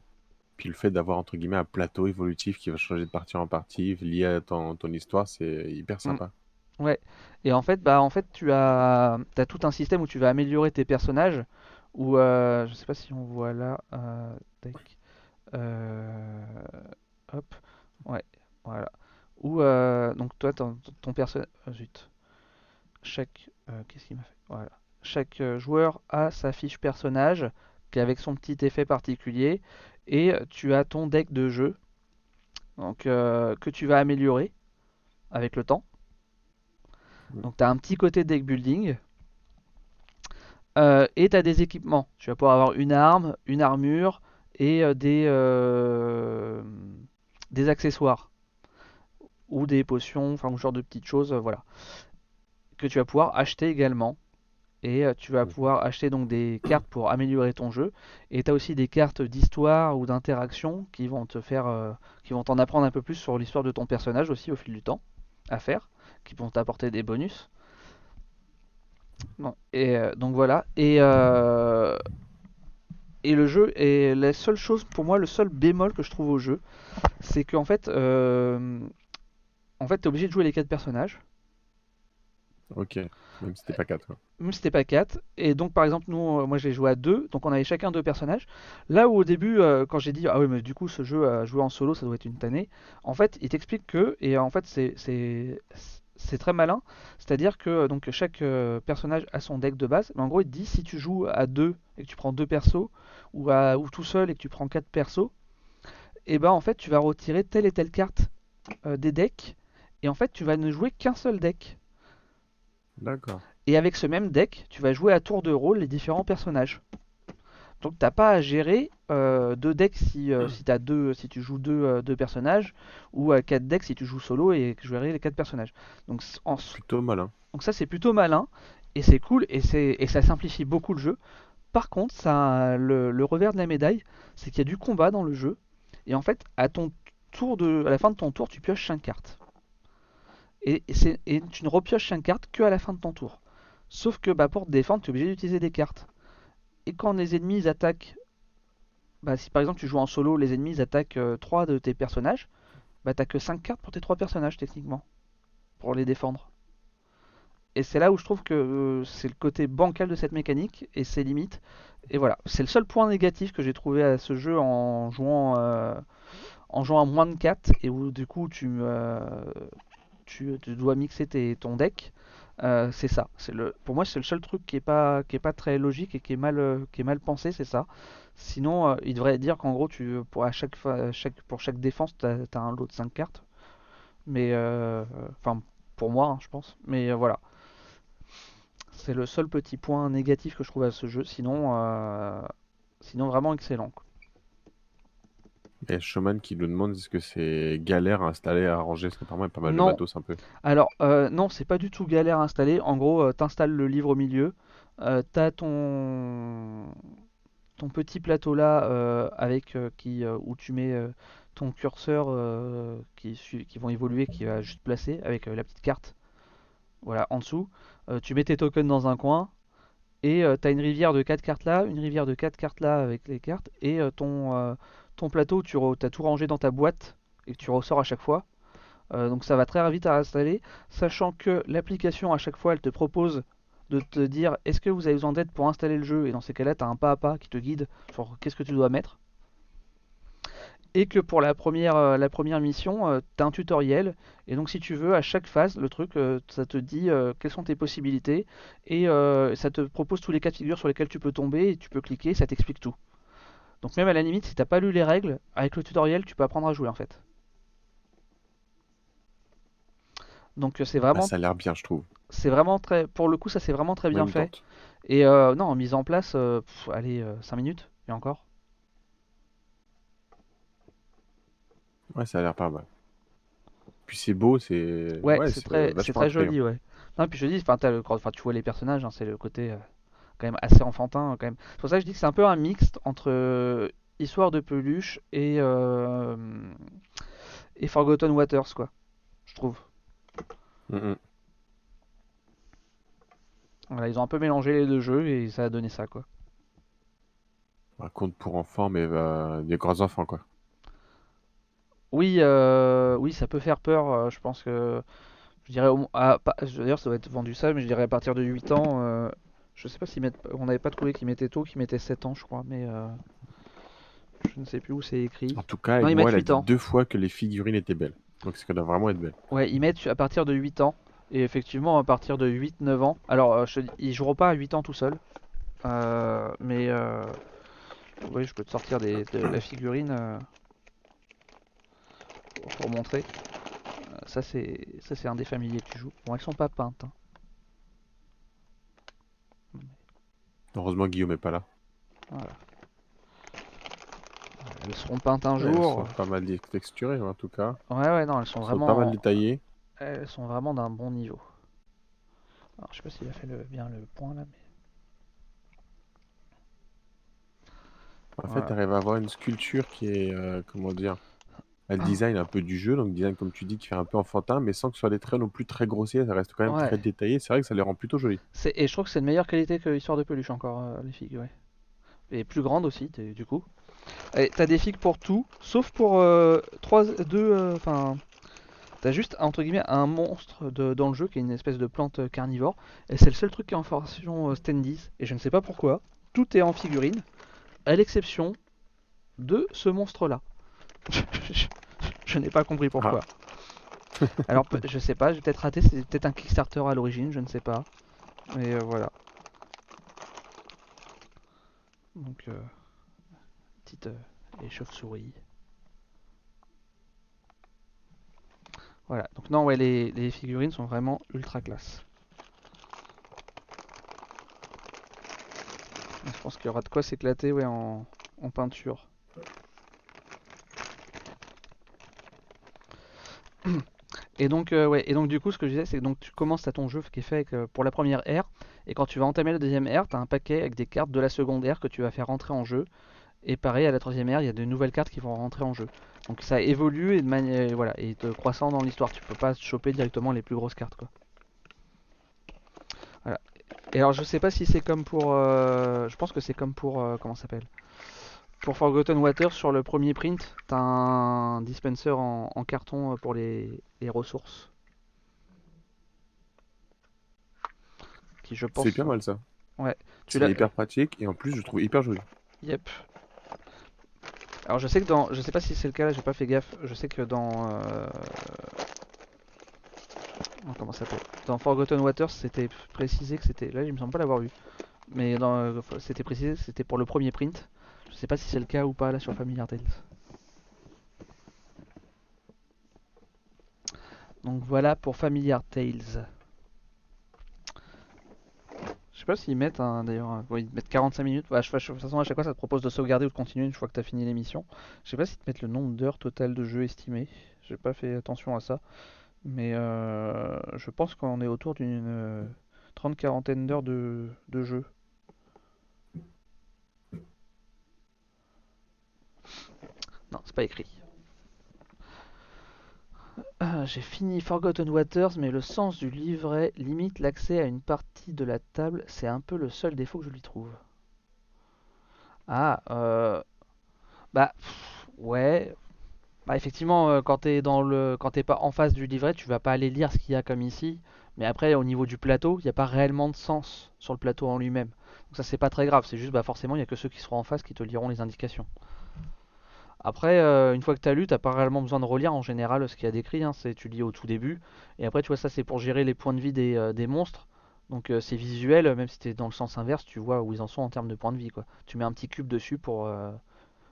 Puis le fait d'avoir entre guillemets un plateau évolutif qui va changer de partie en partie lié à ton, ton histoire, c'est hyper mm. sympa. Ouais. Et en fait, bah en fait, tu as, as tout un système où tu vas améliorer tes personnages. Ou euh, je sais pas si on voit là. Euh, euh, hop. Ouais. Voilà. Ou donc toi, ton, ton personnage. Oh, zut. Chaque. Qu'est-ce qu'il m'a fait? Voilà chaque euh, joueur a sa fiche personnage qui avec son petit effet particulier et tu as ton deck de jeu donc, euh, que tu vas améliorer avec le temps. Donc tu as un petit côté deck building. Euh, et tu as des équipements. Tu vas pouvoir avoir une arme, une armure et des, des accessoires. Ou des potions, enfin un genre de petites choses, voilà. Que tu vas pouvoir acheter également Et tu vas pouvoir acheter donc des cartes pour améliorer ton jeu. Et tu as aussi des cartes d'histoire ou d'interaction qui vont te faire, qui vont t'en apprendre un peu plus sur l'histoire de ton personnage aussi au fil du temps à faire, qui vont t'apporter des bonus. Bon, et donc voilà. Et et le jeu est la seule chose pour moi, le seul bémol que je trouve au jeu, c'est qu'en fait, en fait, t'es obligé de jouer les quatre personnages. Ok, même si c'était pas 4. Même si c'était pas 4. Et donc, par exemple, nous, euh, moi j'ai joué à 2, donc on avait chacun deux personnages. Là où au début, euh, quand j'ai dit, ah oui, mais du coup, ce jeu à jouer en solo, ça doit être une tannée, en fait, il t'explique que, et en fait, c'est. Très malin, c'est-à-dire que donc chaque euh, personnage a son deck de base, mais en gros il te dit si tu joues à 2 et que tu prends deux persos, ou, à, ou tout seul et que tu prends quatre persos, et ben en fait tu vas retirer telle et telle carte des decks, et en fait tu vas ne jouer qu'un seul deck. D'accord. Et avec ce même deck, tu vas jouer à tour de rôle les différents personnages. Donc t'as pas à gérer euh, deux decks si, euh, si, as deux, si tu joues deux, euh, deux personnages, ou à quatre decks si tu joues solo et que gérer les quatre personnages. Donc, en... Plutôt malin. Donc ça c'est plutôt malin, et c'est cool, et, et ça simplifie beaucoup le jeu. Par contre, ça, le, le revers de la médaille, c'est qu'il y a du combat dans le jeu, et en fait, à, ton tour de, à la fin de ton tour, tu pioches 5 cartes et, tu ne repioches 5 cartes que à la fin de ton tour. Sauf que bah, pour te défendre, tu es obligé d'utiliser des cartes. Et quand les ennemis attaquent, bah, si par exemple tu joues en solo, les ennemis attaquent 3 euh, de tes personnages, bah t'as que 5 cartes pour tes 3 personnages techniquement, pour les défendre. Et c'est là où je trouve que euh, c'est le côté bancal de cette mécanique et ses limites. Et voilà, c'est le seul point négatif que j'ai trouvé à ce jeu en jouant, euh, en jouant à moins de 4 et où du coup tu, tu, dois mixer tes, ton deck. Euh, c'est ça. C'est le, pour moi, c'est le seul truc qui est pas, qui est pas très logique et qui est mal, euh, qui est mal pensé, c'est ça. Sinon, euh, il devrait dire qu'en gros, tu, pour, à chaque, chaque, pour chaque défense, tu as, un lot de 5 cartes. Mais, enfin, pour moi, hein, je pense. Mais voilà. C'est le seul petit point négatif que je trouve à ce jeu. Sinon, sinon vraiment excellent. Il a Showman qui nous demande est-ce que c'est galère à installer, à arranger, parce qu'apparemment il y a pas mal de matos un peu. Alors, euh, non, c'est pas du tout galère à installer. En gros, euh, t'installes le livre au milieu, euh, t'as ton ton petit plateau là euh, avec qui où tu mets ton curseur qui, qui vont évoluer, qui va juste placer avec la petite carte. Voilà, en dessous. tu mets tes tokens dans un coin, et tu as une rivière de 4 cartes là, une rivière de 4 cartes là avec les cartes, et ton, ton plateau, tu as tout rangé dans ta boîte et tu ressors à chaque fois. Euh, donc ça va très vite à installer, sachant que l'application à chaque fois elle te propose de te dire est-ce que vous avez besoin d'aide pour installer le jeu? Et dans ces cas-là tu as un pas à pas qui te guide sur qu'est-ce que tu dois mettre. Et que pour la première, euh, mission, euh, tu as un tutoriel. Et donc si tu veux, à chaque phase, le truc, ça te dit quelles sont tes possibilités. Et ça te propose tous les cas de figure sur lesquels tu peux tomber. Et tu peux cliquer, ça t'explique tout. Donc même à la limite, si t'as pas lu les règles, avec le tutoriel, tu peux apprendre à jouer en fait. Donc euh, c'est vraiment. ça a l'air bien, je trouve. C'est vraiment très. Pour le coup, ça c'est vraiment très bien fait. Et euh, non, en mise en place, euh, allez, 5 minutes, et encore. Ouais, ça a l'air pas mal. Puis c'est beau, c'est. Ouais, c'est très, très joli, ouais. Non, puis je dis, enfin, tu vois les personnages, hein, c'est le côté quand même assez enfantin quand même. C'est pour ça que je dis que c'est un peu un mixte entre euh, Histoire de peluche et euh, et Forgotten Waters quoi, je trouve. Voilà, ils ont un peu mélangé les deux jeux et ça a donné ça quoi. Un conte pour enfants mais euh, des grands enfants quoi. Oui, oui, ça peut faire peur. je pense que je dirais, d'ailleurs, ça doit être vendu ça, mais je dirais à partir de 8 ans, je sais pas si on n'avait pas trouvé qu'il mettait tôt, qu'il mettait 7 ans, je crois, mais euh, je ne sais plus où c'est écrit. En tout cas, moi, il a dit deux fois que les figurines étaient belles. Donc ça doit vraiment être belle. Ouais, ils mettent à partir de 8 ans. Et effectivement, à partir de 8-9 ans. Alors, euh, je, ils joueront pas à 8 ans tout seul. Euh, mais oui, je peux te sortir des, de la figurine pour montrer. ça, c'est un des familiers que tu joues. Bon, elles sont pas peintes. Hein. Heureusement, Guillaume est pas là. Voilà. Elles seront peintes un jour. Elles sont pas mal texturées en tout cas. Ouais, ouais, non, elles sont vraiment. Pas mal détaillées. Elles sont vraiment d'un bon niveau. Alors, je sais pas s'il a fait bien le point là, mais. En fait, voilà. tu à avoir une sculpture qui est, euh, comment dire, elle Ah. design un peu du jeu, donc design comme tu dis qui fait un peu enfantin, mais sans que ce soit des traits non plus très grossiers, ça reste quand même Ouais. très détaillé. C'est vrai que ça les rend plutôt jolis. Et je trouve que c'est de meilleure qualité que Histoire de peluche encore, euh, les figues, ouais. Et plus grandes aussi, du coup. Et t'as des figues pour tout, sauf pour euh, trois, deux, euh, enfin... t'as juste, entre guillemets, un monstre de- dans le jeu qui est une espèce de plante euh, carnivore. Et c'est le seul truc qui est en euh, standees. Et je ne sais pas pourquoi. Tout est en figurine, à l'exception de ce monstre-là. Je je n'ai pas compris pourquoi. Alors, pe- je sais pas, j'ai peut-être raté, c'est peut-être un Kickstarter à l'origine, je ne sais pas. Mais euh, voilà. Donc, euh, petite euh, les chauves-souris. Voilà, donc non, ouais, les, les figurines sont vraiment ultra classe. Je pense qu'il y aura de quoi s'éclater ouais, en, en peinture. Et donc, euh, et donc du coup, ce que je disais, c'est que tu commences à ton jeu qui est fait euh, pour la première ère, et quand tu vas entamer la deuxième ère, tu as un paquet avec des cartes de la seconde ère que tu vas faire rentrer en jeu. Et pareil, à la troisième ère, il y a de nouvelles cartes qui vont rentrer en jeu. Donc ça évolue et de manière, voilà, et de croissant dans l'histoire. Tu peux pas choper directement les plus grosses cartes, quoi. Voilà. Et alors, je sais pas si c'est comme pour, euh, je pense que c'est comme pour, comment s'appelle? Pour Forgotten Waters sur le premier print, t'as un dispenser en, en carton euh, pour les, les ressources. Qui je pense. C'est bien mal ça. Ouais. Tu C'est hyper pratique et en plus je trouve hyper joli. Yep. Alors je sais que dans, je sais pas si c'est le cas là, j'ai pas fait gaffe. Je sais que dans, euh... oh, comment ça s'appelle? Dans Forgotten Waters, c'était précisé que c'était, là il me semble pas l'avoir vu, mais dans, euh, c'était précisé que c'était pour le premier print. Je sais pas si c'est le cas ou pas là sur Familiar Tales. Donc voilà pour Familiar Tales. Je sais pas s'ils mettent un d'ailleurs, ils mettent 45 minutes. Bah, de toute façon, à chaque fois, ça te propose de sauvegarder ou de continuer une fois que tu as fini l'émission. Je sais pas s'ils te mettent le nombre d'heures totales de jeu estimé. J'ai pas fait attention à ça. Mais euh, je pense qu'on est autour d'une euh, trente quarantaine d'heures de, de jeu. C'est pas écrit. Ah, J'ai fini Forgotten Waters, mais le sens du livret limite l'accès à une partie de la table. C'est un peu le seul défaut que je lui trouve. Ah, euh... Bah, ouais. Bah, effectivement, euh, quand t'es le... quand t'es pas en face du livret, tu vas pas aller lire ce qu'il y a comme ici. Mais après, au niveau du plateau, il n'y a pas réellement de sens sur le plateau en lui-même. Donc ça, c'est pas très grave. C'est juste, bah, forcément, il y a que ceux qui seront en face qui te liront les indications. Après, euh, une fois que tu as lu, t'as pas réellement besoin de relire en général ce qu'il y a décrit. Hein, c'est tu lis au tout début. Et après, tu vois, ça c'est pour gérer les points de vie des, euh, monstres. Donc euh, c'est visuel, même si tu es dans le sens inverse, tu vois où ils en sont en termes de points de vie. Quoi. Tu mets un petit cube dessus pour.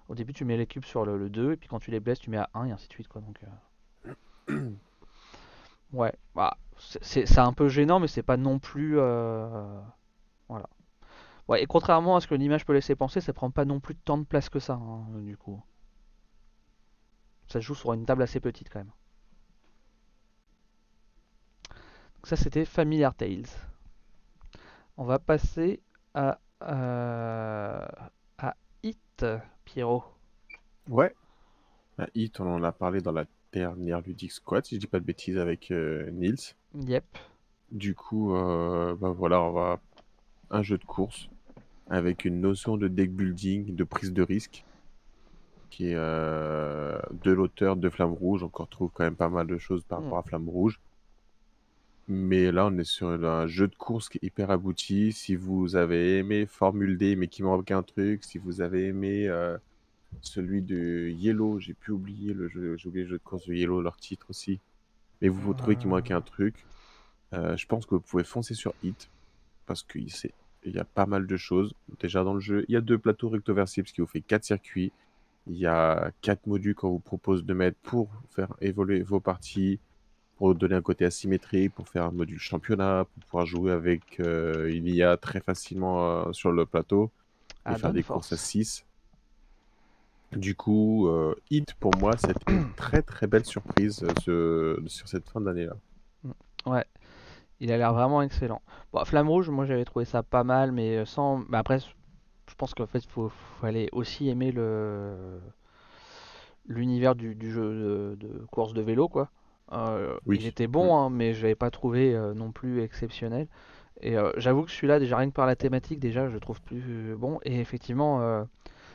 Au début, tu mets les cubes sur le, le 2, et puis quand tu les blesses, tu mets à 1, et ainsi de suite. Quoi. Donc, Ouais, bah, c'est un peu gênant, mais c'est pas non plus. Voilà. Ouais, et contrairement à ce que l'image peut laisser penser, ça prend pas non plus tant de place que ça, hein, du coup. Ça se joue sur une table assez petite quand même. Donc ça c'était Familiar Tales. On va passer à, euh, à Hit, Pierrot. Ouais. Ah, Hit, on en a parlé dans la dernière Ludic Squad, si je dis pas de bêtises, avec euh, Nils. Yep. Du coup, euh, bah voilà, on va un jeu de course avec une notion de deck building, de prise de risque, qui est euh, de l'auteur de Flamme Rouge. On retrouve quand même pas mal de choses par Mm. rapport à Flamme Rouge. Mais là, on est sur un jeu de course qui est hyper abouti. Si vous avez aimé Formule D, mais qui manque un truc, si vous avez aimé euh, celui de Yellow, j'ai pu oublier le jeu, j'ai oublié le jeu de course de Yellow, leur titre aussi. Mais vous vous trouvez qu'il manque un truc, euh, je pense que vous pouvez foncer sur Hit parce qu'il y a pas mal de choses déjà dans le jeu. Il y a deux plateaux rectoversibles, ce qui vous fait quatre circuits. Il y a quatre modules qu'on vous propose de mettre pour faire évoluer vos parties, pour donner un côté asymétrique, pour faire un module championnat, pour pouvoir jouer avec euh, une IA très facilement euh, sur le plateau et Ah, faire des force. courses à 6. Du coup, euh, Hit pour moi, c'est une très très belle surprise euh, ce- sur cette fin d'année-là. Ouais, il a l'air vraiment excellent. Bon, Flamme Rouge, moi j'avais trouvé ça pas mal, mais sans. bah après, je pense qu'en fait, il faut, aller aussi aimer le l'univers du, jeu de, course de vélo, quoi. Euh, il était bon, mm. hein, mais je l'avais pas trouvé euh, non plus exceptionnel. Et euh, j'avoue que celui-là, déjà rien que par la thématique, déjà, je trouve plus bon. Et effectivement,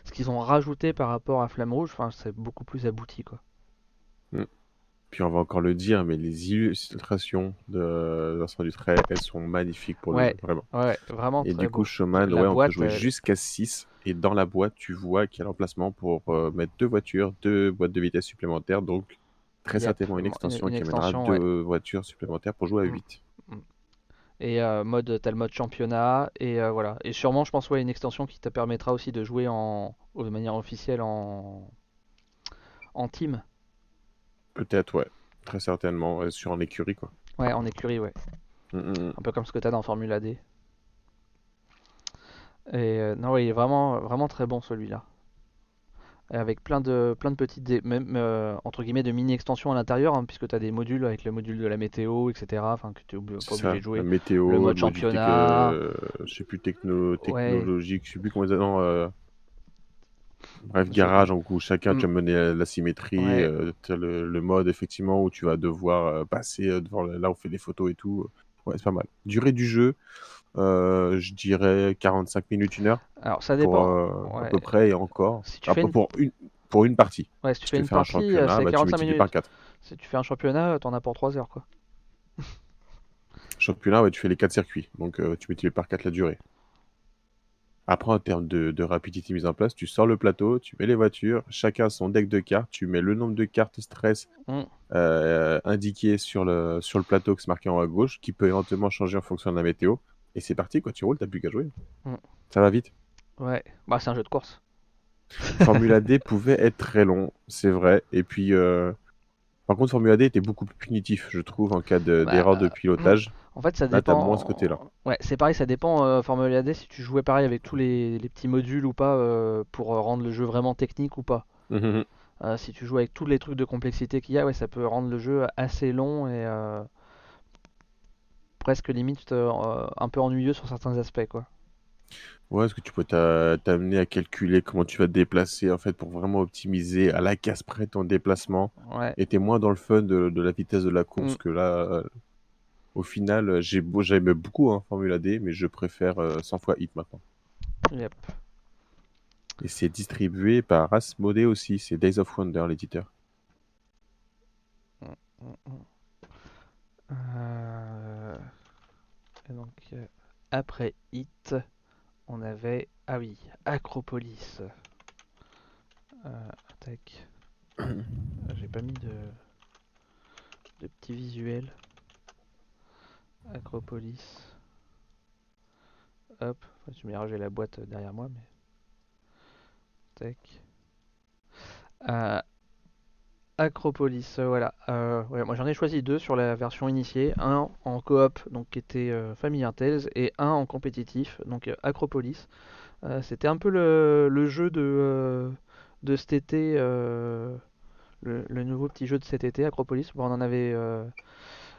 ce qu'ils ont rajouté par rapport à Flamme Rouge, c'est beaucoup plus abouti, quoi. Mm. Puis on va encore le dire, mais les illustrations de Vincent Dutray, elles sont magnifiques pour ouais, le vraiment. Ouais, vraiment. Et du coup, Showman, ouais, on peut jouer jusqu'à 6. Et dans la boîte, tu vois qu'il y a l'emplacement pour euh, mettre deux voitures, deux boîtes de vitesse supplémentaires. Donc, très certainement une extension qui amènera deux voitures supplémentaires pour jouer à 8. Mm. Mm. Et euh, mode, t'as le mode championnat. Et euh, voilà. Et sûrement, je pense, ouais, une extension qui te permettra aussi de jouer en, de manière officielle en, en team. Peut-être, ouais. Très certainement. sur en écurie, quoi. Ouais, en écurie, ouais. Mm, Un peu comme ce que t'as dans Formula D. Et euh, non, il est vraiment, vraiment très bon celui-là. Avec plein de, plein de petites, même euh, entre guillemets, de mini extensions à l'intérieur, hein, puisque tu as des modules avec le module de la météo, etc. Enfin, que tu es pas obligé de jouer. La météo, le mode championnat. Euh, je sais plus, techno, technologique, je sais plus comment ils Bref, garage, en coup, chacun, tu as mm. mené la symétrie. tu as le, mode, effectivement, où tu vas devoir passer devant là, on fait des photos et tout. Ouais, c'est pas mal. Durée du jeu, euh, je dirais 45 minutes, une heure. Alors ça dépend. Euh, à peu près et encore. Si tu fais une... pour, une, pour une partie. Ouais, si tu, fais une partie, euh, c'est 45 bah, minutes. Par 4. Si tu fais un championnat, t'en as pour 3 heures. quoi. championnat, ouais, tu fais les 4 circuits. Donc tu multiplies par 4 la durée. Après, en termes de, de, rapidité mise en place, tu sors le plateau, tu mets les voitures, chacun son deck de cartes, tu mets le nombre de cartes stress mm. indiquées sur le, sur le plateau qui est marqué en haut à gauche, qui peut éventuellement changer en fonction de la météo. Et c'est parti, quoi. Tu roules, t'as plus qu'à jouer. Mm. Ça va vite. Ouais, bah c'est un jeu de course. Formula D pouvait être très long, c'est vrai. Et puis, euh, par contre, Formula D était beaucoup plus punitif, je trouve, en cas bah, d'erreur de, pilotage. En fait, ça dépend. moins ce côté-là. Ouais, c'est pareil, ça dépend. Euh, Formula D, si tu jouais pareil avec tous les, petits modules ou pas, euh, pour rendre le jeu vraiment technique ou pas. Mmh, mmh, mmh. si tu joues avec tous les trucs de complexité qu'il y a, ouais, ça peut rendre le jeu assez long et presque limite euh, un peu ennuyeux sur certains aspects quoi. Ouais, est-ce que tu peux t'amener à calculer comment tu vas te déplacer en fait pour vraiment optimiser à la casse près ton déplacement? Ouais. et t'es moins dans le fun de, la vitesse de la course que là euh, au final j'ai j'aime beaucoup hein, Formula D mais je préfère 100 euh, fois Hit maintenant. Yep. Et c'est distribué par Asmodee aussi, c'est Days of Wonder l'éditeur. Mm, euh... donc, euh, après Hit, on avait. Ah oui, Acropolis. Euh. J'ai pas mis de, de petits visuels. Acropolis. Hop, je vais ranger la boîte derrière moi, mais. Tac. Euh, Acropolis, euh, voilà. Euh, moi j'en ai choisi deux sur la version initiée, un en coop donc qui était euh, Family Tales et un en compétitif donc Acropolis. C'était un peu le, jeu de, de cet été, le, nouveau petit jeu de cet été Acropolis. Bon, on en avait,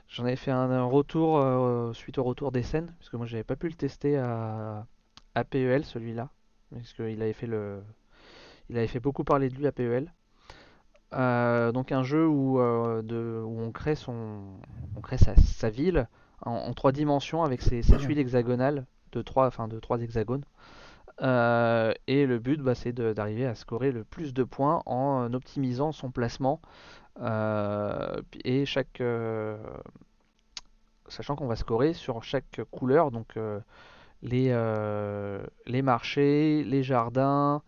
j'en avais fait un, retour suite au retour des scènes parce que moi j'avais pas pu le tester à, à PEL celui-là parce qu'il avait fait le, il avait fait beaucoup parler de lui à PEL. Euh, donc un jeu où, euh, on crée, son, sa, ville en, trois dimensions avec ses, ses tuiles hexagonales de trois, enfin de trois hexagones. Euh, et le but, bah, c'est d'arriver à scorer le plus de points en optimisant son placement. Et chaque, sachant qu'on va scorer sur chaque couleur, donc les, les marchés, les jardins,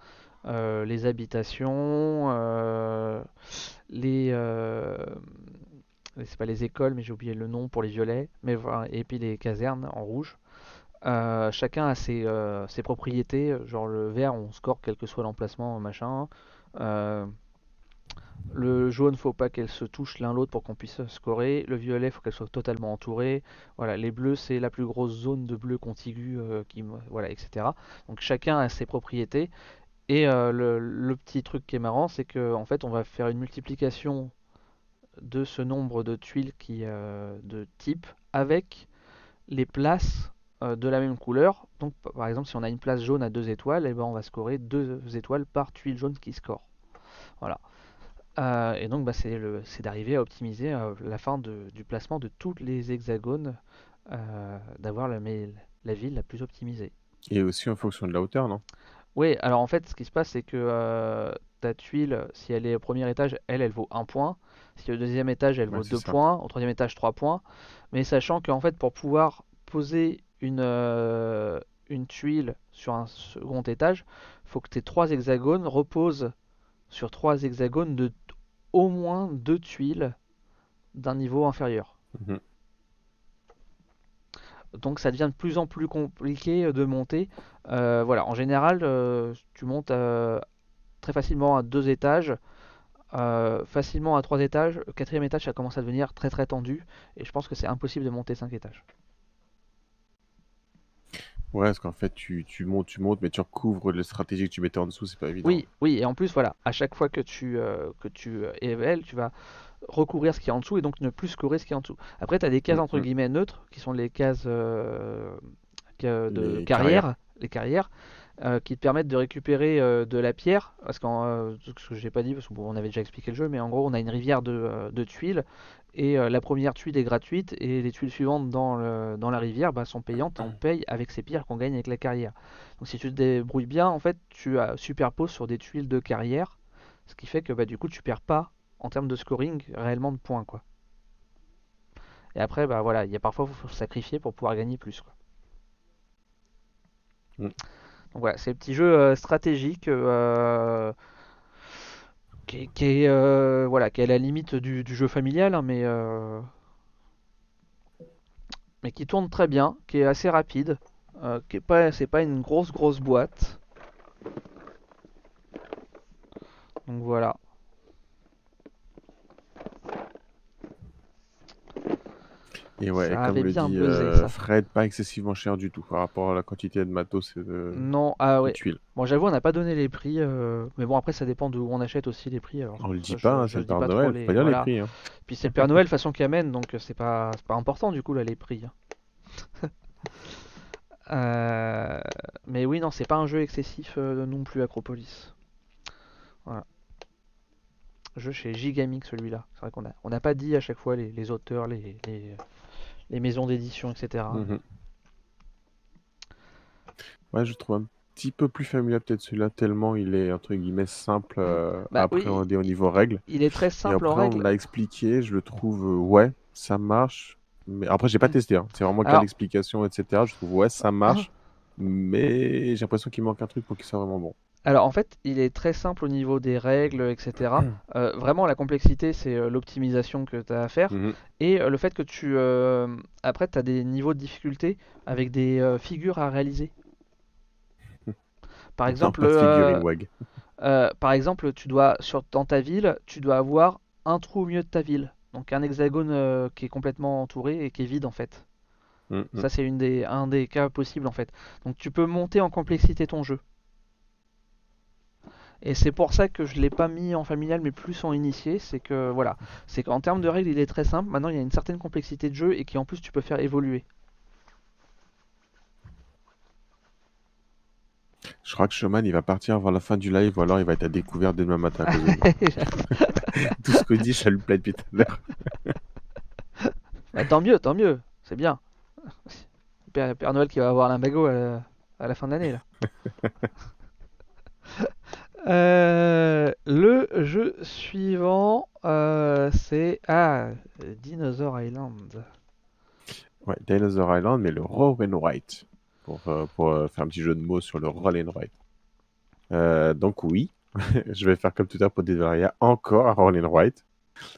euh, les habitations, euh, les, euh, c'est pas les écoles, mais j'ai oublié le nom pour les violets, mais et puis les casernes en rouge. chacun a ses, ses, propriétés, genre le vert on score quel que soit l'emplacement, machin. Le jaune, faut pas qu'elle se touche l'un l'autre pour qu'on puisse scorer. Le violet, faut qu'elle soit totalement entourée. Voilà, les bleus, c'est la plus grosse zone de bleu contigu, qui, voilà, etc. Donc chacun a ses propriétés et euh, le, petit truc qui est marrant, c'est qu'en en fait, on va faire une multiplication de ce nombre de tuiles qui, euh, de type avec les places de la même couleur. Donc par exemple si on a une place jaune à 2 étoiles, et eh ben, on va scorer 2 étoiles par tuile jaune qui score. Voilà. Et donc bah, c'est d'arriver à optimiser la fin du placement de tous les hexagones, d'avoir la, la ville la plus optimisée. Et aussi en fonction de la hauteur, non? Oui, alors en fait ce qui se passe c'est que ta tuile, si elle est au premier étage, elle, elle vaut 1 point. Si au deuxième étage, elle vaut 2 points. Au troisième étage, 3 points. Mais sachant qu'en fait, pour pouvoir poser une, euh, une tuile sur un second étage, il faut que tes 3 hexagones reposent sur 3 hexagones de au moins 2 tuiles d'un niveau inférieur. Mhm. Donc ça devient de plus en plus compliqué de monter. Euh, voilà, en général, euh, tu montes très facilement à deux étages, euh, facilement à trois étages. Le quatrième étage, ça commence à devenir très très tendu. Et je pense que c'est impossible de monter cinq étages. Ouais, parce qu'en fait, tu, montes, tu montes, mais tu recouvres les stratégies que tu mettais en dessous, c'est pas évident. Oui, oui, et en plus, voilà, à chaque fois que tu, euh, que tu euh, tu vas recouvrir ce qui est en dessous et donc ne plus scorer ce qui est en dessous. Après, tu as des cases mm, entre mm. guillemets neutres, qui sont les cases de carrière, carrières. les carrières, euh, qui te permettent de récupérer euh, de la pierre. Parce que euh, ce que j'ai pas dit, parce qu'on avait déjà expliqué le jeu, mais en gros, on a une rivière de, tuiles. Et la première tuile est gratuite et les tuiles suivantes dans, dans la rivière bah, sont payantes. On paye avec ces pierres qu'on gagne avec la carrière. Donc si tu te débrouilles bien, en fait, tu superposes sur des tuiles de carrière. Ce qui fait que bah, du coup, tu perds pas en termes de scoring réellement de points. quoi. Et après, bah voilà, il y a parfois il faut sacrifier pour pouvoir gagner plus. Quoi. Mm. Voilà, c'est un petit jeu euh, stratégique euh, qui, est, euh, voilà, qui est à la limite du, jeu familial, hein, mais, mais qui tourne très bien, qui est assez rapide, qui est pas, c'est pas une grosse grosse boîte. Donc voilà. Et ouais, comme le dit euh, Fred, pas excessivement cher du tout par rapport à la quantité de matos et de, non, ah ouais. tuiles. Bon, j'avoue, on n'a pas donné les prix, euh, mais bon, après, ça dépend d'où on achète aussi les prix. Alors, on le dit pas, hein, c'est le Père Noël, les... pas dire les prix. Hein. Puis c'est le Père Noël façon qui amène, donc c'est pas, pas important du coup là les prix. Hein. euh... Mais oui, non, c'est pas un jeu excessif euh, non plus Acropolis. Voilà. Jeu chez Gigamix celui-là. C'est vrai qu'on a, on n'a pas dit à chaque fois les, les auteurs, les, les les maisons d'édition, etc. Mhm. Ouais, je trouve un petit peu plus familier peut-être celui-là, tellement il est entre guillemets simple euh, à bah appréhender au niveau règles. Il est très simple en règles. On l'a expliqué, je le trouve, euh, ouais, ça marche. Mais après, j'ai pas mm. testé, hein. c'est vraiment qu'à l'explication, etc. Je trouve, ouais, ça marche, mais j'ai l'impression qu'il manque un truc pour qu'il soit vraiment bon. Alors en fait, il est très simple au niveau des règles, etc. Euh, vraiment, la complexité, c'est euh, l'optimisation que tu as à faire. Mhm. Et euh, le fait que tu... après, tu as des niveaux de difficulté avec des figures à réaliser. Par exemple, par exemple, tu dois sur dans ta ville, tu dois avoir un trou au milieu de ta ville, donc un hexagone qui est complètement entouré et qui est vide en fait. Mhm. Ça, c'est une des, un des cas possibles en fait. Donc tu peux monter en complexité ton jeu. Et c'est pour ça que je l'ai pas mis en familial mais plus en initié, c'est que voilà, c'est qu'en termes de règles il est très simple, maintenant il y a une certaine complexité de jeu et qui en plus tu peux faire évoluer. Je crois que Showman il va partir avant la fin du live ou alors il va être à découvert dès demain matin. Tout ce que dit, ça lui plaît depuis tout à l'heure. Bah, tant mieux, tant mieux, c'est bien. Père, Père, Noël qui va avoir l'imbago à, à la fin de l'année là. Euh, le jeu suivant, euh, c'est ah, Dinosaur Island. Ouais, Dinosaur Island, mais le Roll and Write. Pour, euh, pour faire un petit jeu de mots sur le Roll and Write. donc, oui, je vais faire comme tout à l'heure pour déverrouiller encore un Roll and Write.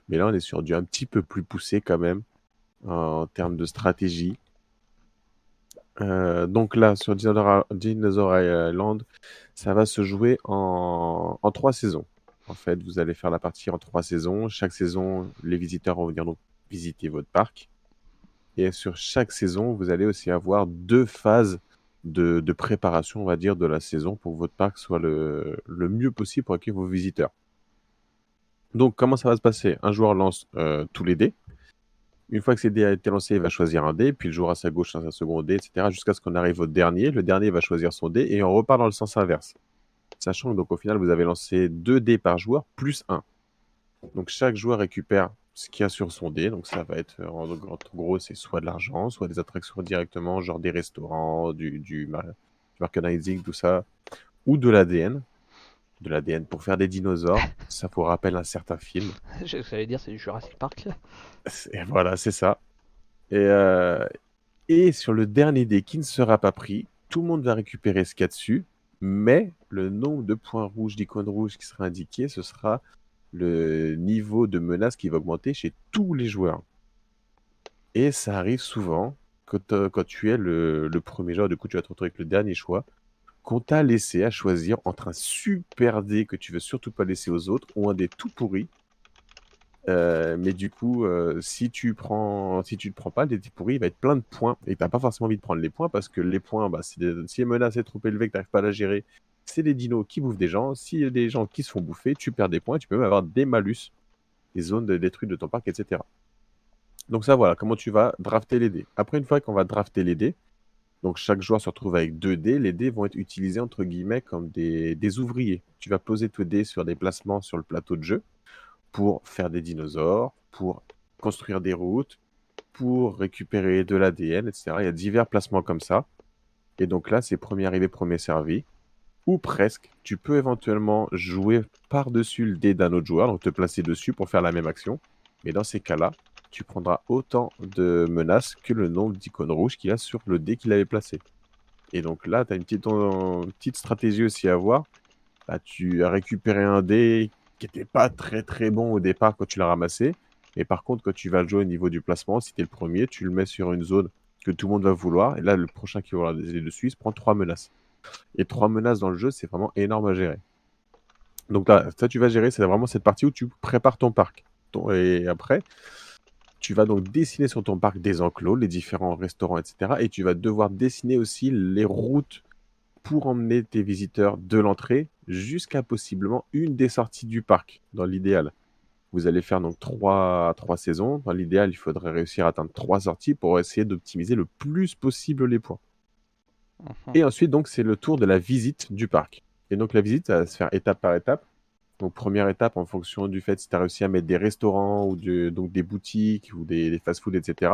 Mais là, on est sur du un petit peu plus poussé quand même en termes de stratégie. Donc là, sur Dinosaur Island, ça va se jouer en, trois saisons. En fait, vous allez faire la partie en trois saisons. Chaque saison, les visiteurs vont venir donc visiter votre parc. Et sur chaque saison, vous allez aussi avoir deux phases de, préparation, on va dire, de la saison pour que votre parc soit le, mieux possible pour accueillir vos visiteurs. Donc, comment ça va se passer? Un joueur lance euh, tous les dés Une fois que ces dés a été lancé, il va choisir un dé, puis le joueur à sa gauche un second dé, etc. Jusqu'à ce qu'on arrive au dernier. Le dernier va choisir son dé et on repart dans le sens inverse. Sachant que donc au final, vous avez lancé deux dés par joueur plus un. Donc chaque joueur récupère ce qu'il y a sur son dé. Donc ça va être, en gros, c'est soit de l'argent, soit des attractions directement, genre des restaurants, du, du, merchandising, tout ça, ou de l'ADN. De l'ADN pour faire des dinosaures. ça vous rappelle un certain film. J'allais dire, c'est du Jurassic Park. Et voilà, c'est ça. Et, euh, et sur le dernier dé qui ne sera pas pris, tout le monde va récupérer ce qu'il y a dessus, mais le nombre de points rouges, d'icônes rouges qui sera indiqué, ce sera le niveau de menace qui va augmenter chez tous les joueurs. Et ça arrive souvent quand, euh, quand tu es le, premier joueur, du coup tu vas te retrouver avec le dernier choix, qu'on t'a laissé à choisir entre un super dé que tu veux surtout pas laisser aux autres ou un dé tout pourri. Euh, mais du coup, euh, si tu prends, si tu ne prends pas le dé pourri, il va être plein de points et tu n'as pas forcément envie de prendre les points parce que les points, bah, si, les, si les menaces sont trop élevées que tu n'arrives pas à la gérer, c'est des dinos qui bouffent des gens. S'il y a des gens qui se font bouffer, tu perds des points. Tu peux même avoir des malus, des zones détruites de ton parc, etc. Donc ça, voilà, comment tu vas drafter les dés. Après, une fois qu'on va drafter les dés, donc chaque joueur se retrouve avec deux dés. Les dés vont être utilisés entre guillemets comme des, des ouvriers. Tu vas poser tes dés sur des placements sur le plateau de jeu pour faire des dinosaures, pour construire des routes, pour récupérer de l'ADN, etc. Il y a divers placements comme ça. Et donc là, c'est premier arrivé, premier servi ou presque, tu peux éventuellement jouer par-dessus le dé d'un autre joueur, donc te placer dessus pour faire la même action. Mais dans ces cas-là, tu prendras autant de menaces que le nombre d'icônes rouges qu'il a sur le dé qu'il avait placé. Et donc là, tu as une petite, petite, stratégie aussi à voir. Là, tu as récupéré un dé qui n'était pas très très bon au départ quand tu l'as ramassé. Mais par contre, quand tu vas le jouer au niveau du placement, si tu es le premier, tu le mets sur une zone que tout le monde va vouloir. Et là, le prochain qui va des dessus, il se prend trois menaces. Et trois menaces dans le jeu, c'est vraiment énorme à gérer. Donc là, ça, tu vas gérer, c'est vraiment cette partie où tu prépares ton parc. Et après, tu vas donc dessiner sur ton parc des enclos, les différents restaurants, etc. Et tu vas devoir dessiner aussi les routes pour emmener tes visiteurs de l'entrée jusqu'à possiblement une des sorties du parc, dans l'idéal. Vous allez faire donc trois, trois saisons. Dans l'idéal, il faudrait réussir à atteindre trois sorties pour essayer d'optimiser le plus possible les points. Mhm. Et ensuite, donc, c'est le tour de la visite du parc. Et donc, la visite, ça va se faire étape par étape. Donc, première étape, en fonction du fait si tu as réussi à mettre des restaurants ou donc des boutiques ou des, fast-food, etc.,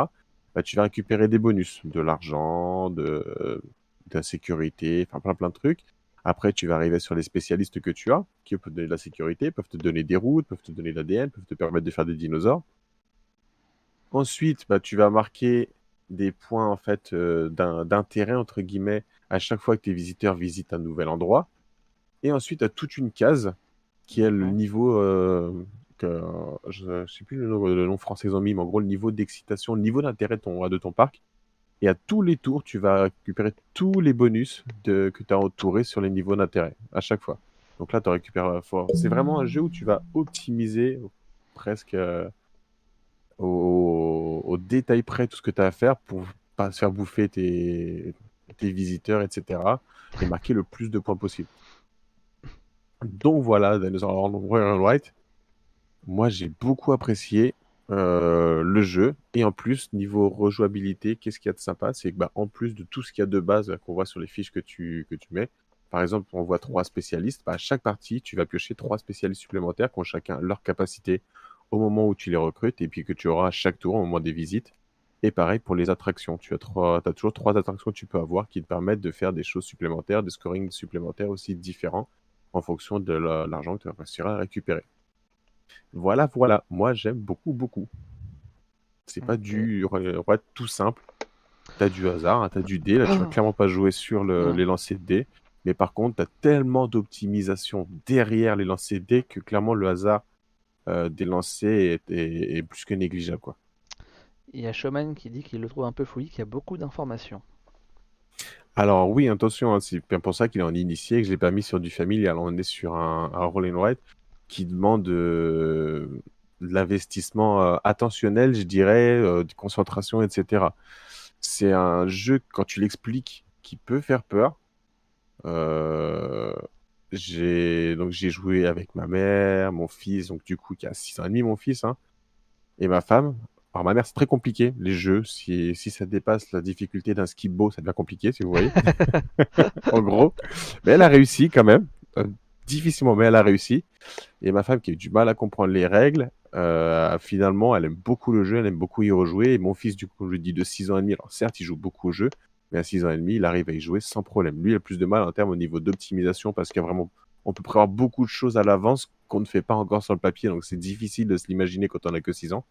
bah, tu vas récupérer des bonus, de l'argent, de, la sécurité, enfin plein plein de trucs. Après, tu vas arriver sur les spécialistes que tu as, qui peuvent te donner de la sécurité, peuvent te donner des routes, peuvent te donner l'ADN, peuvent te permettre de faire des dinosaures. Ensuite, bah, tu vas marquer des points en fait euh, d'intérêt entre guillemets à chaque fois que tes visiteurs visitent un nouvel endroit. Et ensuite, à toute une case qui est le niveau euh, que je ne sais plus le nom, le nom français en mais en gros le niveau d'excitation, le niveau d'intérêt de ton, de ton parc. Et à tous les tours, tu vas récupérer tous les bonus de, que tu as entourés sur les niveaux d'intérêt, à chaque fois. Donc là, tu récupères. C'est vraiment un jeu où tu vas optimiser presque euh, au, détail près tout ce que tu as à faire pour pas se faire bouffer tes, tes visiteurs, etc. Et marquer le plus de points possible. Donc voilà, Dinosaur Royal White. Moi, j'ai beaucoup apprécié euh, le jeu. Et en plus, niveau rejouabilité, qu'est-ce qu'il y a de sympa? C'est que, bah, en plus de tout ce qu'il y a de base qu'on voit sur les fiches que tu, que tu mets, par exemple, on voit trois spécialistes. Bah, à chaque partie, tu vas piocher trois spécialistes supplémentaires qui ont chacun leur capacité au moment où tu les recrutes et puis que tu auras à chaque tour au moment des visites. Et pareil pour les attractions. Tu as, trois, as toujours trois attractions que tu peux avoir qui te permettent de faire des choses supplémentaires, des scorings supplémentaires aussi différents en fonction de l'argent que tu vas réussir à récupérer. Voilà, voilà. Moi, j'aime beaucoup, beaucoup. C'est pas du tout simple. Tu as du hasard, hein, tu as du dé. Là, tu vas oh. clairement pas jouer sur les lancers de dés. Mais par contre, tu as tellement d'optimisation derrière les lancers de dés que clairement, le hasard euh, des lancers est, plus que négligeable. Quoi. Il y a Showman qui dit qu'il le trouve un peu fouillis, qu'il y a beaucoup d'informations. Alors oui, attention, hein, c'est bien pour ça qu'il est en initié, que je l'ai pas mis sur du familial. On est sur un, un roll and qui demande euh, de l'investissement euh, attentionnel, je dirais, de concentration, etc. C'est un jeu, quand tu l'expliques, qui peut faire peur. J'ai donc j'ai joué avec ma mère, mon fils, donc du coup qui a 6 ans et demi mon fils, hein, et ma femme. Par ma mère. C'est très compliqué, les jeux. Si, si ça dépasse la difficulté d'un skibo, ça devient compliqué, si vous voyez. en gros. Mais elle a réussi quand même. Euh, difficilement, mais elle a réussi. Et ma femme, qui a eu du mal à comprendre les règles, euh, finalement, elle aime beaucoup le jeu, elle aime beaucoup y rejouer. Et mon fils, du coup, je lui dis de 6 ans et demi, alors certes, il joue beaucoup au jeu, mais à 6 ans et demi, il arrive à y jouer sans problème. Lui, il a plus de mal en termes au niveau d'optimisation parce qu'il y a vraiment, on peut prévoir beaucoup de choses à l'avance qu'on ne fait pas encore sur le papier, donc c'est difficile de se l'imaginer quand on a que 6 ans.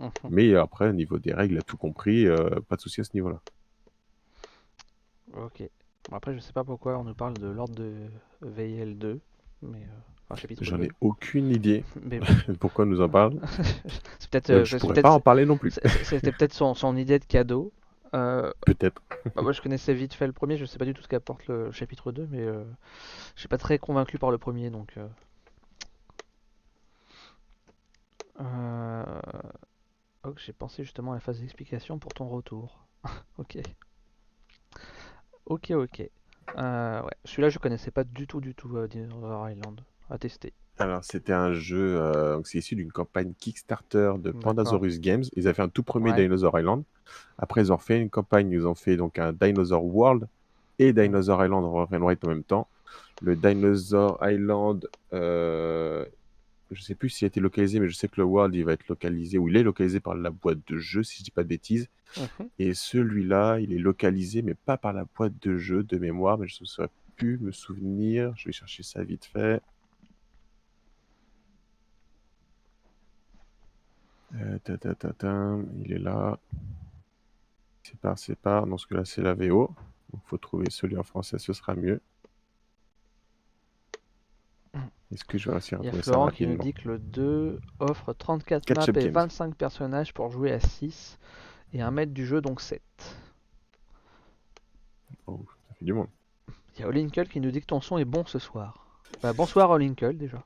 Mhm. Mais après, au niveau des règles, a tout compris, euh, pas de souci à ce niveau-là. Ok. Bon, après, je sais pas pourquoi on nous parle de l'ordre de VL2, mais. Euh... J'en ai aucune idée. Pourquoi on nous en parle c'est peut-être. Euh, je pourrais pas en parler non plus. C'était peut-être son, son, idée de cadeau. Euh, peut-être. Bah, moi, je connaissais vite fait le premier. Je sais pas du tout ce qu'apporte le chapitre 2, mais euh, je suis pas très convaincu par le premier, donc. Oh, j'ai pensé justement à la phase d'explication pour ton retour. ok. Ok, ok. ouais. Celui-là, je connaissais pas du tout, du tout Dinosaur Island à tester Alors, c'était un jeu, euh, c'est issu d'une campagne Kickstarter de Pandasaurus Games. Ils avaient fait un tout premier Dinosaur Island. Après, ils ont fait une campagne, ils ont fait donc un Dinosaur World et Dinosaur Island en même temps. Le Dinosaur Island, euh, je sais plus s'il a été localisé, mais je sais que le World, il va être localisé, ou il est localisé par la boîte de jeu, si je dis pas de bêtises. Mhm. Et celui-là, il est localisé, mais pas par la boîte de jeu de mémoire, mais je ne saurais plus me souvenir. Je vais chercher ça vite fait. Euh, il est là. C'est pas, c'est pas. Dans ce cas-là, c'est la VO. Il faut trouver celui en français, ce sera mieux. Est-ce que je vais réussir à trouver ça Florent qui nous dit que le 2 offre 34 maps et 25 personnages pour jouer à 6 et un mètre du jeu donc 7. Oh, ça fait du monde. Il y a Olinkle qui nous dit que ton son est bon ce soir. Bah, bonsoir Olinkle déjà.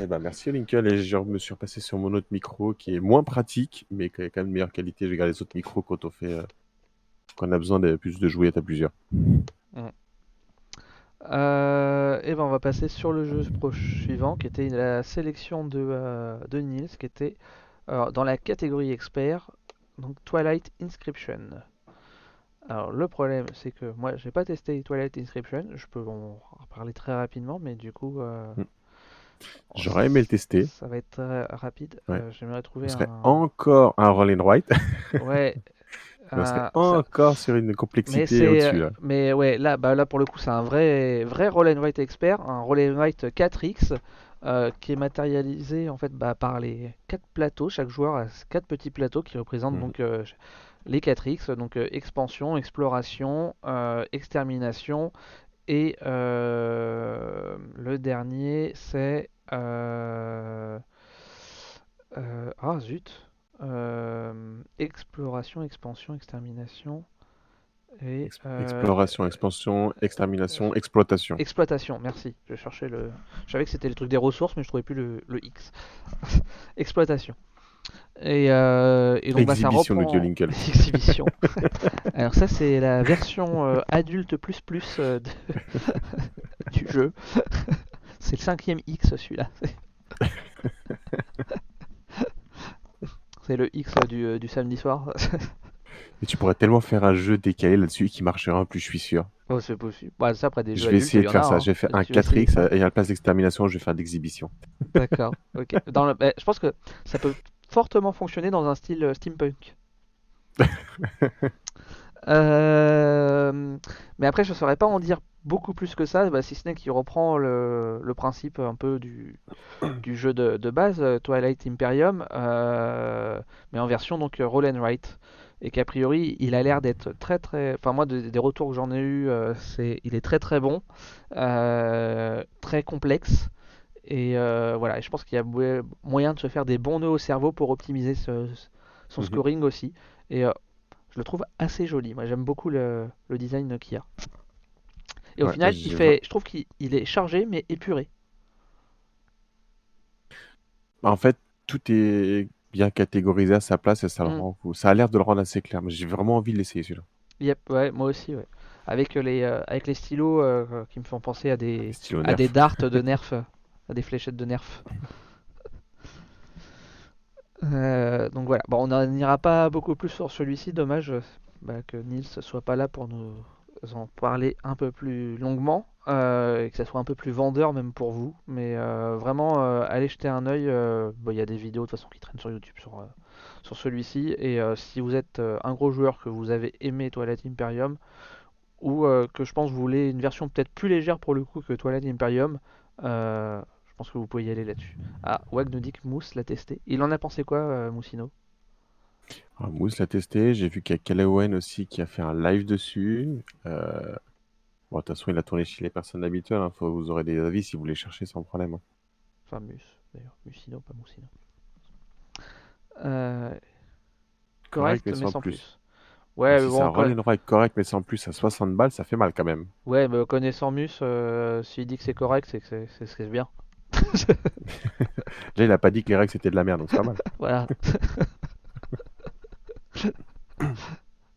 Eh ben, merci Lincoln. Et je me suis repassé sur mon autre micro qui est moins pratique, mais qui a quand même de meilleure qualité. Je regarde les autres micros quand on fait. Euh, quand on a besoin de plus de jouer à plusieurs. Euh, et ben on va passer sur le jeu suivant qui était la sélection de, euh, de Nils qui était dans la catégorie expert donc Twilight Inscription. Alors le problème c'est que moi j'ai pas testé Twilight Inscription, je peux en parler très rapidement mais du coup mm. J'aurais aimé le tester. Ça va être très rapide. Euh, j'aimerais trouver serait encore un Roll and White. ouais. On serait euh, encore sur une complexité au-dessus. Là. Mais ouais, là, bah, là pour le coup, c'est un vrai, vrai Roll and White expert, un Roll and White 4X. Euh, qui est matérialisé en fait bah, par les 4 plateaux. Chaque joueur a 4 petits plateaux qui représentent mhm. donc les 4X, donc expansion, exploration, extermination et euh, le dernier, c'est... Euh, euh, ah zut Exploration, expansion, extermination. Et, Exploration, expansion, extermination, exploitation. Exploitation, merci. Je cherchais le. Je savais que c'était le truc des ressources, mais je trouvais plus le, le X. exploitation. Et, euh, et donc bah, ça reprend... Exhibition. Alors ça c'est la version euh, adulte plus plus euh, du jeu. c'est le cinquième X celui-là. C'est le X du, du samedi soir. Et tu pourrais tellement faire un jeu décalé là-dessus qui marchera plus, je suis sûr. Oh, c'est possible. Bah, ça, après des je vais essayer de faire ça. Hein. Je vais faire un 4X et à la place d'extermination, je vais faire d'exhibition. D'accord. Ok. Dans le... Bah, je pense que ça peut fortement fonctionné dans un style euh, steampunk. Euh, mais après, je ne saurais pas en dire beaucoup plus que ça, bah, si ce n'est qu'il reprend le, principe un peu du, du jeu de, base, euh, Twilight Imperium, mais en version donc roll and write. Et qu'a priori, il a l'air d'être très très. Enfin, moi, des retours que j'en ai eu, c'est il est très très bon, très complexe. Et euh, voilà, je pense qu'il y a moyen de se faire des bons nœuds au cerveau pour optimiser son mhm. scoring aussi. Et euh, je le trouve assez joli. Moi, j'aime beaucoup le, design qu'il y a. Et au final, il fait, je trouve qu'il est chargé mais épuré. Bah, en fait, tout est bien catégorisé à sa place et ça, mm. ça a l'air de le rendre assez clair. Mais j'ai vraiment envie de l'essayer celui-là. Yep, ouais, moi aussi, ouais. Avec les, euh, avec les stylos qui me font penser à des, à des darts de nerf des fléchettes de nerf. Donc voilà, bon, on n'ira pas beaucoup plus sur celui-ci, dommage bah, que Nils soit pas là pour nous en parler un peu plus longuement et que ça soit un peu plus vendeur même pour vous. Mais vraiment, allez jeter un oeil. Il y a des vidéos de toute façon qui traînent sur YouTube sur, sur celui-ci. Et si vous êtes un gros joueur que vous avez aimé Twilight Imperium, ou que je pense vous voulez une version peut-être plus légère pour le coup que Twilight Imperium, pense que vous pouvez y aller là-dessus. Ah, Wag nous dit que Mousse l'a testé. Il en a pensé quoi, Moussino? Ah, Mousse l'a testé, j'ai vu qu'il y a Calawen aussi qui a fait un live dessus. Euh, bon, de toute façon, il a tourné chez les personnes habituelles. Hein. vous aurez des avis si vous voulez chercher sans problème. Hein. Enfin, Mus, d'ailleurs. Musino, pas Moussino. Euh, correct, mais sans, plus. Ouais, si bon, c'est un correct, mais sans plus, à 60 balles, ça fait mal quand même. Ouais, mais connaissant Mus, euh, s'il dit que c'est correct, c'est que c'est bien. Déjà, il a pas dit que les règles c'était de la merde, donc c'est pas mal. voilà.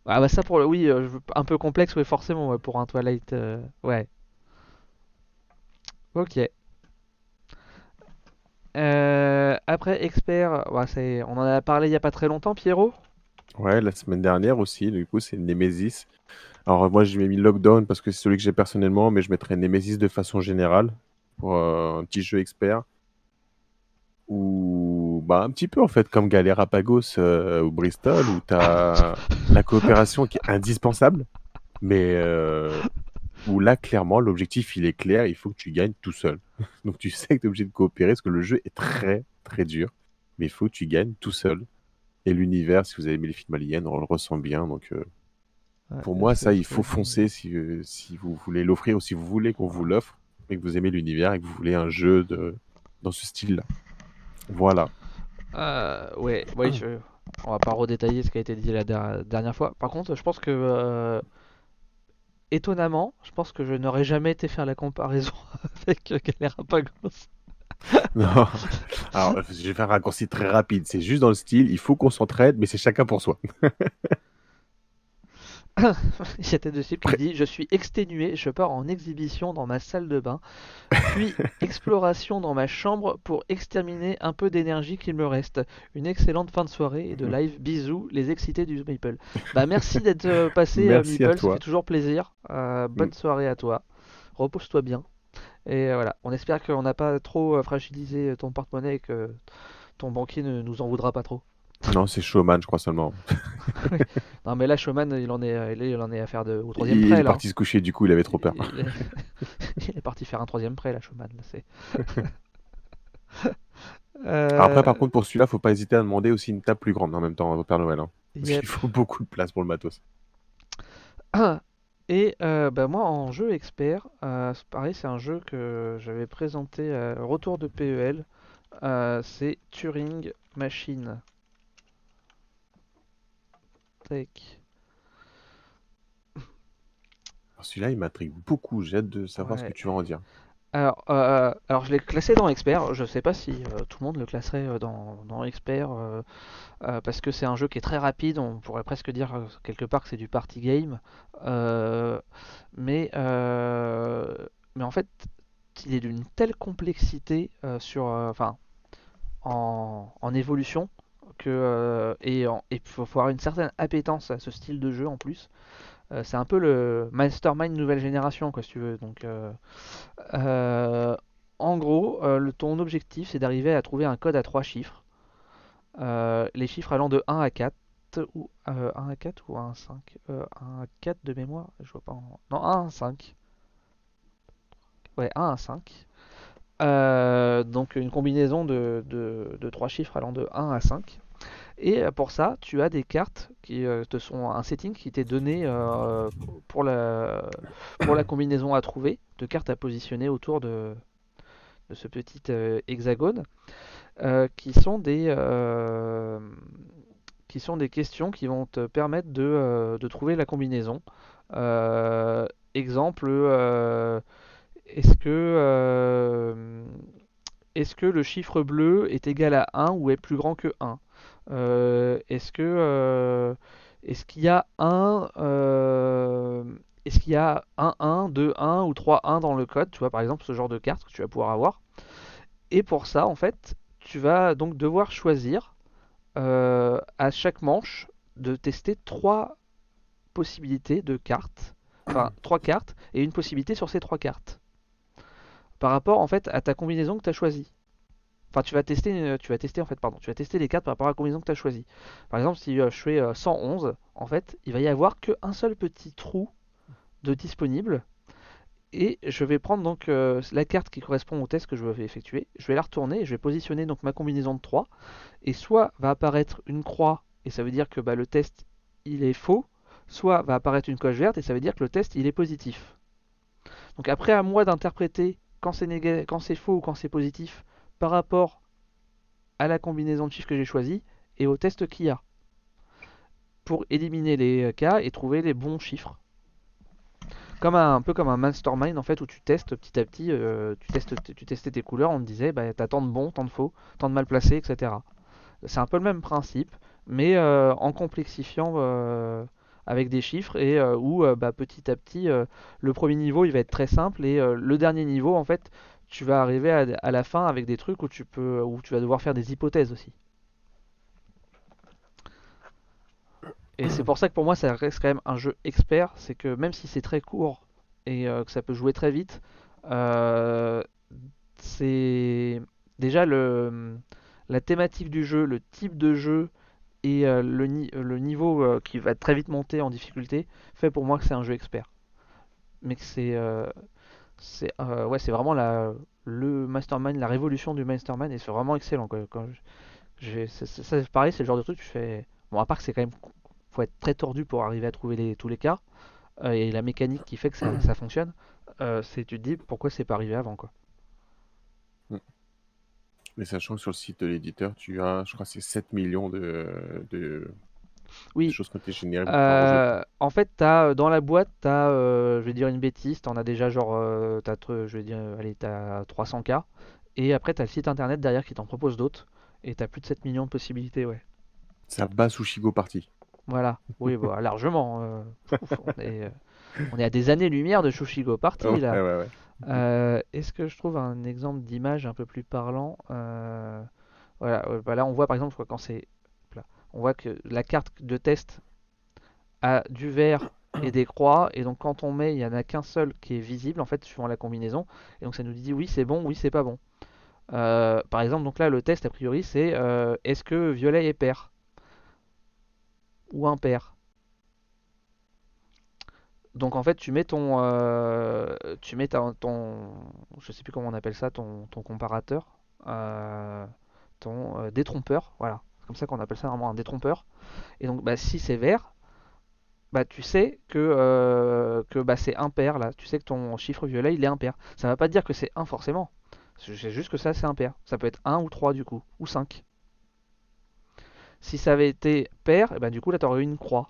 ah bah ça pour le oui, euh, un peu complexe, oui forcément pour un Twilight, euh, ouais. Ok. Euh, après expert, c'est, on en a parlé il y a pas très longtemps, Pierrot? Ouais, la semaine dernière aussi. Du coup, c'est Nemesis. Alors moi, j'ai mis Lockdown parce que c'est celui que j'ai personnellement, mais je mettrais Nemesis de façon générale pour un petit jeu expert. Ou bah, un petit peu en fait comme Galerapagos euh, ou Bristol, où tu as la coopération qui est indispensable, mais euh, où là, clairement, l'objectif il est clair, il faut que tu gagnes tout seul. Donc tu sais que tu es obligé de coopérer parce que le jeu est très très dur, mais il faut que tu gagnes tout seul. Et l'univers, si vous avez aimé les films aliens, on le ressent bien. Donc euh, pour moi, ça, il faut foncer si, si vous voulez l'offrir ou si vous voulez qu'on vous l'offre et que vous aimez l'univers et que vous voulez un jeu de... dans ce style-là. Voilà. Euh, ouais, oui, je... on va pas redétailler ce qui a été dit la dernière fois. Par contre, je pense que euh, étonnamment, je pense que je n'aurais jamais été faire la comparaison avec Galerapagos. non, alors je vais faire un raccourci très rapide. C'est juste dans le style, il faut qu'on s'entraide, mais c'est chacun pour soi. Il y a de qui dit Je suis exténué, je pars en exhibition dans ma salle de bain, puis exploration dans ma chambre pour exterminer un peu d'énergie qu'il me reste. Une excellente fin de soirée et de live. Bisous, les excités du Maple. Bah, merci d'être euh, passé, euh, Maple, ça fait toujours plaisir. Euh, bonne mm. soirée à toi. Repose-toi bien. Et voilà, on espère qu'on n'a pas trop fragilisé ton porte-monnaie et que ton banquier ne nous en voudra pas trop. Non, c'est Showman, je crois seulement. non, mais là, Showman, il en est, il en est à faire de, au troisième il, prêt. Il est parti se coucher, du coup, il avait trop peur. Il, est... parti faire un troisième prêt, là, Showman. c'est... Après, par contre, pour celui-là, faut pas hésiter à demander aussi une table plus grande en même temps au Père Noël. Hein. Parce qu'il faut beaucoup de place pour le matos. Et euh, bah, moi, en jeu expert, euh, pareil, c'est un jeu que j'avais présenté à Retour de PEL. Euh, c'est Turing Machine. Celui-là, il m'intrigue beaucoup. J'ai hâte de savoir ce que tu vas en dire. Alors, euh, alors je l'ai classé dans expert. Je sais pas si euh, tout le monde le classerait euh, dans, dans expert parce que c'est un jeu qui est très rapide. On pourrait presque dire quelque part que c'est du party game. mais, mais en fait, il est d'une telle complexité sur, enfin, en, en évolution euh, et il faut avoir une certaine appétence à ce style de jeu en plus. Euh, c'est un peu le mastermind nouvelle génération, quoi, si tu veux. Donc, euh, en gros, ton objectif, c'est d'arriver à trouver un code à trois chiffres. les chiffres allant de 1 à 4 ou 1 à 4 ou 1 à 5 1 à 4 de mémoire, je vois pas Non, 1 à 5. Ouais, 1 à 5. donc une combinaison de, de 3 chiffres allant de 1 à 5. Et euh, pour ça, tu as des cartes qui euh, te sont un setting qui t'est donné euh, pour, la, combinaison à trouver, de cartes à positionner autour de, ce petit hexagone, qui sont des questions qui vont te permettre de, trouver la combinaison. exemple, est-ce que est-ce que le chiffre bleu est égal à 1 ou est plus grand que 1 euh, est-ce que euh, est-ce qu'il y a un euh, est-ce qu'il y a un 1, 2 1 ou 3 1 dans le code, tu vois par exemple ce genre de carte que tu vas pouvoir avoir. Et pour ça en fait, tu vas donc devoir choisir à chaque manche de tester trois possibilités de cartes, enfin trois cartes et une possibilité sur ces trois cartes. Par rapport en fait à ta combinaison que tu as choisie. Enfin, tu vas tester, tu vas tester en fait, pardon, tu vas tester les cartes par rapport à la combinaison que tu as choisie. Par exemple, si je fais 111, en fait, il va y avoir qu'un seul petit trou de disponible et je vais prendre donc euh, la carte qui correspond au test que je vais effectuer, je vais la retourner et je vais positionner donc ma combinaison de 3 et soit va apparaître une croix et ça veut dire que bah, le test il est faux, soit va apparaître une coche verte et ça veut dire que le test il est positif. Donc après à moi d'interpréter quand c'est faux ou quand c'est positif par rapport à la combinaison de chiffres que j'ai choisi et au test qu'il y a pour éliminer les cas et trouver les bons chiffres comme un, peu comme un mastermind en fait où tu testes petit à petit, euh, tu, testes, testais tes couleurs, on te disait bah, t'as tant de bons, tant de faux, tant de mal placés, etc. C'est un peu le même principe, mais euh, en complexifiant euh, avec des chiffres et où bah, petit à petit le premier niveau il va être très simple et le dernier niveau en fait tu vas arriver à, la fin avec des trucs où tu peux où tu vas devoir faire des hypothèses aussi. Et c'est pour ça que pour moi ça reste quand même un jeu expert, c'est que même si c'est très court et euh, que ça peut jouer très vite, euh, c'est déjà le, la thématique du jeu, le type de jeu et euh, le, le, niveau qui va très vite monter en difficulté fait pour moi que c'est un jeu expert. Mais que c'est c'est ouais, c'est vraiment la, le mastermind, la révolution du mastermind et c'est vraiment excellent. Quoi. Quand ça, pareil, c'est le genre de truc que je fais. Bon, à part que c'est quand même faut être très tordu pour arriver à trouver les, tous les cas. Euh, et la mécanique qui fait que ça, ça fonctionne, euh, c'est tu te dis pourquoi c'est pas arrivé avant quoi. Mais sachant que sur le site de l'éditeur, tu as, je crois, c'est 7 millions de, de, oui. choses qui ont été générées. Euh, en fait, as, dans la boîte, tu as, je vais dire une bêtise, tu en as déjà genre, as, je vais dire, allez, as 300 cas. Et après, tu as le site internet derrière qui t'en propose d'autres. Et tu as plus de 7 millions de possibilités, ouais. C'est à bas Sushigo Party. Voilà, oui, bah, largement. Euh, euh, on, est, à des années-lumière de Shushigo Party là. Euh, est-ce que je trouve un exemple d'image un peu plus parlant Voilà, bah, là on voit par exemple quand c'est. On voit que la carte de test a du vert et des croix, et donc quand on met, il n'y en a qu'un seul qui est visible en fait, suivant la combinaison, et donc ça nous dit oui c'est bon, oui c'est pas bon. par exemple, donc là le test a priori c'est est-ce que violet est pair ou impair? Donc en fait, tu mets ton, euh, tu mets ton, je sais plus comment on appelle ça, ton, ton comparateur, euh, ton euh, détrompeur, voilà, comme ça qu'on appelle ça normalement un détrompeur. Et donc bah, si c'est vert, bah tu sais que, que bah, c'est impair là, tu sais que ton chiffre violet il est impair. Ça ne va pas dire que c'est 1 forcément, c'est juste que ça c'est impair. Ça peut être 1 ou 3 du coup, ou 5. Si ça avait été pair, et eh ben du coup là tu aurais eu une croix.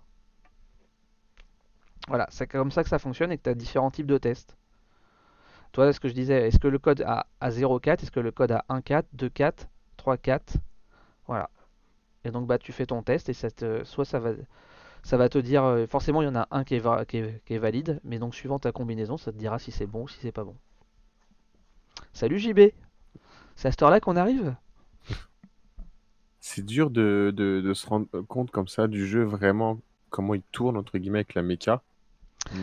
Voilà, c'est comme ça que ça fonctionne et que tu as différents types de tests. Toi, ce que je disais, est-ce que le code a, a 0,4 Est-ce que le code a 1,4, 2,4, 3,4 Voilà. Et donc bah tu fais ton test et ça soit ça va, ça va te dire, euh, forcément il y en a un qui est, qui, est, valide, mais donc suivant ta combinaison, ça te dira si c'est bon ou si c'est pas bon. Salut JB C'est à cette heure-là qu'on arrive? C'est dur de, de, se rendre compte comme ça du jeu, vraiment, comment il tourne, entre guillemets, avec la méca.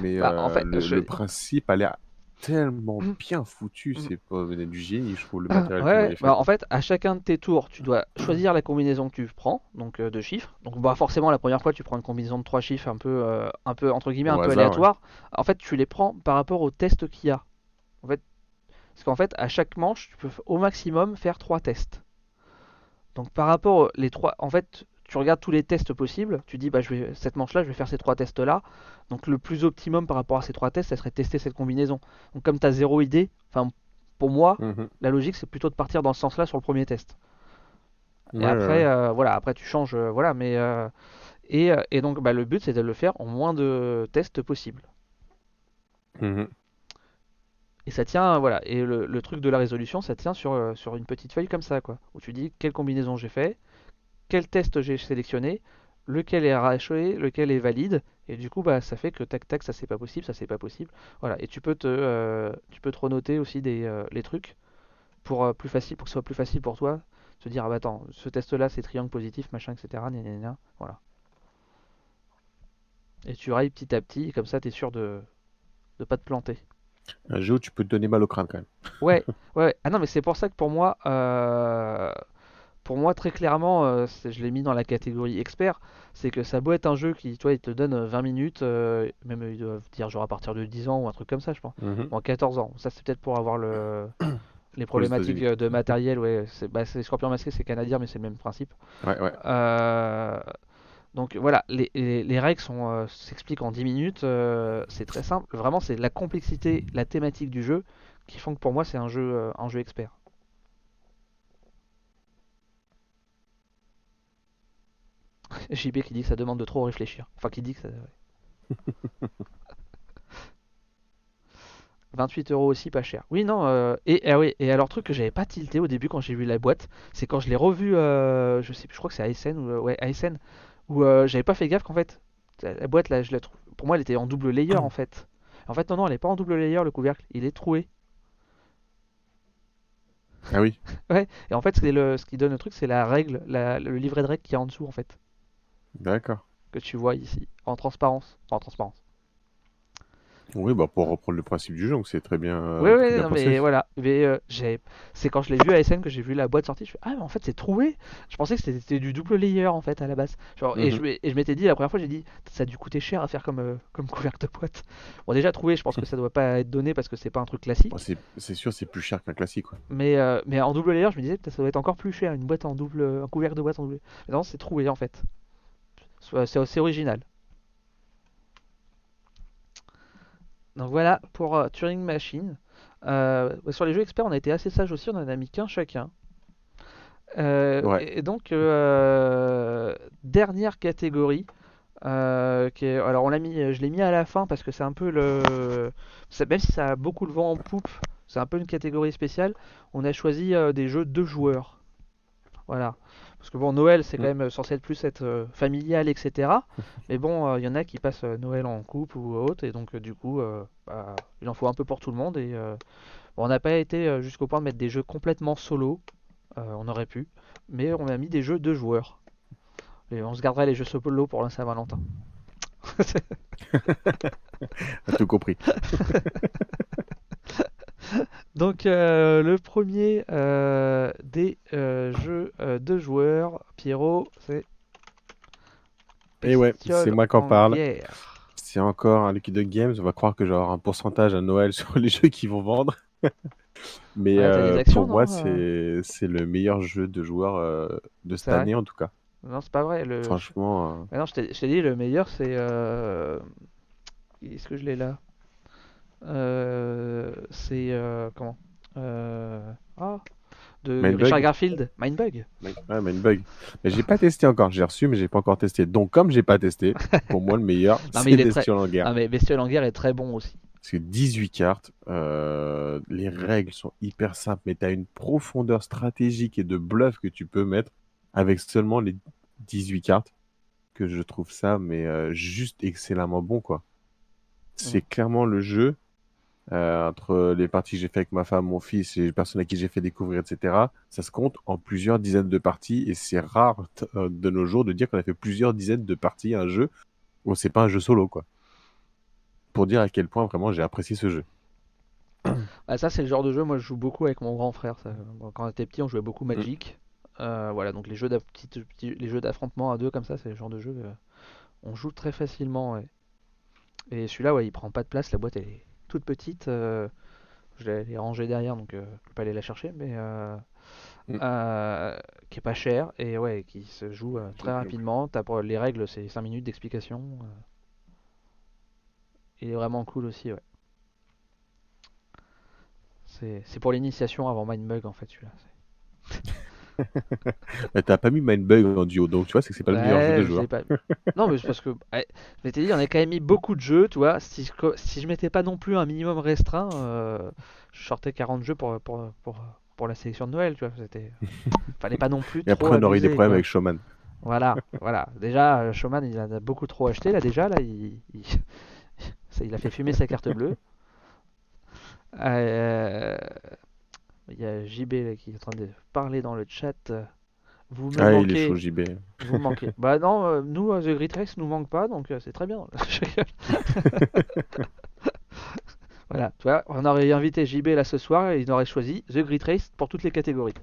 Mais bah, en euh, fait, le, principe a l'air tellement mmh. bien foutu, mmh. c'est pas du génie, je trouve, le ah, matériel bah, en fait, à chacun de tes tours, tu dois choisir la combinaison que tu prends, donc euh, de chiffres. Donc bah, forcément, la première fois, tu prends une combinaison de trois chiffres un peu, euh, un peu entre guillemets, un peu aléatoire. En fait, tu les prends par rapport au test qu'il y a. En fait, parce qu'en fait, à chaque manche, tu peux au maximum faire trois tests. Donc par rapport les trois, en fait, tu regardes tous les tests possibles, tu dis bah je vais cette manche là, je vais faire ces trois tests là. Donc le plus optimum par rapport à ces trois tests, ça serait tester cette combinaison. Donc comme tu as zéro idée, enfin pour moi, mhm. la logique c'est plutôt de partir dans ce sens-là sur le premier test. Et après euh, voilà, après tu changes euh, voilà, mais euh, et, et, donc bah, le but c'est de le faire en moins de tests possible. Mhm. Et ça tient, voilà. Et le, truc de la résolution, ça tient sur, sur une petite feuille comme ça, quoi. Où tu dis quelle combinaison j'ai fait, quel test j'ai sélectionné, lequel est arraché, lequel est valide. Et du coup, bah, ça fait que tac tac, ça c'est pas possible, ça c'est pas possible. Voilà. Et tu peux te, euh, tu peux te renoter aussi des, euh, les trucs pour plus facile, pour que ce soit plus facile pour toi. se dire, ah bah attends, ce test-là c'est triangle positif, machin, etc. voilà. Et tu railles petit à petit, et comme ça tu es sûr de ne pas te planter. Un jeu où tu peux te donner mal au crâne quand même. Ouais, ouais. Ah non, mais c'est pour ça que pour moi, euh, pour moi très clairement, euh, je l'ai mis dans la catégorie expert. C'est que ça doit être un jeu qui, toi, il te donne 20 minutes, euh, même ils doivent dire genre à partir de 10 ans ou un truc comme ça, je pense. Mhm. En 14 ans. Ça, c'est peut-être pour avoir le, les problématiques de matériel. Ouais, c'est bah, Scorpion Masqué, c'est canadien, mais c'est le même principe. Ouais, ouais. Donc voilà, les, règles euh, s'expliquent en 10 minutes, euh, c'est très simple. Vraiment, c'est la complexité, la thématique du jeu qui font que pour moi c'est un jeu, euh, un jeu expert. JB qui dit que ça demande de trop réfléchir. Enfin, qui dit que ça. 28 euros aussi, pas cher. Oui, non. et, ah oui, et alors, truc que j'avais pas tilté au début quand j'ai vu la boîte, c'est quand je l'ai revu, je sais je crois que c'est ASN, ou, ouais, ASN, où euh, j'avais pas fait gaffe qu'en fait, la boîte là, je la trouve. Pour moi, elle était en double layer en fait. En fait, non, non, elle est pas en double layer le couvercle, il est troué. Ah oui Ouais, et en fait, le, ce qui donne le truc, c'est la règle, le livret de règle qui est en dessous en fait. D'accord. Que tu vois ici, en transparence. en transparence. Oui, bah pour reprendre le principe du jeu, donc c'est très bien. Oui, oui, non, mais voilà. Mais, euh, c'est quand je l'ai vu à SN que j'ai vu la boîte sortie. Je fais, ah, mais en fait, c'est troué. Je pensais que c'était du double layer en fait à la base. Genre, et, mhm. je, et je m'étais dit, la première fois, j'ai dit, ça a dû coûter cher à faire comme, euh, comme couvercle de boîte. Bon, déjà, trouvé, je pense que ça doit pas être donné parce que c'est pas un truc classique. c'est sûr, c'est plus cher qu'un classique. Quoi. Mais, euh, mais en double layer, je me disais, ça doit être encore plus cher, une boîte en double, un couvercle de boîte en double. Mais non, c'est troué en fait. C'est original. Donc voilà pour euh, Turing Machine. Euh, sur les jeux experts, on a été assez sage aussi, on en a mis qu'un chacun. Euh, et, donc, dernière catégorie. qui alors on l'a mis, je l'ai mis à la fin parce que c'est un peu le, même si ça a beaucoup le vent en poupe, c'est un peu une catégorie spéciale. On a choisi des jeux de joueurs. Voilà. Parce que bon, Noël, c'est quand mm. même censé être plus être euh, familial, etc. Mais bon, il euh, y en a qui passent euh, Noël en couple ou autre, et donc du coup, bah, il en faut un peu pour tout le monde. Et on n'a pas été jusqu'au point de mettre des jeux complètement solo. on aurait pu, mais on a mis des jeux de joueurs. Et on se garderait les jeux solo pour la Saint-Valentin. tout compris. Donc euh, le premier euh, des euh, jeux de joueurs, Pierrot, c'est... Et eh ouais, c'est moi qui en parle. C'est encore un Liquid Games, on va croire que j'aurai un pourcentage à Noël sur les jeux qu'ils vont vendre. Mais pour moi, c'est le meilleur jeu de joueurs de cette année en tout cas. Non, c'est pas vrai. Le... Franchement. non, je t'ai dit, le meilleur c'est. Est-ce que je l'ai là? euh, c'est euh, comment euh, ah, de Richard Garfield, Mindbug. Ouais, Mindbug. Mais j'ai pas testé encore. J'ai reçu, mais j'ai pas encore testé. Donc, comme j'ai pas testé, pour moi, le meilleur, c'est Bestiole en guerre. Ah, mais Bestiole en guerre est très bon aussi. C'est 18 cartes. les règles sont hyper simples, mais tu as une profondeur stratégique et de bluff que tu peux mettre avec seulement les 18 cartes. Que je trouve ça, mais juste excellemment bon, quoi. C'est clairement le jeu euh, entre les parties que j'ai fait avec ma femme, mon fils et les personnes à qui j'ai fait découvrir, etc. Ça se compte en plusieurs dizaines de parties et c'est rare euh, de nos jours de dire qu'on a fait plusieurs dizaines de parties à un jeu où c'est pas un jeu solo, quoi. Pour dire à quel point vraiment j'ai apprécié ce jeu. Bah ça c'est le genre de jeu, moi je joue beaucoup avec mon grand frère. Quand on était petit, on jouait beaucoup mm. Magic. Euh, voilà, donc les jeux d'affrontement à deux comme ça, c'est le genre de jeu on joue très facilement. Et celui-là, ouais, il prend pas de place, la boîte elle est toute petite. Euh, je l'ai rangée derrière, donc euh, je peux pas aller la chercher, mais euh, mm. qui est pas cher et ouais, qui se joue très rapidement. As, les règles, c'est 5 minutes d'explication. Il est vraiment cool aussi, ouais. C'est pour l'initiation avant Mindbug en fait celui-là. T'as pas mis Mindbug en duo, donc tu vois, c'est que c'est pas le meilleur jeu de joueur. non, mais c'est parce que, je m'étais dit, on a quand même mis beaucoup de jeux, tu vois. Si, si je mettais pas non plus un minimum restreint, euh, je sortais 40 jeux pour, pour, pour, pour, la sélection de Noël, tu vois. C'était... Fallait pas non plus. Et après, on aurait eu des problèmes avec Showman. Voilà, voilà. Déjà, Showman, il en a beaucoup trop acheté, là, déjà, là, il, il, a fait fumer sa carte bleue. Euh, il y a JB qui est en train de parler dans le chat. Vous me Ah, il manquez. est chaud, JB. Vous manquez. bah non, euh, nous, euh, The Great Race nous manque pas, donc euh, c'est très bien. Voilà, tu vois, on aurait invité JB là ce soir et il aurait choisi The Great Race pour toutes les catégories.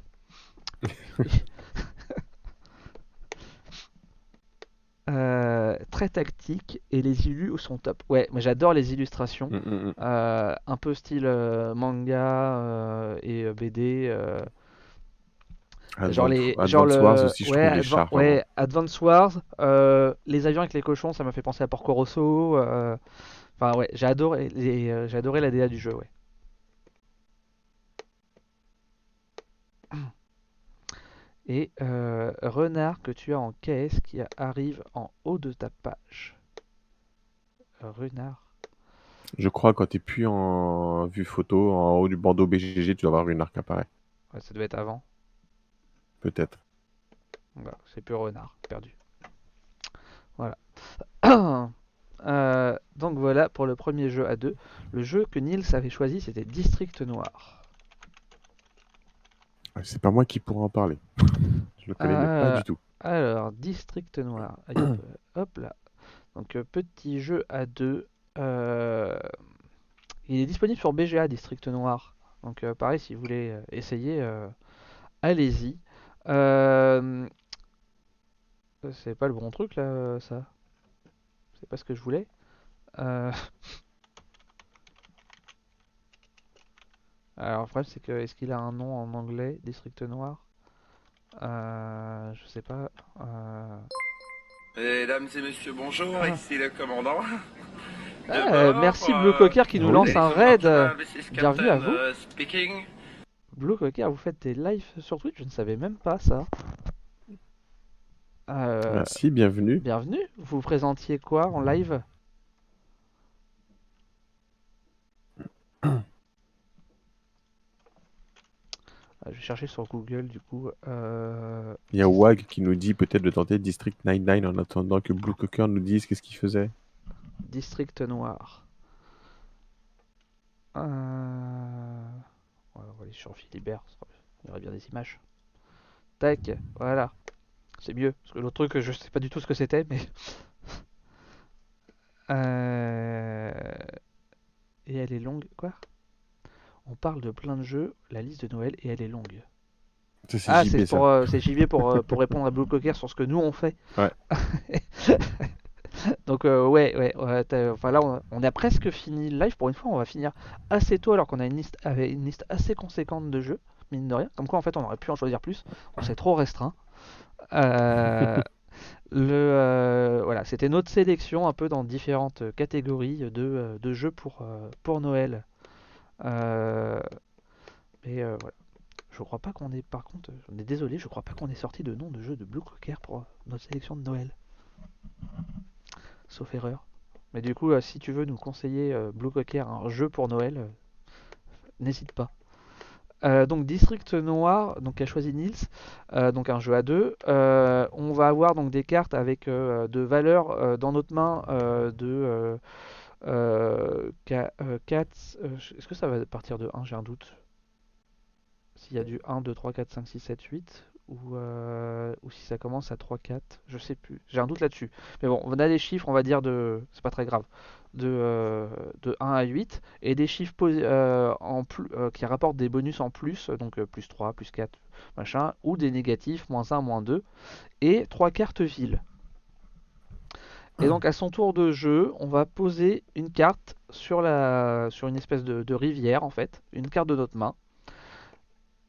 Euh, très tactique et les illus sont top. Ouais, moi j'adore les illustrations. Mm, mm, mm. Euh, un peu style euh, manga et BD. euh, genre Advance- les, Advance genre le, Wars aussi, je ouais, chars. ouais, Advance Wars, les avions avec les cochons, ça m'a fait penser à Porco Rosso. Enfin ouais, j'ai adoré, les, adoré la DA du jeu, ouais. Et euh, renard que tu as en caisse qui arrive en haut de ta page. Renard. Je crois quand t'es plus en vue photo, en haut du bandeau BGG, tu dois avoir une arc apparaît. Ouais, ça devait être avant. Peut-être. Voilà, c'est plus renard, perdu. Voilà. Euh, donc voilà pour le premier jeu à deux. Le jeu que Nils avait choisi, c'était District Noir. C'est pas moi qui pourrais en parler. Je le connais Ah. pas du tout. Alors, District Noir. Allez, hop, euh, hop là. Donc, euh, petit jeu à deux. Euh, Il est disponible sur BGA, District Noir. Donc, euh, pareil, si vous voulez euh, essayer, euh, allez-y. Euh, C'est pas le bon truc là, euh, ça. C'est pas ce que je voulais. Alors, le problème, c'est que est-ce qu'il a un nom en anglais, District Noir? Euh, Je sais pas. Euh, Mesdames et messieurs, bonjour, Ah. ici le commandant. Ah, euh, merci euh, Blue Cocker qui nous oui. lance un raid. bienvenue à vous. euh, speaking. Blue Cocker, vous faites des lives sur Twitch Je ne savais même pas ça. Euh, Merci, bienvenue. bienvenue. Vous présentiez quoi en live Ah, Je vais chercher sur Google du coup. Euh, Il y a Wag qui nous dit peut-être de tenter District 99 en attendant que Blue Cocker nous dise qu'est-ce qu'il faisait. District Noir. Euh... ouais, on va aller sur Philibert, il y aurait bien des images. Tac, voilà. C'est mieux, parce que l'autre truc, je sais pas du tout ce que c'était, mais... Euh, Et elle est longue, quoi? On parle de plein de jeux, la liste de Noël, et elle est longue. C'est Ah, c'est pour, euh, JV pour, euh, pour répondre à Blue Cocker sur ce que nous on fait. Ouais. Donc euh, ouais, ouais, enfin là on, on a presque fini le live. Pour une fois, on va finir assez tôt alors qu'on a une liste avec une liste assez conséquente de jeux, mine de rien. Comme quoi en fait on aurait pu en choisir plus. On s'est trop restreint. Euh, le voilà, c'était notre sélection un peu dans différentes catégories de, de jeux pour pour Noël. Euh, euh. Je crois pas qu'on est, par contre, on est désolé, je crois pas qu'on ait sorti de nom de jeu de Blue Cocker pour euh, notre sélection de Noël. Sauf erreur. Mais du coup, si tu veux nous conseiller Blue Cocker, un jeu pour Noël, n'hésite pas. Donc District Noir, donc a choisi Nils, donc un jeu à deux. On va avoir donc des cartes avec de valeurs dans notre main de euh, euh, 4. Est-ce que ça va partir de 1 J'ai un doute. S'il y a du 1, 2, 3, 4, 5, 6, 7, 8 ou, euh, ou si ça commence à 3, 4, je sais plus. J'ai un doute là-dessus. Mais bon, on a des chiffres, on va dire de. C'est pas très grave. De, euh, de 1 à 8 et des chiffres euh, en plus, euh, qui rapportent des bonus en plus, donc euh, plus 3, plus 4, machin, ou des négatifs, moins 1, moins 2, et 3 cartes villes. Et donc à son tour de jeu, on va poser une carte sur, la, sur une espèce de, rivière en fait, une carte de notre main.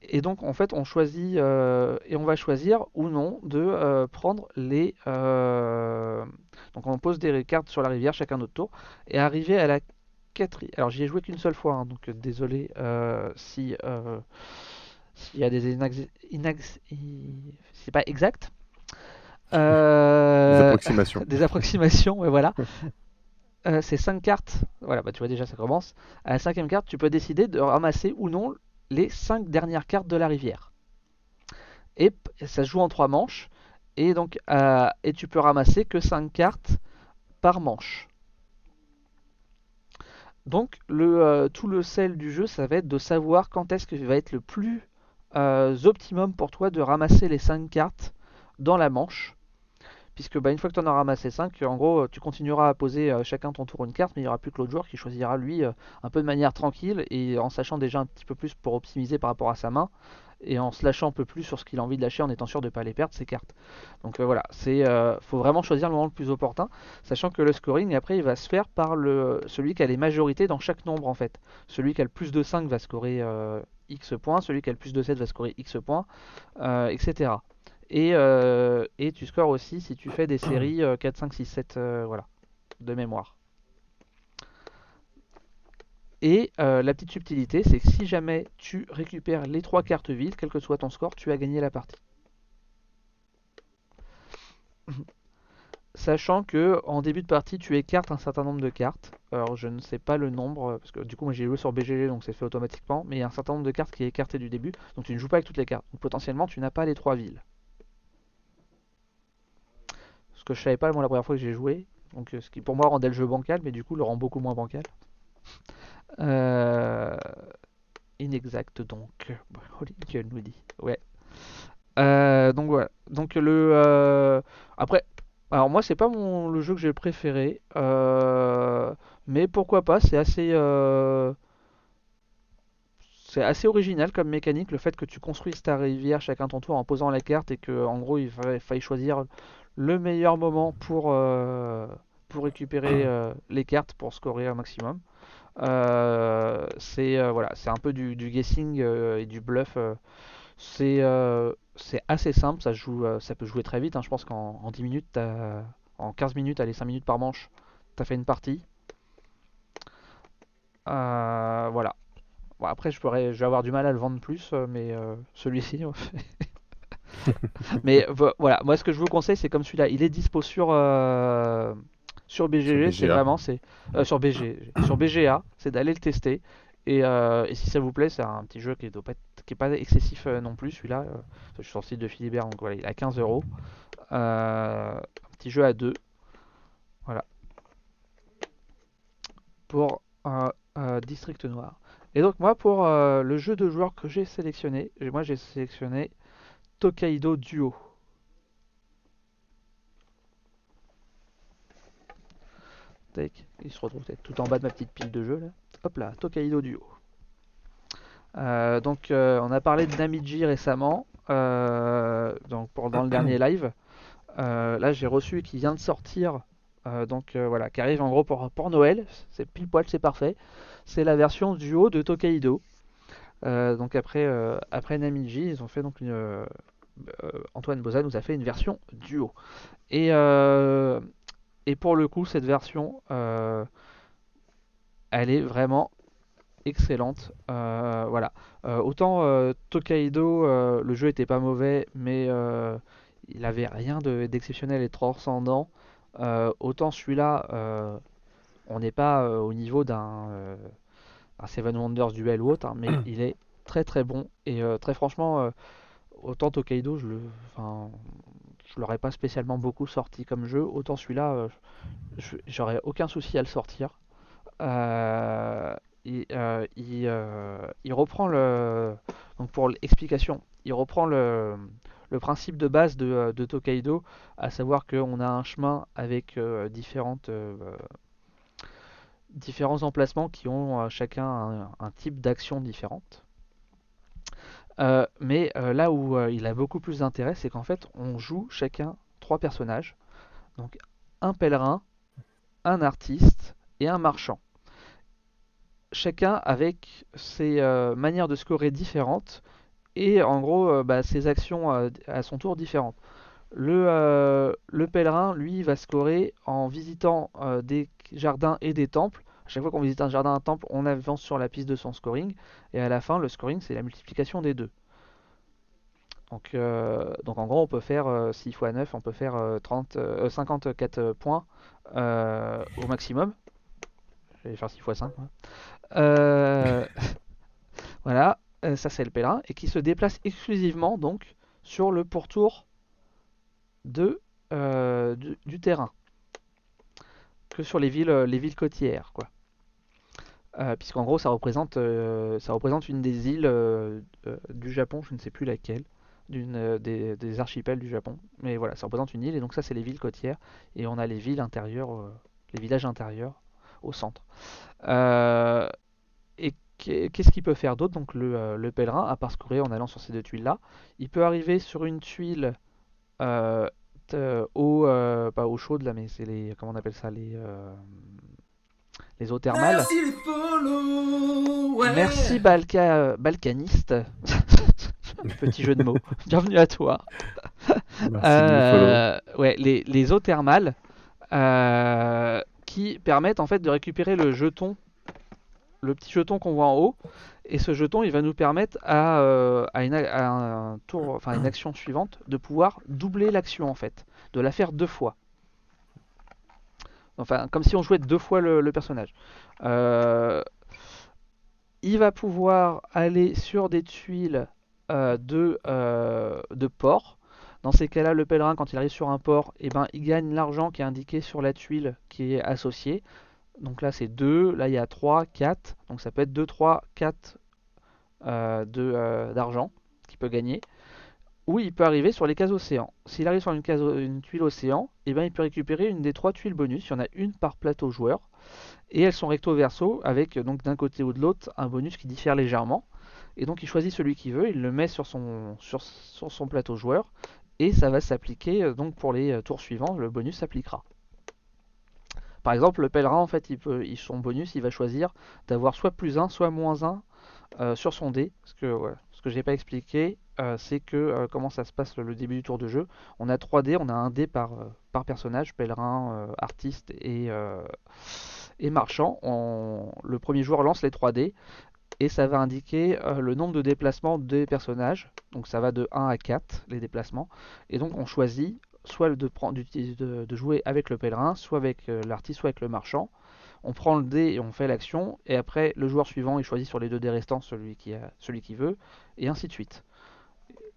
Et donc en fait on choisit euh, et on va choisir ou non de euh, prendre les euh, donc on pose des cartes sur la rivière chacun notre tour et arriver à la quatrième. Alors j'y ai joué qu'une seule fois hein, donc désolé si s'il y a des inax... c'est pas exact. Des Euh, approximations. des approximations, ouais, voilà. Euh, c'est 5 cartes. Voilà, bah tu vois déjà ça commence. À la cinquième carte, tu peux décider de ramasser ou non les 5 dernières cartes de la rivière. Et ça se joue en 3 manches. Et donc, euh, et tu peux ramasser que 5 cartes par manche. Donc le, tout le sel du jeu, ça va être de savoir quand est-ce que va être le plus optimum pour toi de ramasser les 5 cartes dans la manche. Puisque bah, une fois que tu en as ramassé 5, en gros, tu continueras à poser euh, chacun ton tour une carte, mais il n'y aura plus que l'autre joueur qui choisira lui euh, un peu de manière tranquille et en sachant déjà un petit peu plus pour optimiser par rapport à sa main et en se lâchant un peu plus sur ce qu'il a envie de lâcher en étant sûr de ne pas les perdre ses cartes. Donc euh, voilà, c'est faut vraiment choisir le moment le plus opportun, sachant que le scoring après il va se faire par le celui qui a les majorités dans chaque nombre en fait. Celui qui a le plus de 5 va scorer X points, celui qui a le plus de 7 va scorer X points, etc. Et, euh, et tu scores aussi si tu fais des séries 4, 5, 6, 7, voilà, de mémoire. Et euh, la petite subtilité, c'est que si jamais tu récupères les trois cartes vides, quel que soit ton score, tu as gagné la partie. Sachant que en début de partie, tu écartes un certain nombre de cartes. Alors je ne sais pas le nombre, parce que du coup moi j'ai joué sur BGG donc c'est fait automatiquement, mais il y a un certain nombre de cartes qui est écarté du début, donc tu ne joues pas avec toutes les cartes. Donc potentiellement tu n'as pas les trois villes que je savais pas la première fois que j'ai joué. Donc euh, ce qui pour moi rendait le jeu bancal, mais du coup le rend beaucoup moins bancal. Euh, inexact donc. Holy nous dit. Ouais. Euh, donc voilà. Donc le après. Alors moi c'est pas mon le jeu que j'ai préféré, mais pourquoi pas, c'est assez c'est assez original comme mécanique, le fait que tu construises ta rivière chacun ton tour en posant la carte et que en gros il faille choisir le meilleur moment pour, euh, pour récupérer euh, les cartes pour scorer un maximum. Euh, c'est voilà, c'est un peu du, guessing et du bluff. c'est c'est assez simple, ça, joue, ça peut jouer très vite. Hein. Je pense qu'en 10 minutes, en 15 minutes, allez 5 minutes par manche, tu as fait une partie. voilà. Bon, après, je, pourrais, je vais avoir du mal à le vendre plus, mais celui-ci, Mais voilà, moi ce que je vous conseille, c'est comme celui-là. Il est dispo sur, euh, sur BGG, c'est vraiment, c'est euh, sur BG, sur BGA, c'est d'aller le tester. Euh, et, si ça vous plaît, c'est un petit jeu qui est, qui est pas excessif non plus. Celui-là, je suis sur le site de Philibert, donc voilà, il est à 15 euros. Un petit jeu à deux. Voilà. Pour un District Noir. Et donc moi pour le jeu de joueurs que j'ai sélectionné, moi j'ai sélectionné Tokaido Duo. il se retrouve peut-être tout en bas de ma petite pile de jeux là. Hop là, Tokaido Duo. Euh, donc euh, on a parlé de Namiji récemment, euh, donc pendant le dernier live. là j'ai reçu qui vient de sortir, donc voilà, qui arrive en gros pour, pour Noël. C'est pile poil, c'est parfait. C'est la version duo de Tokaido. donc après, après Namiji, ils ont fait donc une, euh, Antoine Boza nous a fait une version duo. Et, euh, et pour le coup, cette version, euh, elle est vraiment excellente. voilà. autant Tokaido, le jeu était pas mauvais, mais il avait rien d'exceptionnel et transcendant. autant celui-là, on n'est pas au niveau d'un Seven Wonders duel ou autre, hein, mais il est très très bon et très franchement autant Tokaido, je le, je l'aurais pas spécialement beaucoup sorti comme jeu, autant celui-là, euh, j'aurais aucun souci à le sortir. Euh, euh, il, reprend le, donc pour l'explication, il reprend le, principe de base de, Tokaido, à savoir qu'on a un chemin avec différents emplacements qui ont chacun un type d'action différente. Euh, mais euh, là où euh, il a beaucoup plus d'intérêt, c'est qu'en fait, on joue chacun trois personnages. Donc un pèlerin, un artiste et un marchand. Chacun avec ses manières de scorer différentes et en gros bah, ses actions à son tour différentes. Le, le, pèlerin, lui, va scorer en visitant des jardins et des temples à chaque fois qu'on visite un jardin, un temple, on avance sur la piste de son scoring. Et à la fin, le scoring, c'est la multiplication des deux. Donc, euh, donc en gros, on peut faire 6 x 9, on peut faire 30, euh, 54 euh, points au maximum. Je vais faire 6 x 5. voilà, ça c'est le pèlerin. Et qui se déplace exclusivement donc sur le pourtour de, du, du terrain que sur les villes, les villes côtières. Quoi. Euh, puisqu'en gros ça représente, euh, ça représente une des îles euh, du Japon, je ne sais plus laquelle, d'une des, archipels du Japon. Mais voilà, ça représente une île, et donc ça c'est les villes côtières, et on a les villes intérieures, les villages intérieurs au centre. Et qu'est- qu'est-ce qu'il peut faire d'autre, donc le, le pèlerin, à part se courir en allant sur ces deux tuiles-là? Il peut arriver sur une tuile euh, pas eau chaude là, mais c'est les, comment on appelle ça, les, les eaux thermales. Merci les follow. ouais. Merci Balka, euh, balkaniste. Petit jeu de mots. Bienvenue à toi. Merci de Euh, ouais, les, les eaux thermales euh, qui permettent en fait de récupérer le jeton, le petit jeton qu'on voit en haut. Et ce jeton, il va nous permettre à, euh, à une, a- à un tour, enfin une action suivante, de pouvoir doubler l'action en fait, de la faire deux fois. Enfin, comme si on jouait deux fois le, personnage. Euh, il va pouvoir aller sur des tuiles euh, de, euh, port. Dans ces cas-là, le pèlerin, quand il arrive sur un port, eh ben, il gagne l'argent qui est indiqué sur la tuile qui est associée. Donc là, c'est 2, là, il y a 3, 4. Donc ça peut être 2, 3, 4 euh, de, euh, d'argent qu'il peut gagner. Ou il peut arriver sur les cases océan. S'il arrive sur une, case, tuile océan, eh ben, il peut récupérer une des trois tuiles bonus. Il y en a une par plateau joueur. Et elles sont recto verso avec donc d'un côté ou de l'autre un bonus qui diffère légèrement. Et donc il choisit celui qu'il veut, il le met sur son, sur, plateau joueur et ça va s'appliquer euh, donc pour les euh, tours suivants, le bonus s'appliquera. Par exemple, le pèlerin en fait, il peut, son bonus, il va choisir d'avoir soit plus 1, soit moins 1 euh, sur son dé. Ce que j'ai pas expliqué, euh, c'est que euh, comment ça se passe le, début du tour de jeu. On a 3 dés, on a un dé par, euh, par personnage, pèlerin, artiste et, et marchand. Le premier joueur lance les 3 dés et ça va indiquer le nombre de déplacements des personnages. Donc ça va de 1 à 4 les déplacements. Et donc on choisit soit de, jouer avec le pèlerin, soit avec l'artiste, soit avec le marchand. On prend le dé et on fait l'action. Et après le joueur suivant il choisit sur les deux dés restants celui qui, celui qui veut. Et ainsi de suite.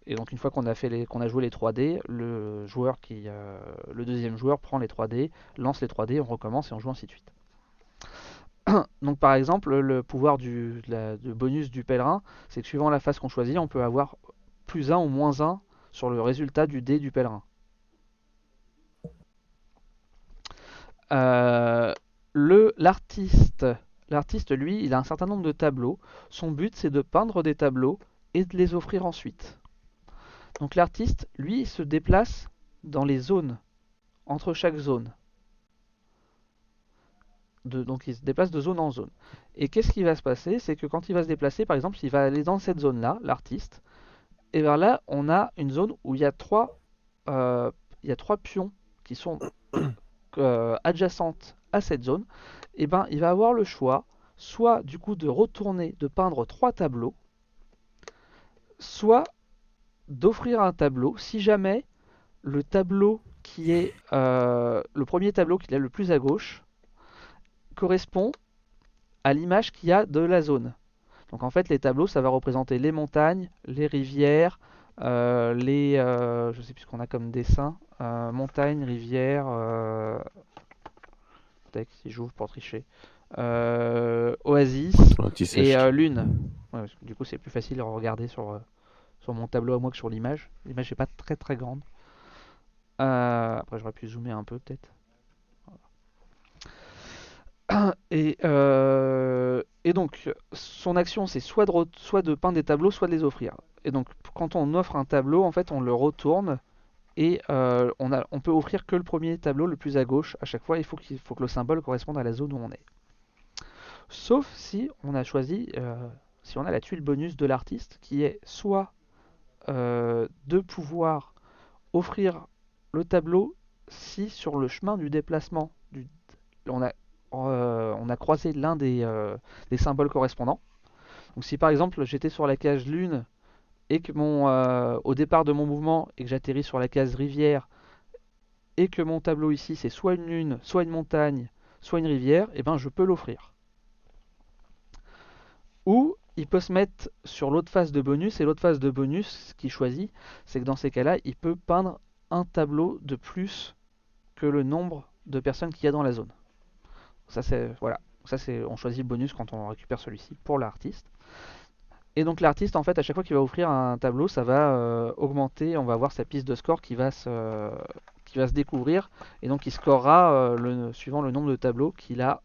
Et donc une fois qu'on a, fait les, qu'on a joué les 3 dés, le, joueur qui, euh, le deuxième joueur prend les 3 dés, lance les 3 dés, on recommence et on joue ainsi de suite. Donc par exemple, le pouvoir du de bonus du pèlerin, c'est que suivant la phase qu'on choisit, on peut avoir plus 1 ou moins 1 sur le résultat du dé du pèlerin. Euh, l'artiste, l'artiste lui, il a un certain nombre de tableaux. Son but c'est de peindre des tableaux et de les offrir ensuite. Donc l'artiste, lui, se déplace dans les zones, entre chaque zone. Donc il se déplace de zone en zone. Et qu'est-ce qui va se passer? C'est que quand il va se déplacer, par exemple, s'il va aller dans cette zone-là, l'artiste, et bien là, on a une zone où il y a trois, euh, pions qui sont euh, adjacentes à cette zone. Et ben, il va avoir le choix, soit du coup de retourner, de peindre trois tableaux, soit d'offrir un tableau si jamais le tableau qui est euh, le premier tableau qu'il a le plus à gauche correspond à l'image qu'il y a de la zone. Donc en fait les tableaux ça va représenter les montagnes, les rivières, euh, les euh, je sais plus ce qu'on a comme dessin, euh, montagnes, rivières, tac, si j'ouvre pour tricher, oasis et lune. Ouais, du coup c'est plus facile à regarder sur, sur mon tableau à moi que sur l'image. L'image n'est pas très très grande. Euh, après j'aurais pu zoomer un peu peut-être. Euh, et donc son action c'est soit de, soit de peindre des tableaux, soit de les offrir. Et donc quand on offre un tableau, en fait on le retourne et euh, on, on peut offrir que le premier tableau le plus à gauche à chaque fois. Il faut, qu'il faut que le symbole corresponde à la zone où on est. Sauf si on a choisi, si on a la tuile bonus de l'artiste qui est soit euh, de pouvoir offrir le tableau si sur le chemin du déplacement, on, a, euh, on a croisé l'un des, euh, des symboles correspondants. Donc si par exemple j'étais sur la case lune et que mon, au départ de mon mouvement et que j'atterris sur la case rivière et que mon tableau ici c'est soit une lune, soit une montagne, soit une rivière, et ben je peux l'offrir. Ou il peut se mettre sur l'autre face de bonus, et l'autre face de bonus, ce qu'il choisit, c'est que dans ces cas-là, il peut peindre un tableau de plus que le nombre de personnes qu'il y a dans la zone. Ça c'est voilà, ça c'est on choisit le bonus quand on récupère celui-ci pour l'artiste. Et donc l'artiste en fait à chaque fois qu'il va offrir un tableau, ça va euh, augmenter, on va voir sa piste de score qui va se découvrir et donc il scorera euh, suivant le nombre de tableaux qu'il a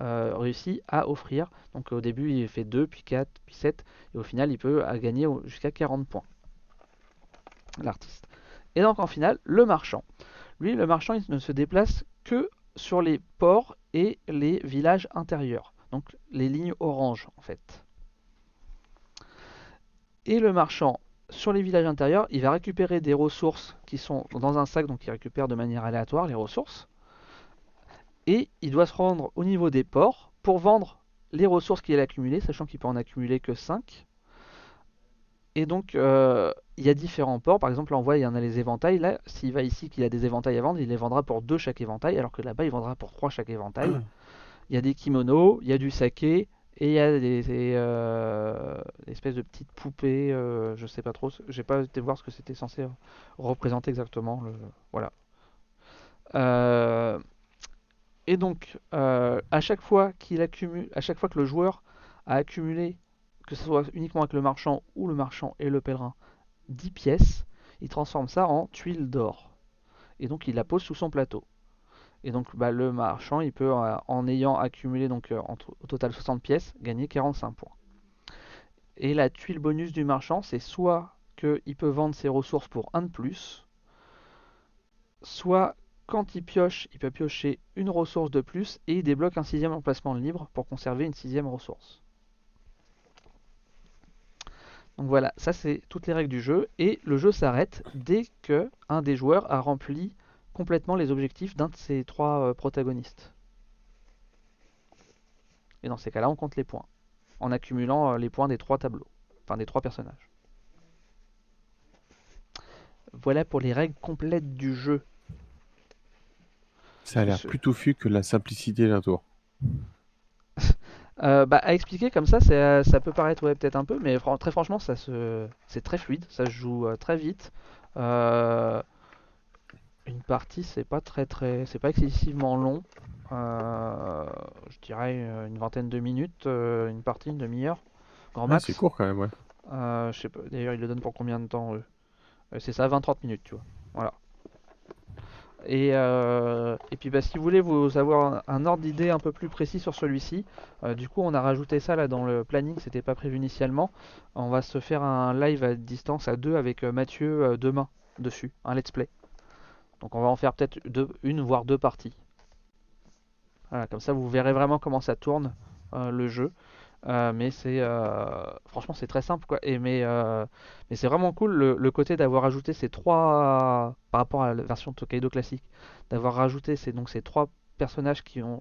euh, réussi à offrir. Donc au début il fait 2, puis 4, puis 7 et au final il peut gagner jusqu'à 40 points. L'artiste. Et donc en finale, le marchand. Lui, le marchand, il ne se déplace que sur les ports et les villages intérieurs. Donc les lignes orange en fait. Et le marchand, sur les villages intérieurs, il va récupérer des ressources qui sont dans un sac, donc il récupère de manière aléatoire les ressources. Et il doit se rendre au niveau des ports pour vendre les ressources qu'il a accumulées, sachant qu'il peut en accumuler que 5. Et donc, euh, il y a différents ports. Par exemple, là, on voit, il y en a les éventails. Là, s'il va ici, qu'il a des éventails à vendre, il les vendra pour 2 chaque éventail, alors que là-bas, il vendra pour 3 chaque éventail. Il y a des kimonos, il y a du saké, et il y a des, des, euh, des espèces de petites poupées. euh, je sais pas trop. J'ai pas été voir ce que c'était censé représenter exactement. Le, voilà. Euh, et donc, euh, à chaque fois qu'il accumule, à chaque fois que le joueur a accumulé, que ce soit uniquement avec le marchand ou le marchand et le pèlerin, 10 pièces, il transforme ça en tuiles d'or. Et donc il la pose sous son plateau. Et donc bah, le marchand, il peut, euh, en ayant accumulé donc euh, au total 60 pièces, gagner 45 points. Et la tuile bonus du marchand, c'est soit qu'il peut vendre ses ressources pour 1 de plus, soit quand il pioche, il peut piocher une ressource de plus et il débloque un sixième emplacement libre pour conserver une sixième ressource. Donc voilà, ça c'est toutes les règles du jeu et le jeu s'arrête dès que un des joueurs a rempli complètement les objectifs d'un de ses trois euh, protagonistes. Et dans ces cas-là, on compte les points en accumulant euh, les points des trois tableaux, enfin des trois personnages. Voilà pour les règles complètes du jeu. Ça a l'air plus touffu que la simplicité d'un tour. Euh, bah, à expliquer comme ça, euh, ça peut paraître ouais, peut-être un peu, mais fran- très franchement, ça se, c'est très fluide, ça se joue euh, très vite. Euh, une partie, c'est pas très très, c'est pas excessivement long. Je dirais une vingtaine de minutes, une partie, une demi-heure, grand Ouais, max. c'est court quand même, ouais. Je sais pas, d'ailleurs, ils le donnent pour combien de temps eux? C'est ça, 20-30 minutes, tu vois. Voilà. Et, euh, et puis, bah, si vous voulez vous avoir un, ordre d'idée un peu plus précis sur celui-ci, euh, du coup, on a rajouté ça là dans le planning, c'était pas prévu initialement. On va se faire un live à distance à deux avec euh, Mathieu demain dessus, un let's play. Donc, on va en faire peut-être une voire deux parties. Voilà, comme ça, vous verrez vraiment comment ça tourne le jeu. Euh, mais c'est euh, franchement c'est très simple quoi. Et mais euh, mais c'est vraiment cool le, le côté d'avoir ajouté ces trois par rapport à la version Tokaido classique, d'avoir rajouté ces donc ces trois personnages qui ont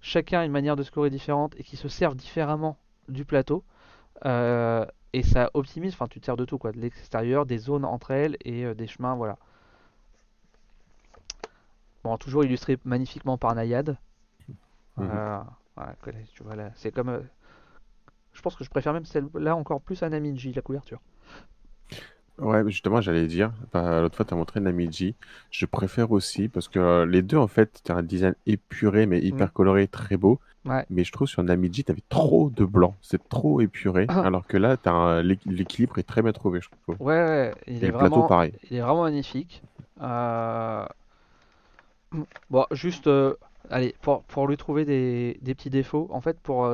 chacun une manière de scorer différente et qui se servent différemment du plateau. Et ça optimise, enfin tu te sers de tout quoi, de l'extérieur, des zones entre elles et des chemins, voilà. Bon, toujours illustré magnifiquement par Nayad. Voilà, collé- tu vois là, c'est comme. Je pense que je préfère même celle-là encore plus à Namiji, la couverture. Ouais, justement, j'allais dire, bah, l'autre fois, tu as montré Namiji. Je préfère aussi parce que euh, les deux, en fait, tu as un design épuré, mais hyper coloré, très beau. Ouais. Mais je trouve sur Namiji, tu avais trop de blanc. C'est trop épuré. Ah. Alors que là, l'équilibre est très bien trouvé, je trouve. Ouais, ouais, il Et est le plateau, vraiment, pareil. il est vraiment magnifique. Euh, Bon, juste, euh, allez, pour, pour lui trouver des, des petits défauts, en fait, pour,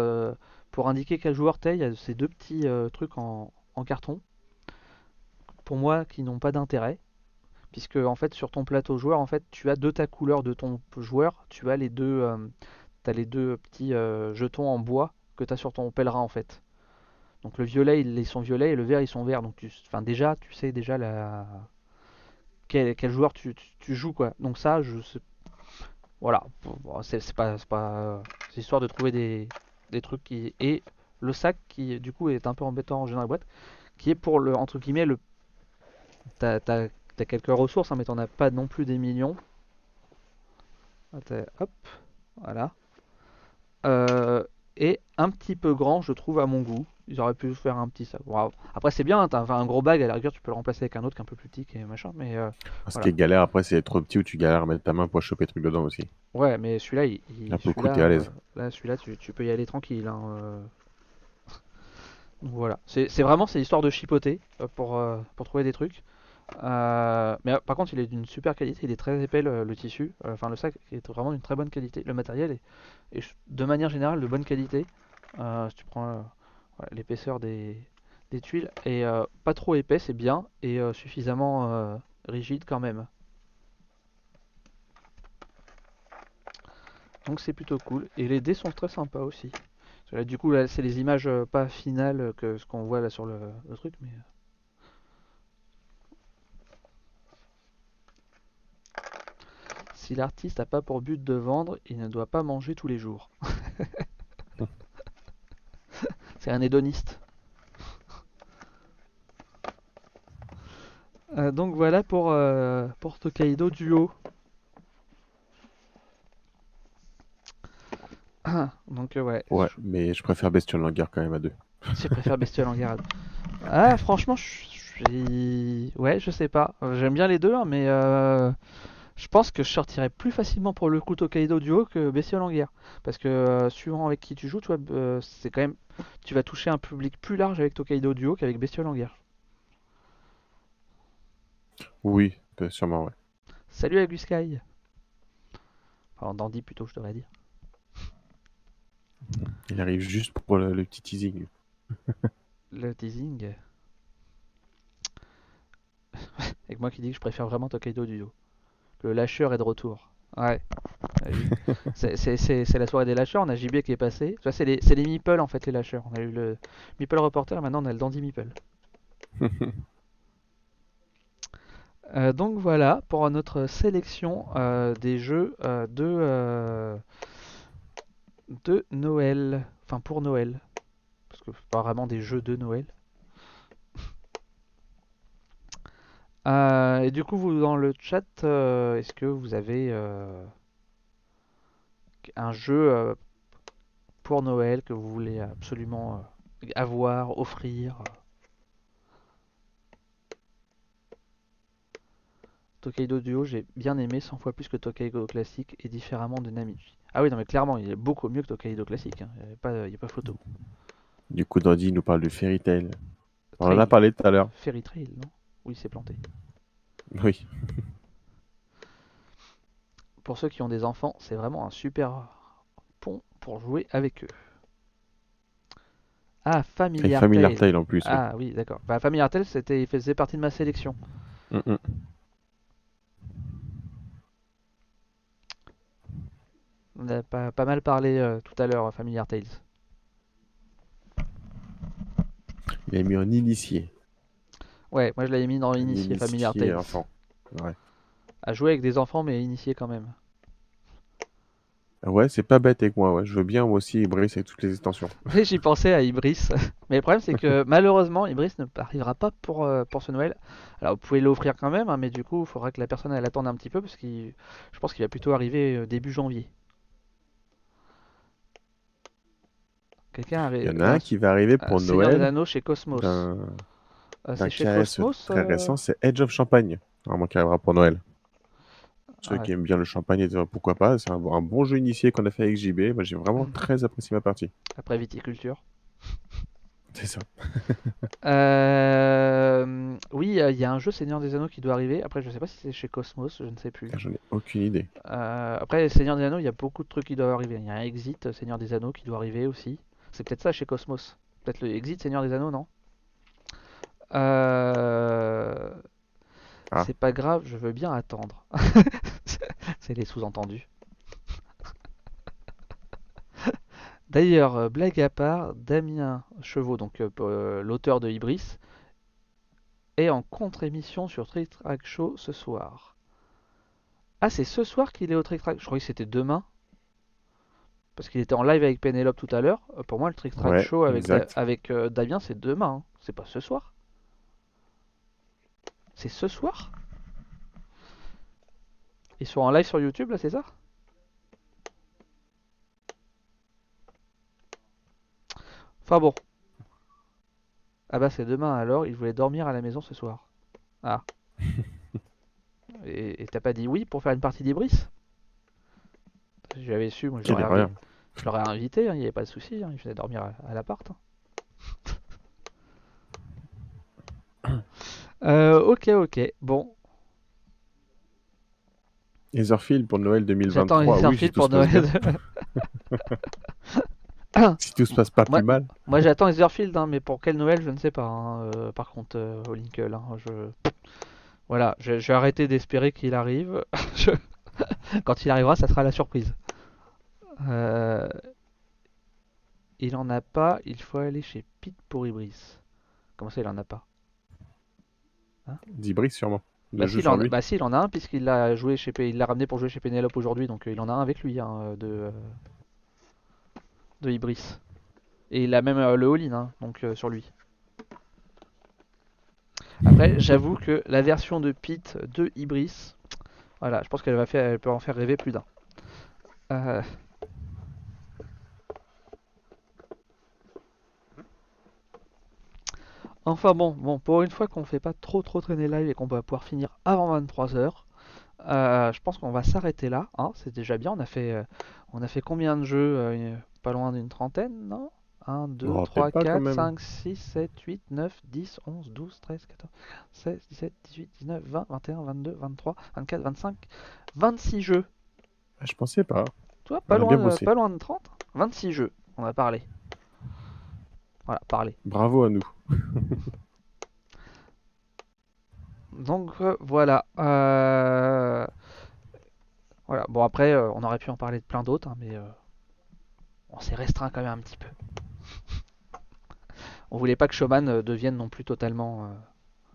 pour indiquer quel joueur t'es, il y a ces deux petits euh, trucs en, carton, pour moi, qui n'ont pas d'intérêt, puisque, en fait, sur ton plateau joueur, en fait, tu as de ta couleur de ton joueur, tu as les deux, euh, les deux petits euh, jetons en bois que tu as sur ton pèlerin, en fait. Donc le violet, ils sont violets et le vert, ils sont verts. Donc tu, enfin déjà, tu sais déjà la quel, joueur tu, joues quoi. Donc ça, je sais... voilà, c'est pas, pas, c'est histoire de trouver des, des trucs qui et le sac qui du coup est un peu embêtant en général boîte, qui est pour le entre guillemets le, t'as, quelques ressources hein, mais t'en as pas non plus des millions. Hop, voilà. Euh, et un petit peu grand, je trouve, à mon goût. Ils auraient pu faire un petit sac. Après, c'est bien, t'as enfin, un gros bag, à la rigueur, tu peux le remplacer avec un autre qui est un peu plus petit et machin. Mais euh, Ce Voilà. qui est galère après, c'est trop petit où tu galères à mettre ta main pour choper le truc dedans aussi. ouais, mais celui-là, il, il- pour le coup, t'es à l'aise. euh, là, celui-là, tu, tu peux y aller tranquille. hein, euh. Voilà. C'est vraiment, c'est histoire de chipoter euh, pour, pour trouver des trucs. Euh, mais par contre, il est d'une super qualité, il est très épais le, le tissu. Enfin, le sac est vraiment d'une très bonne qualité. Le matériel est, est de manière générale de bonne qualité. Euh, si tu prends l'épaisseur des, tuiles, et euh, pas trop épais, c'est bien, et euh, suffisamment euh, rigide quand même. Donc c'est plutôt cool. Et les dés sont très sympas aussi. Du coup, là, c'est les images pas finales que ce qu'on voit là sur le, le truc, mais. Si l'artiste n'a pas pour but de vendre, il ne doit pas manger tous les jours. c'est un hédoniste. Euh, donc voilà pour, euh, pour Tokaido Duo. Donc euh, ouais, Ouais, mais je préfère Bestiole en guerre quand même à deux. je préfère en garde. Ah franchement, je suis... Ouais, je sais pas. Euh, J'aime bien les deux, hein, mais euh, je pense que je sortirais plus facilement pour le coup Tokaido Duo que Bestiole en guerre. Parce que euh, suivant avec qui tu joues, tu vois, euh, c'est quand même... Tu vas toucher un public plus large avec Tokaido Duo qu'avec Bestiole en guerre. Oui, sûrement, ouais. Salut Aguskai Enfin, Dandy plutôt, je devrais dire. Il arrive juste pour le, le petit teasing. Le teasing. Avec moi qui dis que je préfère vraiment Tokaido Duo. Le lâcheur est de retour. Ouais. C'est- la soirée des lâcheurs, on a JB qui est passé. C'est les, les Meeple en fait, les lâcheurs. On a eu le Meeple Reporter, maintenant on a le Dandy Meeple. Euh, donc voilà pour notre sélection euh, des jeux euh, de, de Noël. Enfin pour Noël. Parce que c'est pas vraiment des jeux de Noël. Euh, et du coup, vous dans le chat, euh, est-ce que vous avez euh, un jeu pour Noël que vous voulez absolument avoir, offrir? Tokaido Duo, j'ai bien aimé 100 fois plus que Tokaido classique et différemment de Namichi. Ah oui, non mais clairement, il est beaucoup mieux que Tokaido classique. hein. Il n'y a, pas- il y a pas photo. Du coup, Dandy nous parle de Fairy Tail. On en a parlé tout à l'heure. Fairy Trail, non? Oui, c'est planté. Oui. Pour ceux qui ont des enfants, c'est vraiment un super pont pour jouer avec eux. Ah, Familiar Familiar Tale. En plus. Ah oui, d'accord. Bah, Familiar Tale, c'était, il faisait partie de ma sélection. Mm, mm. On a pas, pas mal parlé euh, tout à l'heure, Familiar Tales. Il a mis en initié. Ouais, moi je l'avais mis dans Initié Familiar Tales. enfant. Ouais. À jouer avec des enfants, mais initié quand même. Ouais, c'est pas bête avec moi. Ouais. Je veux bien moi aussi Ibris avec toutes les extensions. Oui, j'y pensais à Ibris. Mais le problème, c'est que malheureusement, Ibris ne arrivera pas pour, euh, pour ce Noël. Alors, vous pouvez l'offrir quand même, hein, mais du coup, il faudra que la personne elle attende un petit peu parce que je pense qu'il va plutôt arriver euh, début janvier. Quelqu'un Il avait. y en a un qui va arriver pour des Noël. Anneaux chez Cosmos. Euh, d'un c'est chez Cosmos très euh, récent, c'est Edge of Champagne. Vraiment qui arrivera pour Noël. Ceux Ah ouais. qui aiment bien le champagne, pourquoi pas. C'est un, un bon jeu initié qu'on a fait avec JB. Moi, j'ai vraiment Mm. très apprécié ma partie. Après viticulture. C'est ça. Euh, Oui, euh, il y a un jeu Seigneur des Anneaux qui doit arriver. Après, je sais pas si c'est chez Cosmos, je ne sais plus. J'en ai aucune idée. Euh, après, Seigneur des Anneaux, il y a beaucoup de trucs qui doivent arriver. Il y a un Exit Seigneur des Anneaux qui doit arriver aussi. C'est peut-être ça chez Cosmos. Peut-être le Exit Seigneur des Anneaux, non? Euh, Ah. C'est pas grave, je veux bien attendre. C'est les sous-entendus. D'ailleurs, euh, blague à part, Damien Chevaux, donc euh, l'auteur de Ibris, est en contre-émission sur Trick Track Show ce soir. Ah, c'est ce soir qu'il est au Trick Track. Je croyais que c'était demain. Parce qu'il était en live avec Penelope tout à l'heure. Pour moi, le Trick Track Ouais, Show avec, exact. Da- avec euh, Damien, c'est demain. hein. C'est pas ce soir. C'est ce soir? Ils sont en live sur YouTube là, c'est ça? Enfin bon. Ah bah c'est demain alors, il voulait dormir à la maison ce soir. Ah. et t'as pas dit oui pour faire une partie d'Ibris? J'avais su, moi je l'aurais invité, hein, il n'y avait pas de souci, hein, il dormir à, à l'appart. hein. Euh, ok, ok, bon, Etherfield pour Noël 2023. j'attends oui, si Etherfield pour Noël. Si tout se passe pas Moi- plus mal. Moi j'attends Etherfield, hein, mais pour quel Noël je ne sais pas. hein, euh, par contre, euh, au hein, je... voilà, je, je vais arrêter d'espérer qu'il arrive. Je- Quand il arrivera, ça sera la surprise. Euh, Il en a pas, il faut aller chez Pete pour Ibris. Comment ça, il en a pas? D'Ibris sûrement. Le Bah jeu si, en... bah si, il en a un puisqu'il l'a joué chez il l'a ramené pour jouer chez Penelope aujourd'hui, donc euh, il en a un avec lui hein, de de Ibris. Et il a même euh, le all-in hein, donc euh, sur lui. Après, j'avoue que la version de Pete de Ibris, voilà, je pense qu'elle va faire, elle peut en faire rêver plus d'un. Euh, Enfin bon, bon, pour une fois qu'on fait pas trop trop traîner live et qu'on va pouvoir finir avant 23h, je pense qu'on va s'arrêter là. hein, c'est déjà bien. On a fait, euh, on a fait combien de jeux euh, Pas loin d'une trentaine, non? 1, 2, Oh, 3, peut-être pas, quand 4, même. 5, 6, 7, 8, 9, 10, 11, 12, 13, 14, 16, 17, 18, 19, 20, 21, 22, 23, 24, 25, 26 jeux. Je pensais pas. Toi, pas loin, de, pas loin de 30 26 jeux, on a parlé. Voilà, parlé. Bravo à nous. Donc euh, voilà. euh, Voilà. Bon après, euh, on aurait pu en parler de plein d'autres, hein, mais on s'est restreint quand même un petit peu. on voulait pas que Showman devienne non plus totalement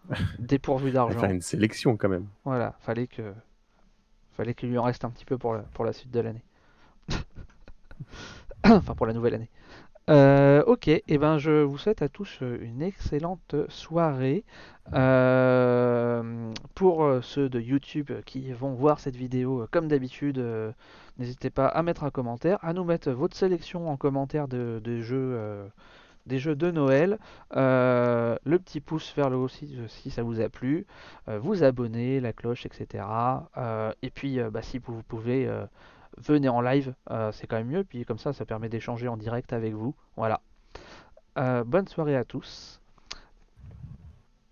dépourvu d'argent. faire une sélection quand même. Voilà, fallait que fallait qu'il lui en reste un petit peu pour pour la suite de l'année. enfin pour la nouvelle année. Euh, ok, et ben je vous souhaite à tous euh, une excellente soirée. Euh, pour ceux de YouTube qui vont voir cette vidéo, comme d'habitude, n'hésitez pas à mettre un commentaire, à nous mettre votre sélection en commentaire de, jeux, des jeux de Noël, le petit pouce vers le haut si, ça vous a plu, vous abonner, la cloche, etc. Et puis, bah, si vous pouvez, venez en live, euh, c'est quand même mieux. Puis comme ça, ça permet d'échanger en direct avec vous. Voilà. Euh, bonne soirée à tous.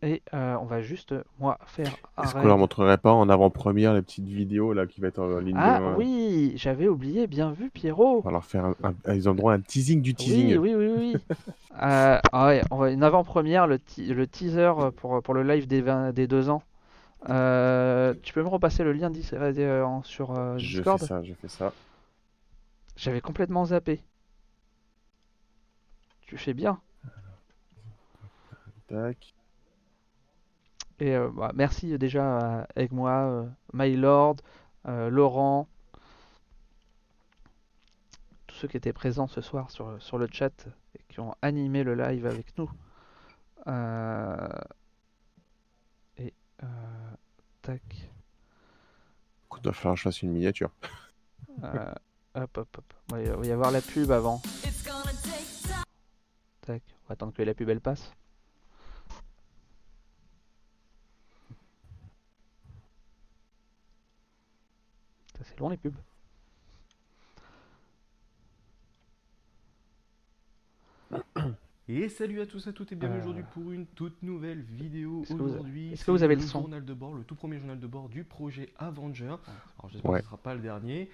Et euh, on va juste, moi, faire Est-ce qu'on leur montrerait pas en avant-première la petite vidéo là qui va être en ligne Ah oui, j'avais oublié, bien vu Pierrot. On va leur faire un, un- ils ont droit à un teasing du teasing. Oui, oui, oui, oui. Euh, ah ouais, on va une avant-première, le, le teaser pour, pour le live des, 20 des deux ans. Euh, tu peux me repasser le lien euh, sur euh, Je Discord fais ça, je fais ça. J'avais complètement zappé. Tu fais bien. Tac. Et euh, bah, merci déjà avec moi, euh, Mylord, euh, Laurent, tous ceux qui étaient présents ce soir sur, sur le chat et qui ont animé le live avec nous. Euh, euh, tac. Il va falloir que je fasse une miniature. euh, hop hop hop. Il va y- il va y avoir la pub avant. Tac. On va attendre que la pub elle passe. Ça, C'est long les pubs. Et salut à tous à toutes et bienvenue Euh. aujourd'hui pour une toute nouvelle vidéo Est-ce aujourd'hui. est-ce que vous avez le son journal de bord, le tout premier journal de bord du projet Avenger. Alors j'espère Ouais. que ce sera pas le dernier.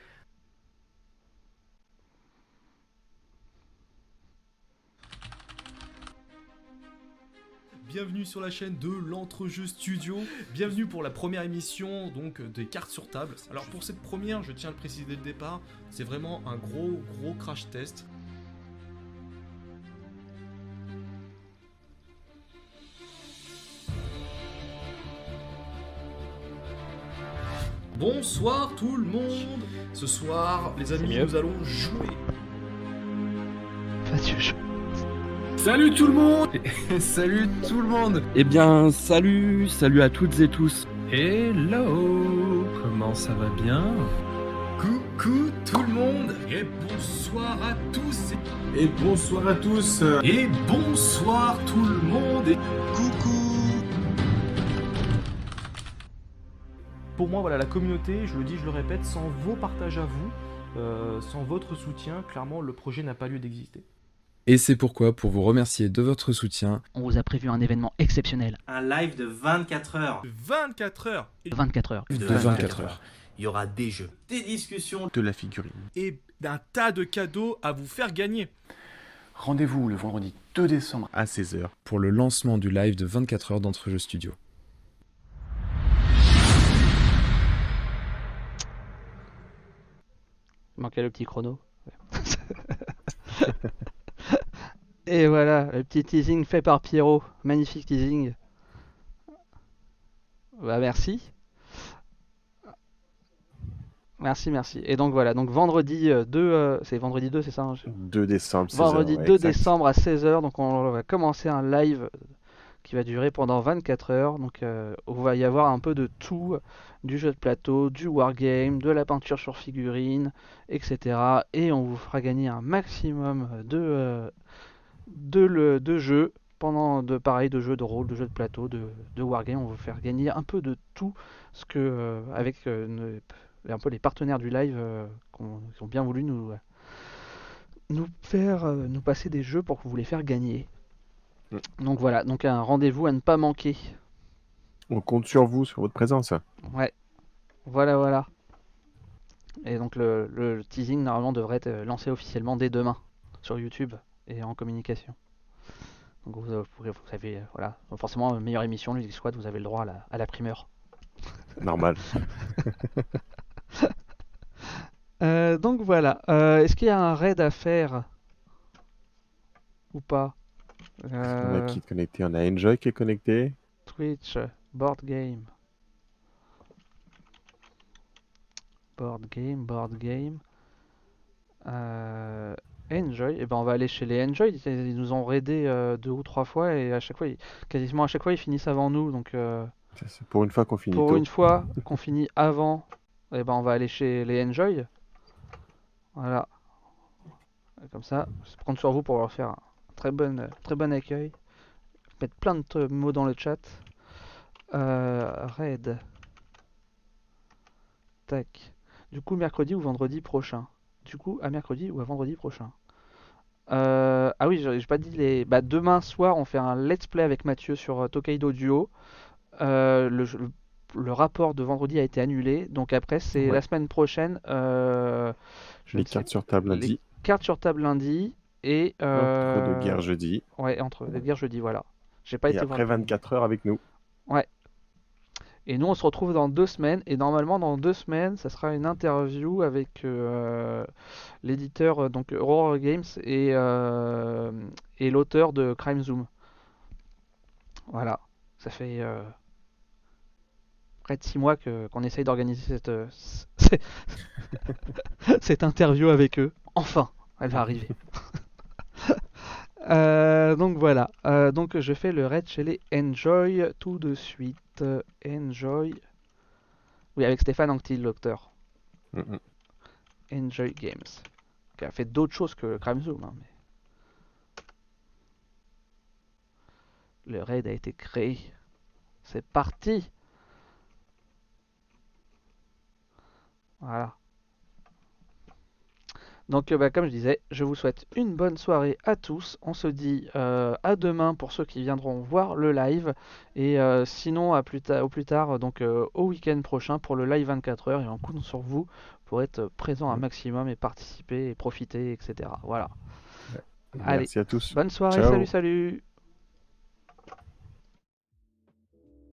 Bienvenue sur la chaîne de l'Entrejeu Studio. Bienvenue pour la première émission donc des cartes sur table. Alors pour cette première, je tiens à le préciser dès le départ, c'est vraiment un gros gros crash test. Bonsoir tout le monde. Ce soir, les amis, nous allons jouer. Je- Salut tout le monde Salut tout le monde Eh bien, salut, salut à toutes et tous. Hello Comment ça va bien? Coucou tout le monde et bonsoir à tous. Et bonsoir à tous. Et bonsoir tout le monde et Pour moi, voilà, la communauté, je le dis, je le répète, sans vos partages à vous, euh, sans votre soutien, clairement, le projet n'a pas lieu d'exister. Et c'est pourquoi, pour vous remercier de votre soutien, On vous a prévu un événement exceptionnel. Un live de 24 heures. 24 heures 24 heures. de 24 heures. Il y aura des jeux, des discussions, De la figurine. et un tas de cadeaux à vous faire gagner. Rendez-vous le vendredi 2 décembre À 16h. pour le lancement du live de 24 heures d'Entrejeux Studio. Manquait le petit chrono. Et voilà, le petit teasing fait par Pierrot. Magnifique teasing. Bah merci. Merci, merci. Et donc voilà, donc vendredi euh, 2, euh, c'est vendredi 2, c'est ça hein, je- 2 décembre, 16h. Vendredi ouais, 2 exact. décembre à 16h, donc on va commencer un live qui va durer pendant 24 heures. Donc euh, on va y avoir un peu de tout, du jeu de plateau, du wargame, de la peinture sur figurine, etc. Et on vous fera gagner un maximum de, euh, de, le, de jeux pendant de pareil de jeux de rôle, de jeux de plateau, de, wargame. On va vous faire gagner un peu de tout ce que euh, avec euh, un peu les partenaires du live qui ont bien voulu nous nous faire nous passer des jeux pour vous les faire gagner. Mm. Donc voilà, donc un rendez-vous à ne pas manquer. On compte sur vous, sur votre présence. Ouais. Voilà, voilà. Et donc le, le teasing normalement devrait être euh, lancé officiellement dès demain sur YouTube et en communication. Donc vous, euh, pourrez- vous avez euh, voilà, Donc forcément meilleure émission, Ludic Squad, vous avez le droit à la, à la primeur. Normal. Euh, donc voilà. Euh, Est-ce qu'il y a un raid à faire ou pas? On a Euh, qui est connecté? On a Enjoy qui est connecté. Twitch, board game. Board game, board game. Euh, Enjoy, et ben on va aller chez les Enjoy. Ils nous ont raidé euh, deux ou trois fois et à chaque fois, ils- quasiment à chaque fois, ils finissent avant nous. Donc euh, c'est Pour une fois qu'on finit pour tôt. une fois qu'on finit avant, et ben on va aller chez les Enjoy. Voilà. Comme ça, je compte sur vous pour leur faire très bon, très bon accueil. Mettre plein de mots dans le chat. Euh, raid. Tac. Du coup, mercredi ou vendredi prochain? Du coup, à mercredi ou à vendredi prochain? Euh, ah oui, j'ai pas dit les. Bah, demain soir, on fait un let's play avec Mathieu sur euh, Tokaido Duo. Euh, le, rapport de vendredi a été annulé, donc après c'est Ouais. la semaine prochaine. euh, je Les cartes sur table les lundi. cartes sur table lundi et Entre euh, de guerre jeudi. Ouais, entre de guerre jeudi, voilà. J'ai pas Et été après voir. 24 heures avec nous. Et nous, on se retrouve dans deux semaines. Et normalement, dans deux semaines, ça sera une interview avec euh, l'éditeur euh, donc Aurora Games et, euh, et l'auteur de Crime Zoom. Voilà. Ça fait euh, près de six mois que qu'on essaye d'organiser cette, euh, cette interview avec eux. Enfin, elle va arriver. Euh, donc voilà, Euh, donc je fais le raid chez les Enjoy tout de suite. Euh, Enjoy. Oui, avec Stéphane Anctil, docteur. Mhm. Enjoy Games. Qui a fait d'autres choses que Crime Zoom. hein, mais... Le raid a été créé. C'est parti Voilà. Donc, euh, bah, comme je disais, je vous souhaite une bonne soirée à tous. On se dit euh, à demain pour ceux qui viendront voir le live. Et euh, sinon, à plus au plus tard, donc euh, au week-end prochain pour le live 24 heures. Et on compte sur vous pour être présent un maximum et participer et profiter, etc. Voilà. Allez. Merci à tous. Bonne soirée, Ciao. salut, salut